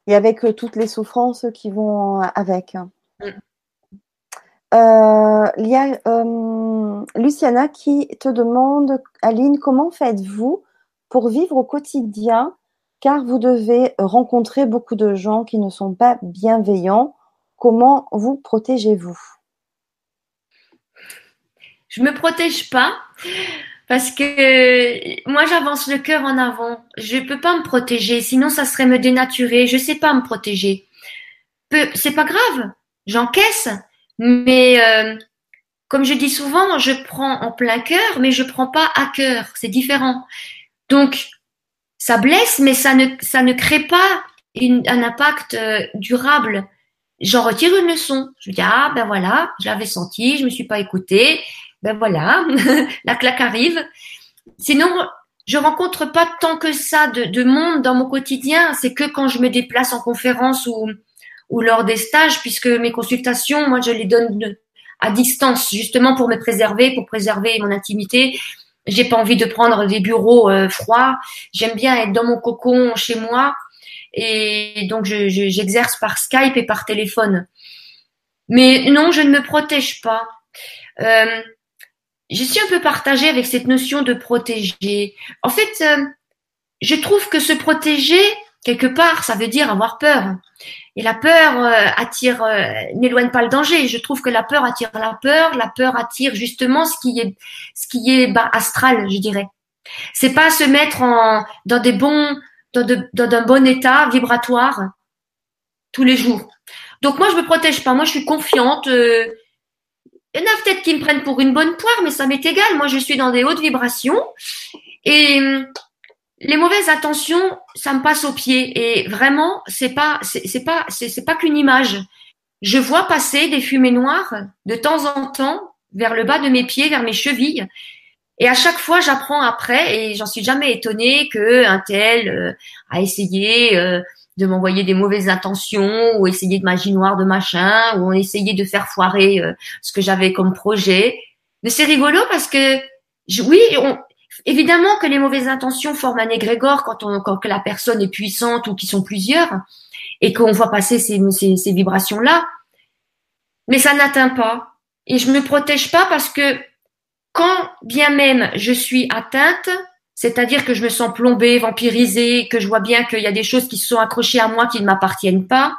Et avec euh, toutes les souffrances qui vont avec. Mm. Euh, il y a euh, Luciana qui te demande, Aline, comment faites-vous pour vivre au quotidien? Car vous devez rencontrer beaucoup de gens qui ne sont pas bienveillants. Comment vous protégez-vous? Je me protège pas parce que moi j'avance le cœur en avant. Je peux pas me protéger, sinon ça serait me dénaturer. Je sais pas me protéger. C'est pas grave, j'encaisse, mais euh, comme je dis souvent, je prends en plein cœur, mais je prends pas à cœur. C'est différent. Donc ça blesse, mais ça ne, ça ne crée pas un impact euh, durable. J'en retire une leçon. Je me dis, ah ben voilà, je l'avais senti, je me suis pas écoutée, ben voilà, (laughs) la claque arrive. Sinon, je rencontre pas tant que ça de, de monde dans mon quotidien. C'est que quand je me déplace en conférence ou, ou lors des stages, puisque mes consultations, moi, je les donne à distance, justement pour me préserver, pour préserver mon intimité. J'ai pas envie de prendre des bureaux euh, froids. J'aime bien être dans mon cocon chez moi. Et donc, j'exerce par Skype et par téléphone. Mais non, je ne me protège pas. Euh, je suis un peu partagée avec cette notion de protéger. En fait, euh, je trouve que se protéger, quelque part, ça veut dire avoir peur. Et la peur euh, attire, euh, n'éloigne pas le danger. Je trouve que la peur attire la peur. La peur attire justement ce qui est, ce bas astral, je dirais. C'est pas se mettre en dans des bons, dans, de, un bon état vibratoire tous les jours. Donc moi je me protège pas. Moi je suis confiante. Euh, il y en a peut-être qui me prennent pour une bonne poire, mais ça m'est égal. Moi je suis dans des hautes vibrations et les mauvaises intentions, ça me passe au pied et vraiment, c'est pas, c'est pas, c'est pas qu'une image. Je vois passer des fumées noires de temps en temps vers le bas de mes pieds, vers mes chevilles. Et à chaque fois, j'apprends après et j'en suis jamais étonnée que un tel euh, a essayé euh, de m'envoyer des mauvaises intentions ou essayé de magie noire de machin ou on essayé de faire foirer euh, ce que j'avais comme projet. Mais c'est rigolo parce que oui, on, Évidemment que les mauvaises intentions forment un égrégore quand, on, quand la personne est puissante ou qui sont plusieurs et qu'on voit passer ces, vibrations-là. Mais ça n'atteint pas. Et je me protège pas parce que quand bien même je suis atteinte, c'est-à-dire que je me sens plombée, vampirisée, que je vois bien qu'il y a des choses qui se sont accrochées à moi qui ne m'appartiennent pas,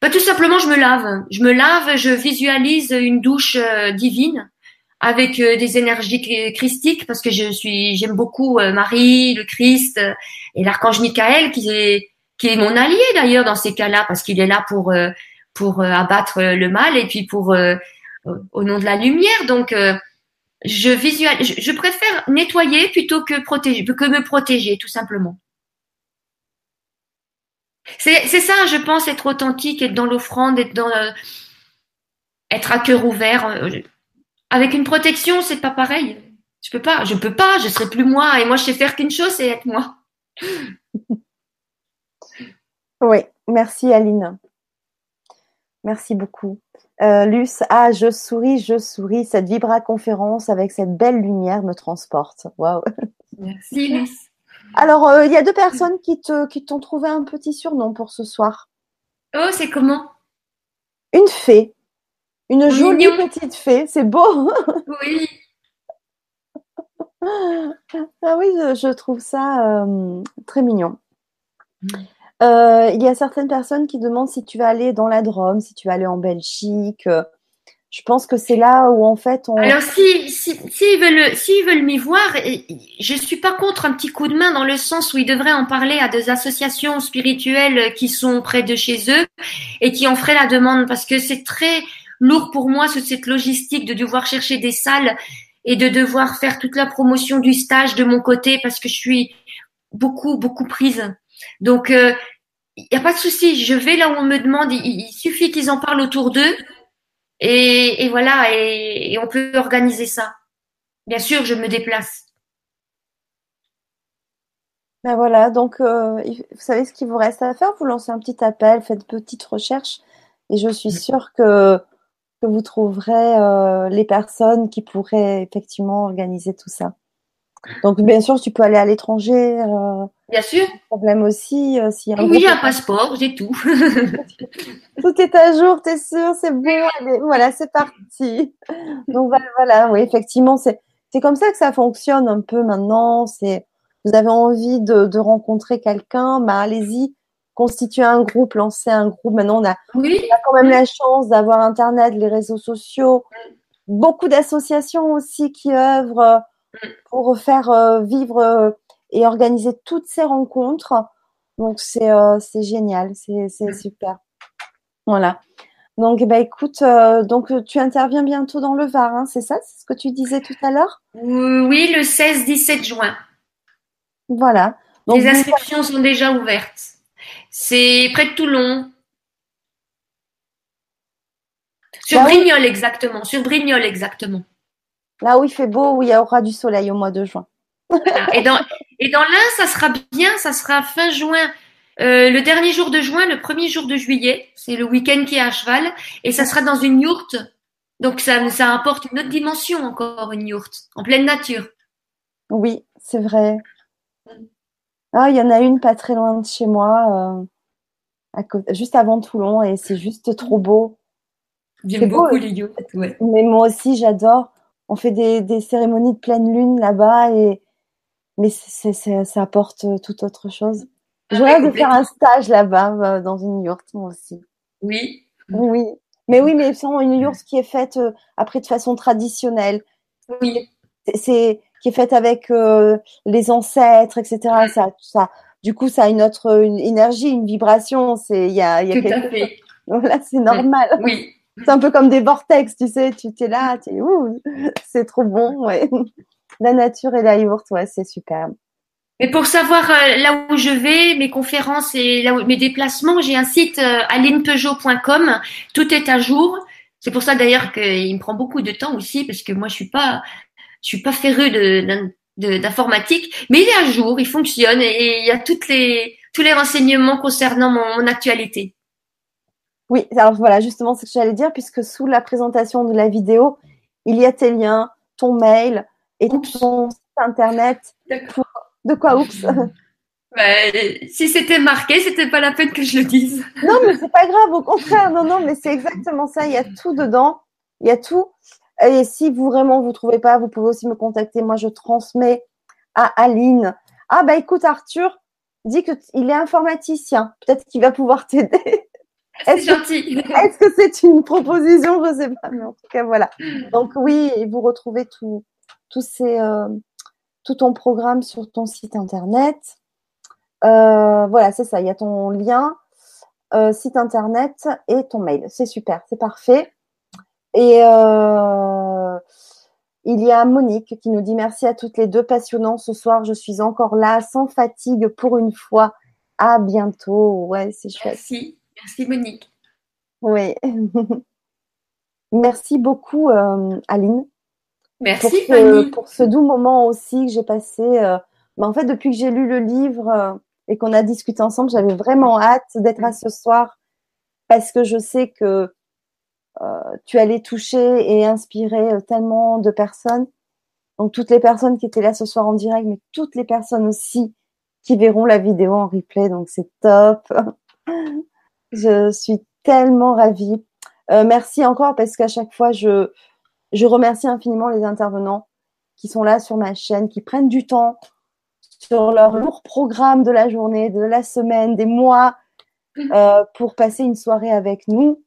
bah, tout simplement je me lave. Je me lave, je visualise une douche euh, divine avec euh, des énergies christiques parce que je suis j'aime beaucoup euh, Marie, le Christ euh, et l'archange Michael qui est qui est mon allié d'ailleurs dans ces cas-là parce qu'il est là pour pour abattre le mal et puis pour au nom de la lumière donc je visual je, préfère nettoyer plutôt que protéger que me protéger tout simplement. C'est c'est ça je pense être authentique être dans l'offrande être dans être à cœur ouvert avec une protection, c'est pas pareil. Je peux pas, je peux pas, je serai plus moi. Et moi, je sais faire qu'une chose, c'est être moi. (laughs) Oui, merci Aline. Merci beaucoup. Euh, Luce, ah, je souris, je souris. Cette Vibra conférence avec cette belle lumière me transporte. Waouh. Merci (laughs) Luce. Alors, euh, il y a deux personnes qui te, qui t'ont trouvé un petit surnom pour ce soir. Oh, c'est comment? Une fée. Une jolie petite fée, c'est beau. (laughs) oui. Ah oui, je, trouve ça euh, très mignon. Mm. Euh, il y a certaines personnes qui demandent si tu vas aller dans la Drôme, si tu vas aller en Belgique. Je pense que c'est là où en fait on. Alors si s'ils si, veulent s'ils veulent m'y voir, je suis pas contre un petit coup de main dans le sens où ils devraient en parler à des associations spirituelles qui sont près de chez eux et qui en feraient la demande parce que c'est très lourd pour moi cette logistique de devoir chercher des salles et de devoir faire toute la promotion du stage de mon côté parce que je suis beaucoup beaucoup prise. Donc il euh, n'y a pas de souci, je vais là où on me demande, il, suffit qu'ils en parlent autour d'eux et, voilà et, on peut organiser ça. Bien sûr, je me déplace. Ben voilà, donc euh, vous savez ce qu'il vous reste à faire, vous lancez un petit appel, faites une petite recherche et je suis sûre que que vous trouverez euh, les personnes qui pourraient effectivement organiser tout ça. Donc bien sûr, tu peux aller à l'étranger, euh, Bien sûr. Problème aussi. Euh, si oui, j'ai un passeport, j'ai tout. (laughs) tout est à jour, t'es sûr, c'est bon. Allez, voilà, c'est parti. Donc voilà, oui, effectivement, c'est c'est comme ça que ça fonctionne un peu maintenant. C'est vous avez envie de, de rencontrer quelqu'un, bah allez-y, constituer un groupe, lancer un groupe. Maintenant, on a, oui. on a quand même la chance d'avoir Internet, les réseaux sociaux, beaucoup d'associations aussi qui œuvrent pour faire euh, vivre euh, et organiser toutes ces rencontres. Donc c'est euh, génial, c'est super. Voilà. Donc bah écoute, donc tu interviens bientôt dans le Var, hein, c'est ça, c'est ce que tu disais tout à l'heure? Oui, le 16-17 juin. Voilà. Donc, Les inscriptions sont déjà ouvertes. C'est près de Toulon. Sur Brignoles, exactement. Sur Brignoles, exactement. Là où il fait beau, où il y aura du soleil au mois de juin. Et dans, et dans l'un, ça sera bien, ça sera fin juin. Euh, le dernier jour de juin, le premier jour de juillet, c'est le week-end qui est à cheval, et ça sera dans une yourte. Donc ça, ça apporte une autre dimension encore, une yourte, en pleine nature. Oui, c'est vrai. Ah, il y en a une pas très loin de chez moi, euh, juste avant Toulon, et c'est juste trop beau. J'aime beaucoup les yachts, ouais. Mais moi aussi, j'adore. On fait des, des, cérémonies de pleine lune là-bas, et mais ça apporte tout autre chose. Ah, J'aurais de faire un stage là-bas, euh, dans une yourte, moi aussi. Oui. Oui. Mais oui, mais sans une yourte qui est faite euh, après de façon traditionnelle. Oui. C'est qui est faite avec euh, les ancêtres, etc. Ça, ça, du coup, ça a une autre une énergie, une vibration. C'est, il y a, y a Tout à fait. Voilà, c'est normal. Oui. C'est un peu comme des vortex, tu sais. Tu t'es là, tu ouh, c'est trop bon, ouais. La nature et la yourte, ouais, c'est superbe. Mais pour savoir euh, là où je vais, mes conférences et là où, mes déplacements, j'ai un site euh, alinepeugeot.com. Tout est à jour. C'est pour ça d'ailleurs qu'il me prend beaucoup de temps aussi parce que moi je suis pas je suis pas férue de, d'informatique, mais il est à jour, il fonctionne et il y a toutes les, tous les renseignements concernant mon, actualité. Oui, alors voilà, justement, ce que j'allais dire, puisque sous la présentation de la vidéo, il y a tes liens, ton mail et ton site internet. De quoi, oups? (laughs) Bah, Si c'était marqué, c'était pas la peine que je le dise. Non, mais c'est pas grave, au contraire, non, non, mais c'est exactement ça, il y a tout dedans, il y a tout. Et si vous vraiment vous trouvez pas, vous pouvez aussi me contacter. Moi, je transmets à Aline. Ah bah écoute Arthur, dit que il est informaticien. Peut-être qu'il va pouvoir t'aider. C'est gentil. (laughs) Est-ce que c'est une proposition? Je sais pas, mais en tout cas voilà. Donc oui, vous retrouvez tout, tout ces, euh, tout ton programme sur ton site internet. Euh, voilà, c'est ça. Il y a ton lien, euh, site internet et ton mail. C'est super, c'est parfait. Et euh, il y a Monique qui nous dit merci à toutes les deux, passionnants ce soir. Je suis encore là, sans fatigue pour une fois. À bientôt. Ouais, c'est chouette. Merci, merci Monique. Oui. (laughs) merci beaucoup, euh, Aline. Merci pour ce, pour ce doux moment aussi que j'ai passé. Euh, en fait, depuis que j'ai lu le livre euh, et qu'on a discuté ensemble, j'avais vraiment hâte d'être à ce soir parce que je sais que tu allais toucher et inspirer euh, tellement de personnes. Donc toutes les personnes qui étaient là ce soir en direct, mais toutes les personnes aussi qui verront la vidéo en replay. Donc c'est top. (laughs) je suis tellement ravie. Euh, merci encore parce qu'à chaque fois, je, je remercie infiniment les intervenants qui sont là sur ma chaîne, qui prennent du temps sur leur lourd programme de la journée, de la semaine, des mois, (laughs) euh, pour passer une soirée avec nous.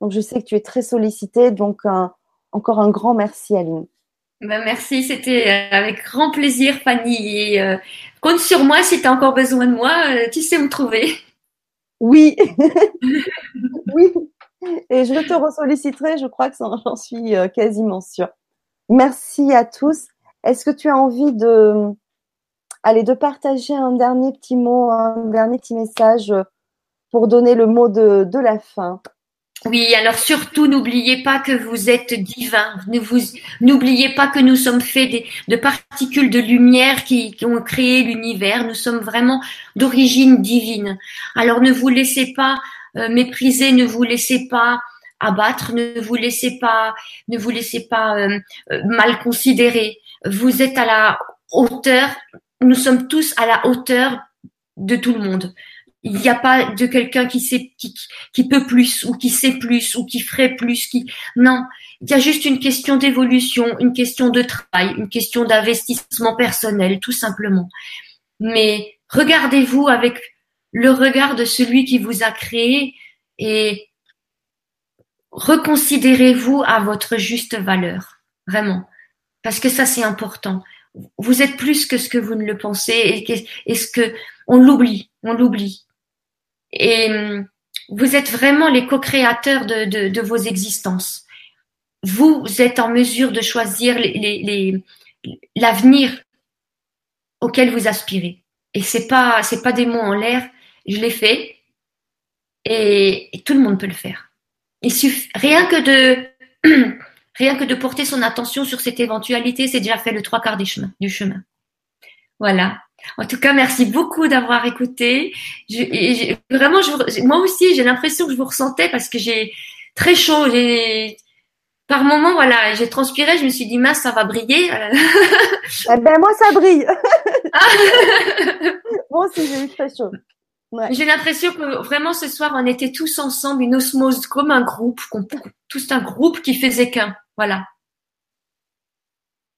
Donc, je sais que tu es très sollicitée. Donc, encore un grand merci, Aline. Ben, merci, c'était euh, avec grand plaisir, Fanny. Et, euh, compte sur moi si tu as encore besoin de moi, euh, tu sais où me trouver. Oui, (laughs) oui. Et je te ressolliciterai, je crois que j'en suis quasiment sûre. Merci à tous. Est-ce que tu as envie de, allez, de partager un dernier petit mot, un dernier petit message pour donner le mot de, de la fin? Oui, alors surtout n'oubliez pas que vous êtes divin. N'oubliez pas que nous sommes faits de particules de lumière qui, ont créé l'univers. Nous sommes vraiment d'origine divine. Alors ne vous laissez pas euh, mépriser, ne vous laissez pas abattre, ne vous laissez pas, ne vous laissez pas euh, euh, mal considérer. Vous êtes à la hauteur. Nous sommes tous à la hauteur de tout le monde. Il n'y a pas de quelqu'un qui sait qui, peut plus ou qui sait plus ou qui ferait plus qui non, il y a juste une question d'évolution, une question de travail, une question d'investissement personnel tout simplement. Mais regardez-vous avec le regard de celui qui vous a créé et reconsidérez-vous à votre juste valeur, vraiment. Parce que ça, c'est important. Vous êtes plus que ce que vous ne le pensez et, ce que on l'oublie, on l'oublie. Et hum, vous êtes vraiment les co-créateurs de, de, vos existences. Vous êtes en mesure de choisir l'avenir les, les, auquel vous aspirez. Et c'est pas c'est pas des mots en l'air. Je l'ai fait et, tout le monde peut le faire. Il suffit rien que de (clears throat) rien que de porter son attention sur cette éventualité, c'est déjà fait le trois quarts. Du chemin. Voilà. En tout cas, merci beaucoup d'avoir écouté. Je, vraiment, je, moi aussi, j'ai l'impression que je vous ressentais parce que j'ai très chaud. J'ai par moment, voilà, j'ai transpiré. Je me suis dit, mince, ça va briller. (laughs) eh ben moi, ça brille. (laughs) (laughs) moi aussi, j'ai eu très chaud. J'ai l'impression que vraiment ce soir, on était tous ensemble, une osmose comme un groupe, tous un groupe qui faisait qu'un. Voilà.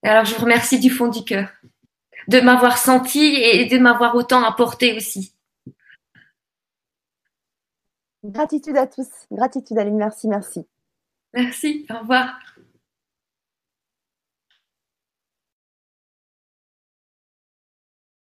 alors, je vous remercie du fond du cœur de m'avoir senti et de m'avoir autant apporté aussi. Gratitude à tous. Gratitude Aline. Merci, merci. Merci. Au revoir.